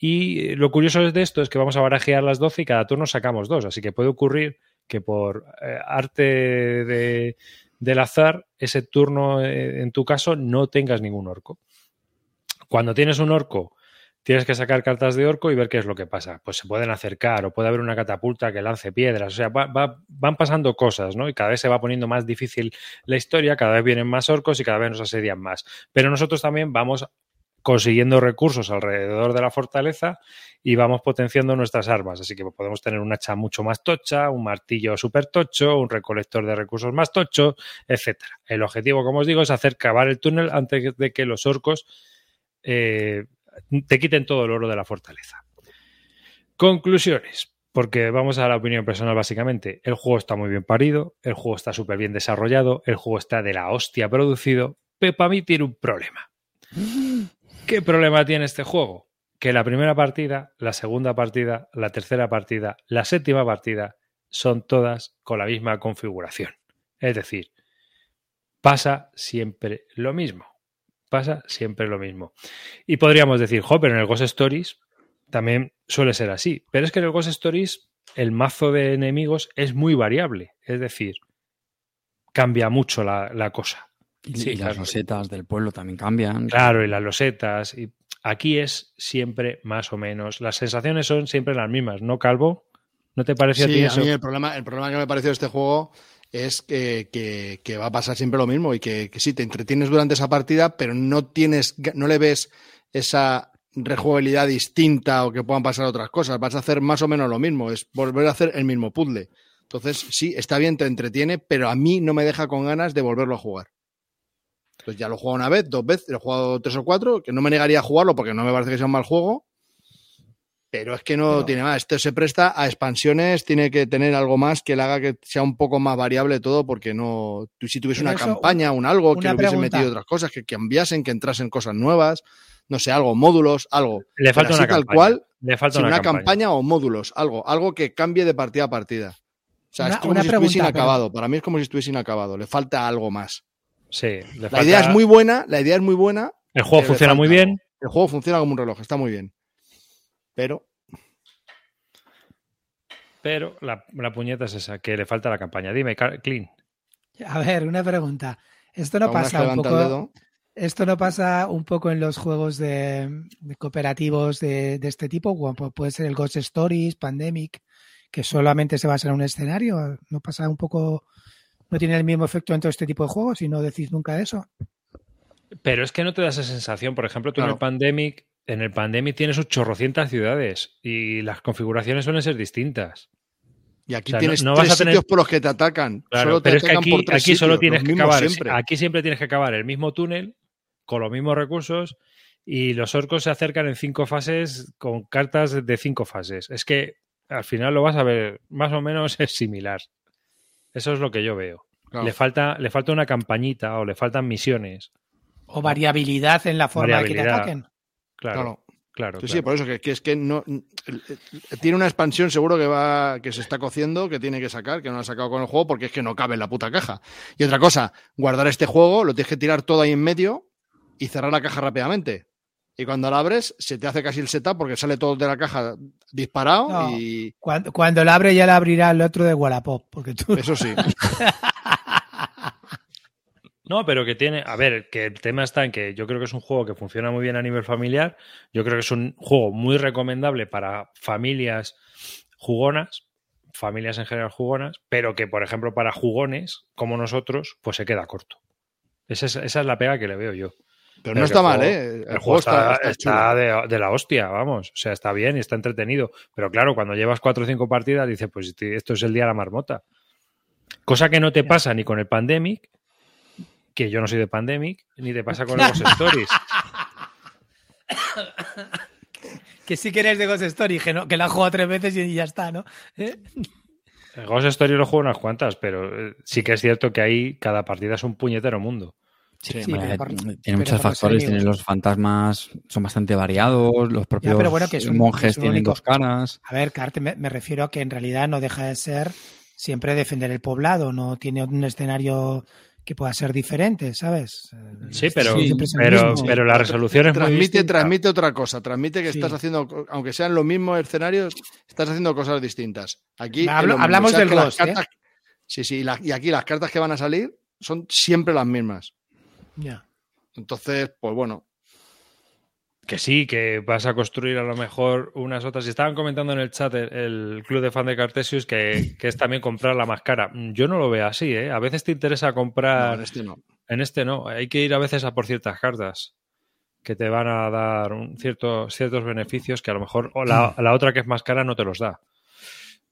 Y eh, lo curioso de esto es que vamos a barajear las 12 y cada turno sacamos dos, así que puede ocurrir que por eh, arte de, del azar, ese turno, eh, en tu caso, no tengas ningún orco. Cuando tienes un orco tienes que sacar cartas de orco y ver qué es lo que pasa. Pues se pueden acercar o puede haber una catapulta que lance piedras. O sea, va- va- van pasando cosas, ¿no? Y cada vez se va poniendo más difícil la historia, cada vez vienen más orcos y cada vez nos asedian más. Pero nosotros también vamos consiguiendo recursos alrededor de la fortaleza y vamos potenciando nuestras armas. Así que podemos tener un hacha mucho más tocha, un martillo súper tocho, un recolector de recursos más tocho, etcétera. El objetivo, como os digo, es hacer cavar el túnel antes de que los orcos eh, te quiten todo el oro de la fortaleza. Conclusiones. Porque vamos a la opinión personal básicamente. El juego está muy bien parido, el juego está súper bien desarrollado, el juego está de la hostia producido, pero para mí tiene un problema. ¿Qué problema tiene este juego? Que la primera partida, la segunda partida, la tercera partida, la séptima partida son todas con la misma configuración. Es decir, pasa siempre lo mismo. Pasa siempre lo mismo. Y podríamos decir, jo, pero en el Ghost Stories también suele ser así. Pero es que en el Ghost Stories el mazo de enemigos es muy variable. Es decir, cambia mucho la, la cosa. Y, Sí, y las claro. rosetas del pueblo también cambian. Claro, y las losetas. Y aquí es siempre más o menos. Las sensaciones son siempre las mismas, ¿no, Calvo? ¿No te pareció a ti Sí, a eso? mí el problema, el problema que me pareció de este juego es que, que- que va a pasar siempre lo mismo y que, que sí, te entretienes durante esa partida, pero no tienes, no le ves esa rejugabilidad distinta o que puedan pasar otras cosas. Vas a hacer más o menos lo mismo, es volver a hacer el mismo puzzle. Entonces, sí, está bien, te entretiene, pero a mí no me deja con ganas de volverlo a jugar. Pues ya lo he jugado una vez, dos veces, lo he jugado tres o cuatro, que no me negaría a jugarlo porque no me parece que sea un mal juego. Pero es que no tiene más. Esto se presta a expansiones, tiene que tener algo más que le haga que sea un poco más variable todo, porque no. Tú, si tuviese una eso, campaña, un algo, que le hubiesen metido otras cosas, que cambiasen, que entrasen cosas nuevas, no sé, algo, módulos, algo. Le falta una así tal campaña. cual, Le falta una, una, campaña. campaña. o módulos, algo, algo que cambie de partida a partida. O sea, Una- es como si estuviese pero- inacabado. Para mí es como si estuviese inacabado. Le falta algo más. Sí, le La idea es muy buena, la idea es muy buena. El juego funciona muy bien. El juego funciona como un reloj, está muy bien. Pero Pero la, la puñeta es esa, que le falta la campaña. Dime, Clean. A ver, una pregunta. Esto no pasa un poco. Esto no pasa un poco en los juegos de, de cooperativos de, de este tipo, como puede ser el Ghost Stories, Pandemic, que solamente se basa en un escenario. ¿No pasa un poco, no tiene el mismo efecto en todo este tipo de juegos y no decís nunca eso? Pero es que no te da esa sensación. Por ejemplo, tú en el Pandemic, en el Pandemic tienes sus chorrocientas ciudades y las configuraciones suelen ser distintas. Y aquí O sea, no- tienes no vas tres a tener- sitios por los que te atacan. Claro, Solo te pero es que atacan aquí, por tres aquí solo sitios, tienes que acabar. siempre. Aquí siempre tienes que acabar el mismo túnel con los mismos recursos y los orcos se acercan en cinco fases con cartas de cinco fases. Es que al final lo vas a ver, más o menos es similar. Eso es lo que yo veo. Claro. Le, falta, le falta una campañita o le faltan misiones. O variabilidad en la forma de que te ataquen. Claro, Claro. claro. Sí, sí, por eso que, que es que no tiene una expansión seguro que va que se está cociendo, que tiene que sacar, que no ha sacado con el juego porque es que no cabe en la puta caja. Y otra cosa, guardar este juego, lo tienes que tirar todo ahí en medio y cerrar la caja rápidamente. Y cuando la abres, se te hace casi el setup porque sale todo de la caja disparado No. y Cuando, cuando la abre ya la abrirá el otro de Wallapop, porque tú eso sí. No, pero que tiene. A ver, que el tema está en que yo creo que es un juego que funciona muy bien a nivel familiar. Yo creo que es un juego muy recomendable para familias jugonas, familias en general jugonas, pero que, por ejemplo, para jugones como nosotros, pues se queda corto. Esa es, esa es la pega que le veo yo. Pero no está mal, juego- ¿eh? El, juego está, de, de la hostia, vamos. O sea, está bien y está entretenido. Pero claro, cuando llevas cuatro o cinco partidas, dices, pues esto es el día de la marmota. Cosa que no te pasa ni con el Pandemic, que yo no soy de Pandemic, ni te pasa con los Stories. que sí que eres de Ghost Story, que, no, que la has jugado tres veces y ya está, ¿no? ¿Eh? El Ghost Story lo juego unas cuantas, pero eh, sí que es cierto que ahí cada partida es un puñetero mundo. Sí, Sí, hombre, pero por- tiene pero muchos factores, tiene los fantasmas, son bastante variados, los propios pero bueno, que es un- monjes es un tienen único- dos caras. A ver, Carte, me, me refiero a que en realidad no deja de ser siempre defender el poblado, no tiene un escenario que pueda ser diferente, ¿sabes? Sí, pero, Sí, pero, mismo. pero la resolución es muy transmite, distinta. transmite otra cosa, transmite que Sí. estás haciendo, aunque sean los mismos escenarios, estás haciendo cosas distintas. Aquí Hablo- hablamos o sea, del Ghost, ¿eh? cartas- Sí, sí, y, la- y aquí las cartas que van a salir son siempre las mismas. Ya. Entonces, pues bueno, que sí, que vas a construir a lo mejor unas otras. Y estaban comentando en el chat el, el club de fan de Cartesius que, que es también comprar la más cara. Yo no lo veo así, ¿eh? A veces te interesa No, comprar. en este no. En este no, hay que ir a veces a por ciertas cartas que te van a dar un cierto, ciertos beneficios que a lo mejor o la, la otra que es más cara no te los da.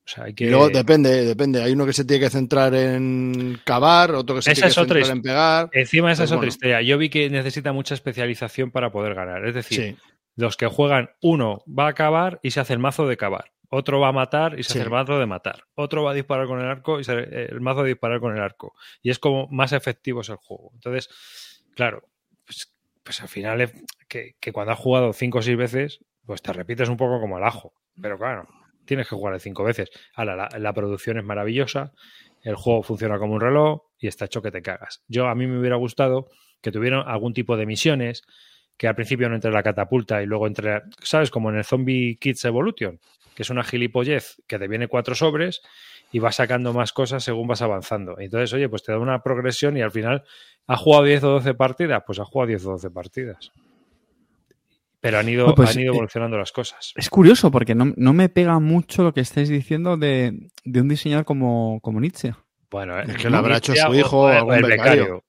O sea, hay que... Y luego depende, depende. Hay uno que se tiene que centrar en cavar, otro que se Esa tiene que centrar en pegar. Encima esa Pues es otra historia. Yo vi que necesita mucha especialización para poder ganar. Es decir, Sí, los que juegan, uno va a cavar y se hace el mazo de cavar. Otro va a matar y se Sí. hace el mazo de matar. Otro va a disparar con el arco y se, el mazo de disparar con el arco. Y es como más efectivo es el juego. Entonces, claro, pues, pues al final es que, que cuando has jugado cinco o seis veces, pues te repites un poco como el ajo. Pero claro, tienes que jugar cinco veces. Ahora, la, producción es maravillosa, el juego funciona como un reloj y está hecho que te cagas. Yo a mí me hubiera gustado que tuvieran algún tipo de misiones, que al principio no entre la catapulta y luego entre, ¿sabes? Como en el Zombie Kids Evolution, que es una gilipollez que te viene cuatro sobres y vas sacando más cosas según vas avanzando. Entonces, oye, pues te da una progresión y al final, ¿ha jugado 10 o 12 partidas? Pues ha jugado 10 o 12 partidas. Pero han ido, pues, han ido eh, evolucionando las cosas. Es curioso porque no, no me pega mucho lo que estáis diciendo de, de un diseñador como, como Nietzsche. Bueno, Es que lo habrá hecho su hijo o algún el becario.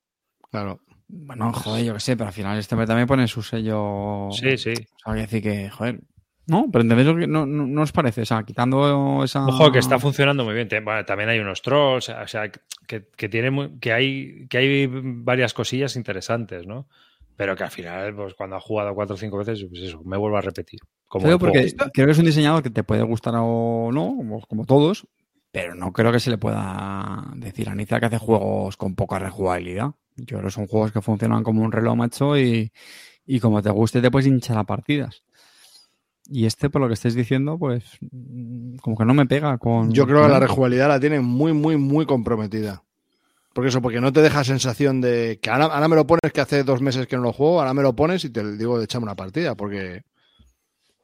claro. Bueno, joder, yo qué sé, pero al final este hombre también pone su sello. Sí, sí. O sea, hay que decir que, joder. No, pero entendéis lo que no, no, no os parece. O sea, quitando esa. Ojo, que está funcionando muy bien. Bueno, también hay unos trolls, o sea, que, que tiene muy- que hay que hay varias cosillas interesantes, ¿no? Pero que al final, pues cuando has jugado cuatro o cinco veces, pues eso, me vuelvo a repetir. Como Creo porque creo que es un diseñador que te puede gustar o no, como, como todos, pero no creo que se le pueda decir a Nietzsche que hace juegos con poca rejugabilidad. Yo creo que son juegos que funcionan como un reloj macho y, y como te guste te puedes hinchar a partidas. Y este, por lo que estáis diciendo, pues mm, como que no me pega con... Yo creo que la rejugabilidad la tiene muy, muy, muy comprometida. Porque eso, porque no te deja sensación de que ahora, ahora me lo pones que hace dos meses que no lo juego, ahora me lo pones y te digo de echarme una partida, porque.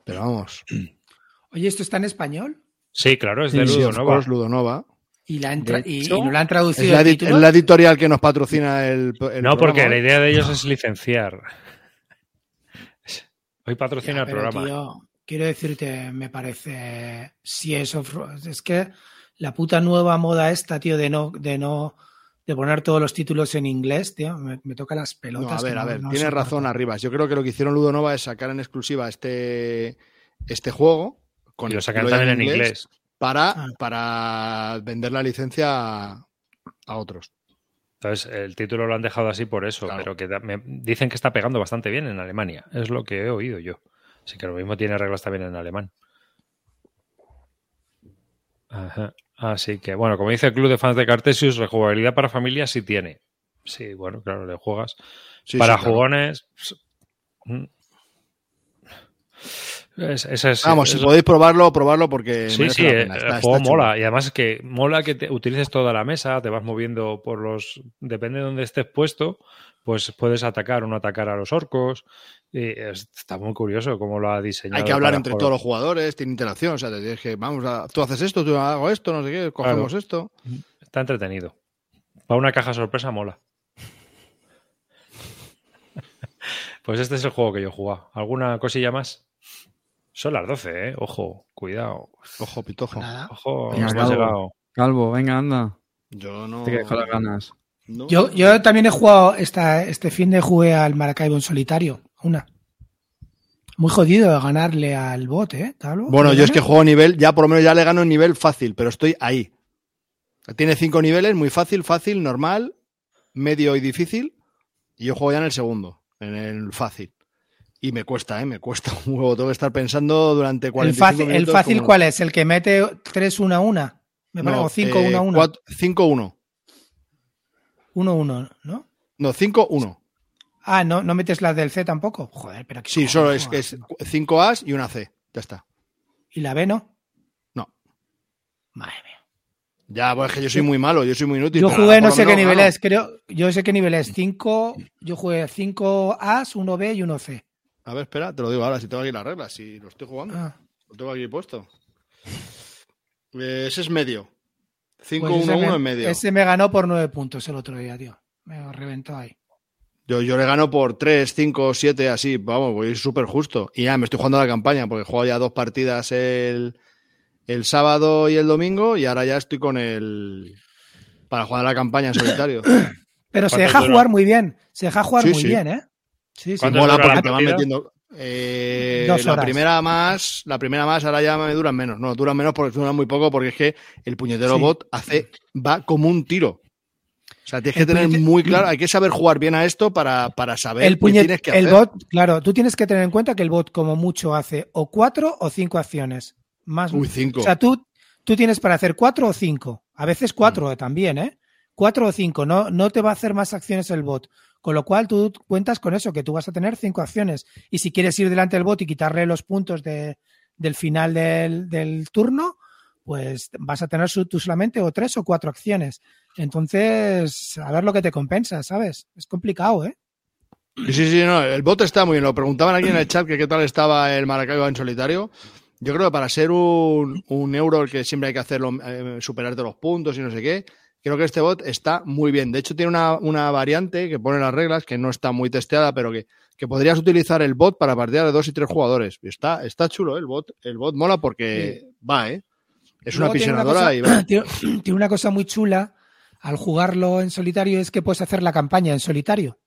Pero vamos. Oye, ¿esto está en español? Sí, claro, es de sí, Ludo of Nova. course, Ludonova. Y, la y, hecho, y no la han Es traducido la, el es la editorial que nos patrocina el. el No, porque programa. la idea de ellos es licenciar. Hoy patrocina Ya, el programa. tío, quiero decirte, me parece. Si eso. Es que la puta nueva moda esta, tío, de no. De no de poner todos los títulos en inglés, tío, me, me toca las No, pelotas. a ver, que a no- ver, no tienes razón, Arribas. Yo creo que lo que hicieron Ludonova es sacar en exclusiva este, este juego. Con Y lo ya también en inglés. Para, Ah. para vender la licencia a, a otros. Entonces, el título lo han dejado así por eso, Claro. pero que da- me dicen que está pegando bastante bien en Alemania. Es lo que he oído yo. Así que lo mismo tiene reglas también en alemán. Ajá. Así que, bueno, como dice el club de fans de Cartesius, rejugabilidad para familias sí tiene. Sí, bueno, claro, le juegas. Sí, para sí, claro. jugones. pues, mm. Es- Vamos, si podéis probarlo, probarlo porque. Sí, sí, eh, el Está- juego está mola. Y además es que mola que te utilices toda la mesa, te vas moviendo por los. Depende de donde estés puesto, pues puedes atacar o no atacar a los orcos. Está muy curioso cómo lo ha diseñado. Hay que hablar entre todos los jugadores, tiene interacción. O sea, te tienes que, vamos a, tú haces esto, tú hago esto, no sé qué, cogemos esto. Está entretenido. Para una caja sorpresa mola. pues este es el juego que yo he jugado. ¿Alguna cosilla más? Son las 12, ¿eh? Ojo, cuidado. Ojo, pitojo. Nada. Ojo, Venga, Calvo. llegado. Calvo, venga, anda. Yo no. Te que las ganas. no. Yo, yo también he jugado esta, este fin de jugué al Maracaibo en solitario. Una. Muy jodido ganarle al bot, ¿eh? Tablo? Bueno, ¿Le yo es que juego nivel, ya por lo menos ya le gano en nivel fácil, pero estoy ahí. Tiene cinco niveles, muy fácil, fácil, normal, medio y difícil. Y yo juego ya en el segundo, en el fácil. Y me cuesta, ¿eh? Me cuesta un huevo. Tengo que estar pensando durante ¿El 45 fácil, el fácil cuál es? ¿El que mete 3-1-1? Me No, parece, o eh, 5-1-1. cuatro- 5-1. 1-1, ¿no? No, 5-1. Ah, ¿no, no metes la del C tampoco. Joder, pero qué Sí, solo es es 5 As y una C. Ya está. ¿Y la B no? No. Madre mía. Ya, pues es que yo soy muy malo, yo soy muy inútil. Yo jugué, no sé qué menos nivel es, creo. Yo sé qué nivel es. 5. Yo jugué 5 As, 1 B y 1 C. A ver, espera, te lo digo ahora, si tengo aquí las reglas, si lo estoy jugando. Ah, Lo tengo aquí puesto. Eh, ese es medio. 5-1-1 pues en medio. ese me ganó por 9 puntos el otro día, tío. Me reventó ahí. Yo, yo le gano por 3, 5, 7, así, vamos, voy súper justo. Y ya me estoy jugando a la campaña, porque he jugado ya dos partidas el, el sábado y el domingo, y ahora ya estoy con el. para jugar a la campaña en solitario. Pero se ¿Cuánto deja dura? jugar muy bien. Se deja jugar Sí, muy sí. bien, ¿eh? Sí, sí. ¿Cuánto Mola dura la porque te van metiendo. eh, Dos la primera más, la primera más, ahora ya me duran menos. No, duran menos porque duran muy poco, porque es que el puñetero Sí. bot hace, va como un tiro. O sea, tienes que tener puñete- muy claro, hay que saber jugar bien a esto para, para saber el qué puñet- tienes que el hacer. bot, claro, tú tienes que tener en cuenta que el bot como mucho hace o cuatro o cinco acciones. Más, Uy, cinco. O sea, tú, tú tienes para hacer cuatro o cinco. A veces cuatro Mm. también, ¿eh? Cuatro o cinco. No, no te va a hacer más acciones el bot. Con lo cual tú cuentas con eso, que tú vas a tener cinco acciones. Y si quieres ir delante del bot y quitarle los puntos de- del final del, del turno, pues vas a tener tú solamente o tres o cuatro acciones. Entonces, a ver lo que te compensa, ¿sabes? Es complicado, ¿eh? Sí, sí, no, el bot está muy bien. Lo preguntaban aquí en el chat que qué tal estaba el Maracaibo en solitario. Yo creo que para ser un, un euro el que siempre hay que hacerlo, eh, superarte los puntos y no sé qué, creo que este bot está muy bien. De hecho, tiene una, una variante que pone las reglas, que no está muy testeada, pero que, que podrías utilizar el bot para partidas de dos y tres jugadores. Está, está chulo, ¿eh? el bot. El bot mola porque va, ¿eh? Es una Luego cosa- y va. tiene, tiene una cosa muy chula al jugarlo en solitario es que puedes hacer la campaña en solitario.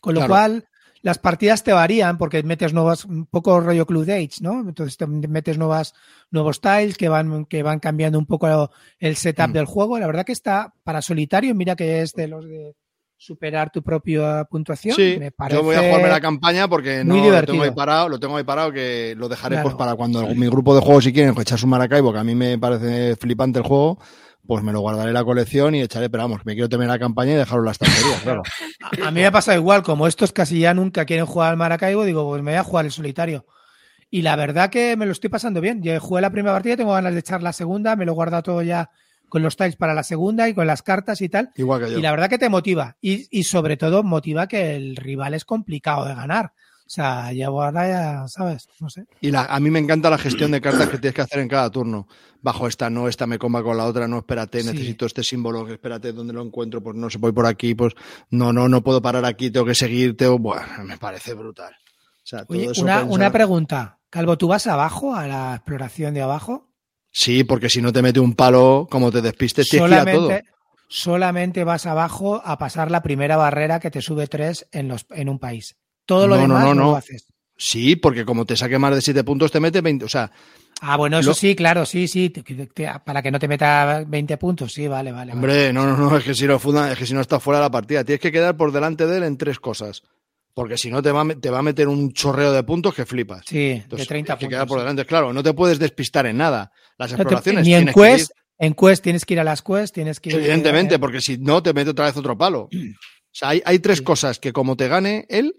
Con lo Claro. cual, las partidas te varían porque metes nuevas, un poco rollo Club Age, ¿no? Entonces te metes nuevas, nuevos tiles que van, que van cambiando un poco el setup Mm. del juego. La verdad que está para solitario, mira que es de los de superar tu propia puntuación. Sí, me parece yo voy a jugarme la campaña porque no lo tengo ahí parado, lo tengo ahí parado que lo dejaré Claro. pues para cuando mi grupo de juegos si quieren echar un Maracaibo, que a mí me parece flipante el juego, pues me lo guardaré en la colección y echaré, pero vamos, me quiero terminar la campaña y dejarlo en la estantería, claro. A mí me pasa igual, como estos casi ya nunca quieren jugar al Maracaibo, digo, pues me voy a jugar el solitario. Y la verdad que me lo estoy pasando bien. Yo jugué la primera partida, tengo ganas de echar la segunda, me lo guarda todo ya con los tiles para la segunda y con las cartas y tal. Igual que yo. Y la verdad que te motiva. Y, y sobre todo motiva que el rival es complicado de ganar. O sea, ya ahora ya, ¿sabes? No sé. Y la- a mí me encanta la gestión de cartas que tienes que hacer en cada turno. Bajo esta, no, esta me comba con la otra, no, espérate, Sí. necesito este símbolo, que espérate, ¿dónde lo encuentro? Pues no se voy por aquí, pues no, no, no puedo parar aquí, tengo que seguirte. o- Bueno, me parece brutal. O sea, todo Oye, eso una, pensar- una pregunta. Calvo, ¿tú vas abajo a la exploración de abajo? Sí, porque si no te mete un palo, como te despistes, te gira todo. solamente, vas abajo a pasar la primera barrera que te sube tres en, los, en un país. Todo lo No, demás no, no, no. lo haces. Sí, porque como te saque más de 7 puntos, te mete 20. O sea, Ah, bueno, eso Lo- sí, claro, sí, sí. te- te- te- para que no te meta 20 puntos, sí, vale, vale. vale. hombre, no, no, no, es que si no, funda- es que si no estás fuera de la partida, tienes que quedar por delante de él en tres cosas. Porque si no, te va, te va a meter un chorreo de puntos que flipas. Sí, de Entonces, 30 tienes que puntos. quedar por delante. Claro, no te puedes despistar en nada. Las exploraciones ni en Quest, en Quest tienes que ir a las Quest, tienes que ir- Evidentemente, porque si no, te mete otra vez otro palo. O sea, hay, hay tres Sí. cosas que como te gane él,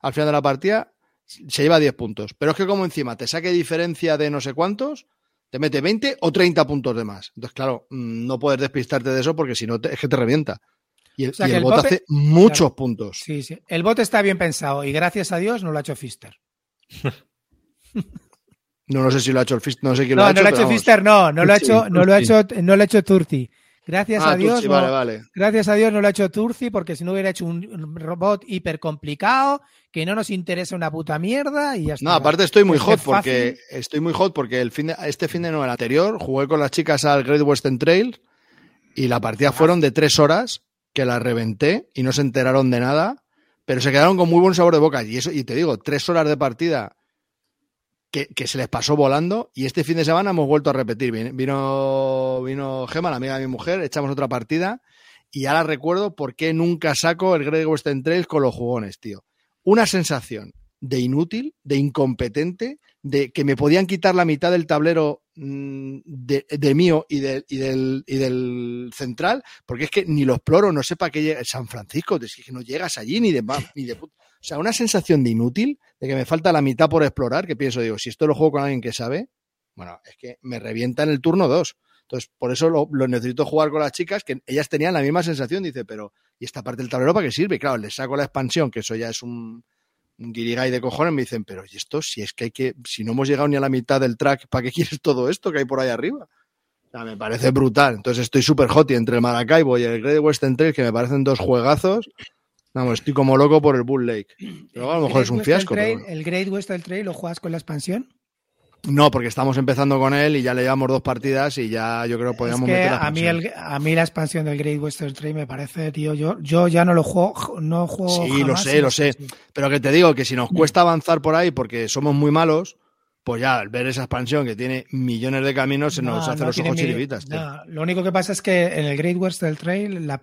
al final de la partida, se lleva 10 puntos. Pero es que como encima te saque diferencia de no sé cuántos, te mete 20 o 30 puntos de más. Entonces, claro, mm, no puedes despistarte de eso porque si no, es que te revienta. Y el, O sea, y que el el bot hace muchos claro. puntos. Sí, sí. El bot está bien pensado y gracias a Dios no lo ha hecho Fister. No, no sé si lo ha hecho el Fist, no sé quién No, lo ha no hecho. lo ha hecho. Fister, no, no lo ha Turci, hecho, no lo ha Turci. hecho, no lo ha hecho Turci. Gracias Ah, a Dios, Tutsi, no- vale, vale. gracias a Dios no lo ha hecho Turci, porque si no hubiera hecho un robot hiper complicado, que no nos interesa una puta mierda y ya está. No, aparte estoy muy hot porque fácil. estoy muy hot porque el fin de, este fin de no, el anterior, jugué con las chicas al Great Western Trail y la partida fueron de tres horas que la reventé y no se enteraron de nada, pero se quedaron con muy buen sabor de boca. Y eso, y te digo, tres horas de partida que, se les pasó volando y este fin de semana hemos vuelto a repetir. Vin- Vino, vino Gema, la amiga de mi mujer, echamos otra partida y ahora recuerdo por qué nunca saco el Great Western Trail con los jugones, tío. Una sensación de inútil, de incompetente, de que me podían quitar la mitad del tablero mm, de, de mío y, del- y del, y del central, porque es que ni lo exploro, no sé para qué llega San Francisco, es que no llegas allí ni de, ni de put- O sea, una sensación de inútil, de que me falta la mitad por explorar, que pienso, digo, si esto lo juego con alguien que sabe, bueno, es que me revienta en el turno 2. Entonces, por eso lo, necesito jugar con las chicas, que ellas tenían la misma sensación, dice, pero ¿y esta parte del tablero para qué sirve? Claro, les saco la expansión, que eso ya es un, un guirigay de cojones, me dicen, pero ¿y esto? Si es que hay que, si no hemos llegado ni a la mitad del track, ¿para qué quieres todo esto que hay por ahí arriba? O sea, me parece brutal. Entonces estoy súper hot y entre el Maracaibo y el Great Western Trail, que me parecen dos juegazos, Vamos, estoy como loco por el Bull Lake. Pero a lo ¿El mejor es un fiasco. Trail- pero bueno. ¿El Great Western Trail lo juegas con la expansión? No, porque estamos empezando con él y ya le llevamos dos partidas y ya yo creo que podríamos es que meter la a mí, el, a mí la expansión del Great Western Trail me parece, tío, yo, yo ya no lo juego, no juego Sí, lo sé, lo sé. Pero que te digo que si nos cuesta avanzar por ahí porque somos muy malos, pues ya al ver esa expansión que tiene millones de caminos se nos No, hace no los ojos mi- chiribitas. no, lo único que pasa es que en el Great Western Trail, la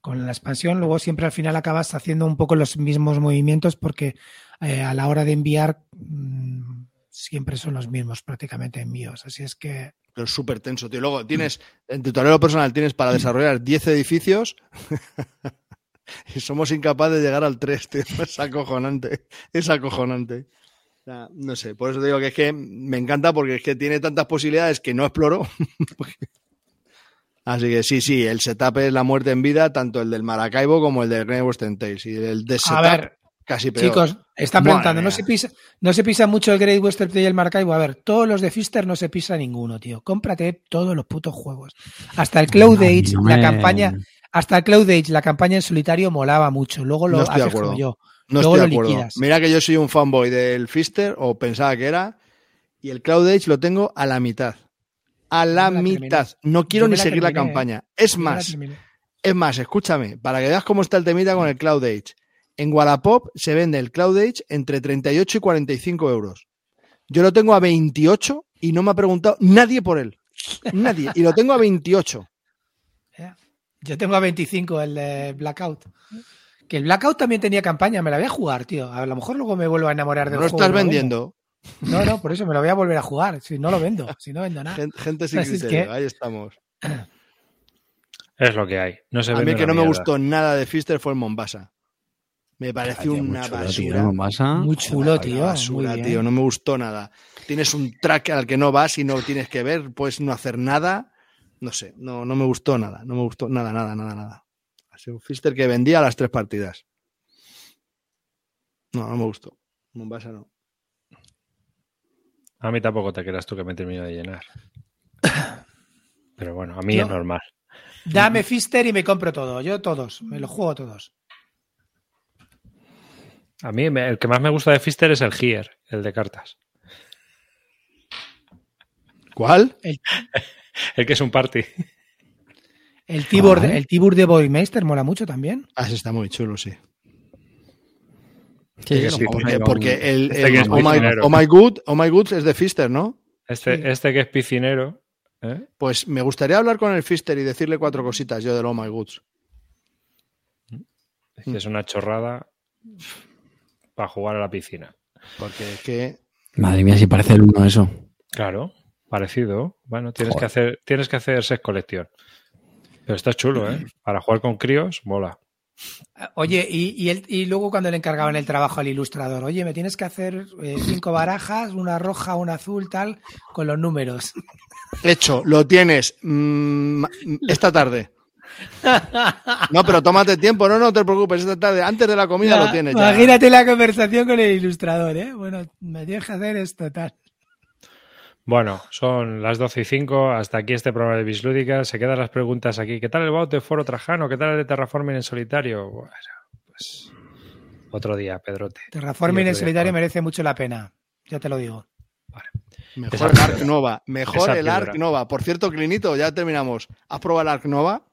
con la expansión, luego siempre al final acabas haciendo un poco los mismos movimientos porque eh, a la hora de enviar mm, siempre son los mismos prácticamente envíos. Así es que Pero es súper tenso, tío. Luego tienes, en tu tablero personal tienes para desarrollar 10 edificios y somos incapaces de llegar al 3, tío. Es acojonante. Es acojonante. Sea, no sé, por eso digo que es que me encanta porque es que tiene tantas posibilidades que no exploro. Así que sí, sí, el setup es la muerte en vida, tanto el del Maracaibo como el del Great Western Tales. Y el de a setup ver, casi peor. chicos, están Madre preguntando, ¿no se, pisa, ¿no se pisa mucho el Great Western Trail y el Maracaibo? A ver, todos los de Fister no se pisa ninguno, tío. Cómprate todos los putos juegos. Hasta el Cloud Ay, Age, no la campaña, hasta el Cloud Age, la campaña en solitario molaba mucho. Luego lo No de haces como yo. No Luego estoy de acuerdo. liquidas. Mira que yo soy un fanboy del Fister, o pensaba que era, y el Cloud Age lo tengo a la mitad. A la terminé. mitad. No quiero ni la seguir la ¿eh? campaña. Es Yo más, es más, escúchame, para que veas cómo está el temita con el Cloud Age. En Wallapop se vende el Cloud Age entre 38 y 45 euros. Yo lo tengo a 28 y no me ha preguntado nadie por él. Nadie. Y lo tengo a 28. Yo tengo a 25 el de Blackout. Que el Blackout también tenía campaña, me la voy a jugar, tío. A lo mejor luego me vuelvo a enamorar No del lo juego. estás vendiendo. No, no, por eso me lo voy a volver a jugar. Si no lo vendo, si no vendo nada. Gen- Gente sin Así es criterio. que- Ahí estamos. Es lo que hay. No se A mí que no me gustó nada de Fister fue el Mombasa. Me pareció Ay, tío, muy una chulo, tío, basura. ¿no pasa? Muy chulo, Una tío. basura, muy tío. No me gustó nada. Tienes un track al que no vas y no tienes que ver, puedes no hacer nada. No sé, no, no me gustó nada. No me gustó nada, nada, nada, nada. Ha sido un Fister que vendía las tres partidas. No, no me gustó. Mombasa no. A mí tampoco te creas tú que me termino de llenar. Pero bueno, a mí es normal. Dame Fister y me compro todo. Yo todos. Me los juego todos. A mí me- el que más me gusta de Fister es el Gier, el de cartas. ¿Cuál? El que es un party. El Tibur, el Tibur de Boymeister mola mucho también. Ah, ese está muy chulo, sí. Sí, que sí, sí, vamos Porque, el, Este el que es oh, my, oh My Good, Oh My Good es de Fister, ¿no? Este, Sí. este que es piscinero. ¿eh? Pues me gustaría hablar con el Fister y decirle cuatro cositas yo del Oh My Goods. que es una chorrada para jugar a la piscina. Porque es que Madre mía, si parece el uno eso. Claro, parecido. Bueno, tienes que hacer, tienes que hacer set collection. Pero está chulo, ¿eh? Para jugar con críos, mola. Oye, y, y, el- y luego cuando le encargaban el trabajo al ilustrador, oye, me tienes que hacer eh, cinco barajas, una roja, una azul, tal, con los números. Hecho, lo tienes mm, esta tarde. No, pero tómate tiempo, no, no te preocupes, esta tarde, antes de la comida Ya, lo tienes ya. Imagínate la conversación con el ilustrador, ¿eh? Bueno, me tienes que hacer esto, tal. Bueno, son las 12 y 5. Hasta aquí este programa de Bislúdica. Se quedan las preguntas aquí. ¿Qué tal el bot de Foro Trajano? ¿Qué tal el de Terraforming en solitario? Bueno, pues otro día, Pedrote. Terraforming en solitario merece mucho la pena. Ya te lo digo. Mejor Esa el. Arc Nova, mejor el. Arc Nova. Por cierto, Clinito, ya terminamos. ¿Has probado el Arc Nova?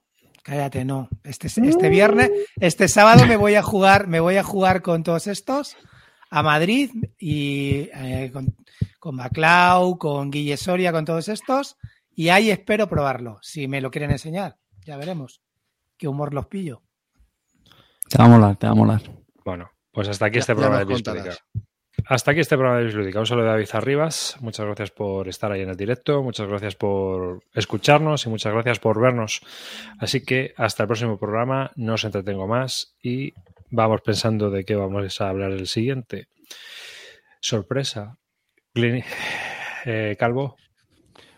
Cállate, no. Este, este viernes, este sábado me voy a jugar, me voy a jugar con todos estos a Madrid y eh, con, con Maclau, con Guille Soria, con todos estos. Y ahí espero probarlo. Si me lo quieren enseñar, ya veremos. Qué humor los pillo. Te va a molar, te va a molar. Bueno, pues hasta aquí Ya- este ya programa de Bislúdica. Hasta aquí este programa de Bislúdica. Un saludo de David Arribas. Muchas gracias por estar ahí en el directo. Muchas gracias por escucharnos y muchas gracias por vernos. Así que hasta el próximo programa. No os entretengo más y vamos pensando de qué vamos a hablar el siguiente. Sorpresa. Eh, Calvo.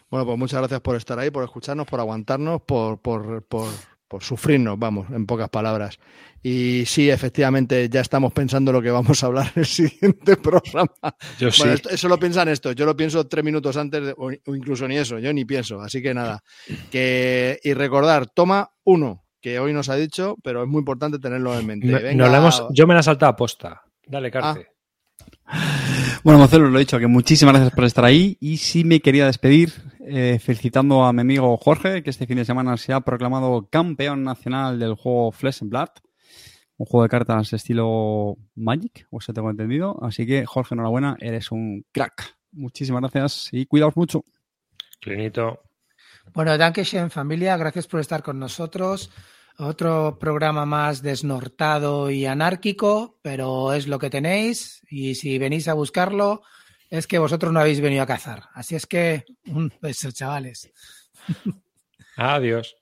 Bueno, pues muchas gracias por estar ahí, por escucharnos, por aguantarnos, por, por, por, por sufrirnos, vamos, en pocas palabras. Y sí, efectivamente, ya estamos pensando lo que vamos a hablar en el siguiente programa. Yo sí. Esto- eso lo piensan estos. Yo lo pienso tres minutos antes, de- o, o incluso ni eso. Yo ni pienso. Así que nada. Que, y recordar, toma uno, que hoy nos ha dicho, pero es muy importante tenerlo en mente. No- Venga, no la hemos- yo me la he saltado a posta. Dale, Carte. Bueno, Marcelo, lo he dicho, que muchísimas gracias por estar ahí. Y sí me quería despedir eh, felicitando a mi amigo Jorge, que este fin de semana se ha proclamado campeón nacional del juego Flesh and Blood, un juego de cartas estilo Magic, o eso tengo entendido. Así que, Jorge, enhorabuena, eres un crack. Muchísimas gracias y cuidaos mucho. Clinito. Bueno, Dankeschön familia, gracias por estar con nosotros. Otro programa más desnortado y anárquico, pero es lo que tenéis y si venís a buscarlo es que vosotros no habéis venido a cazar. Así es que un beso, chavales. Adiós.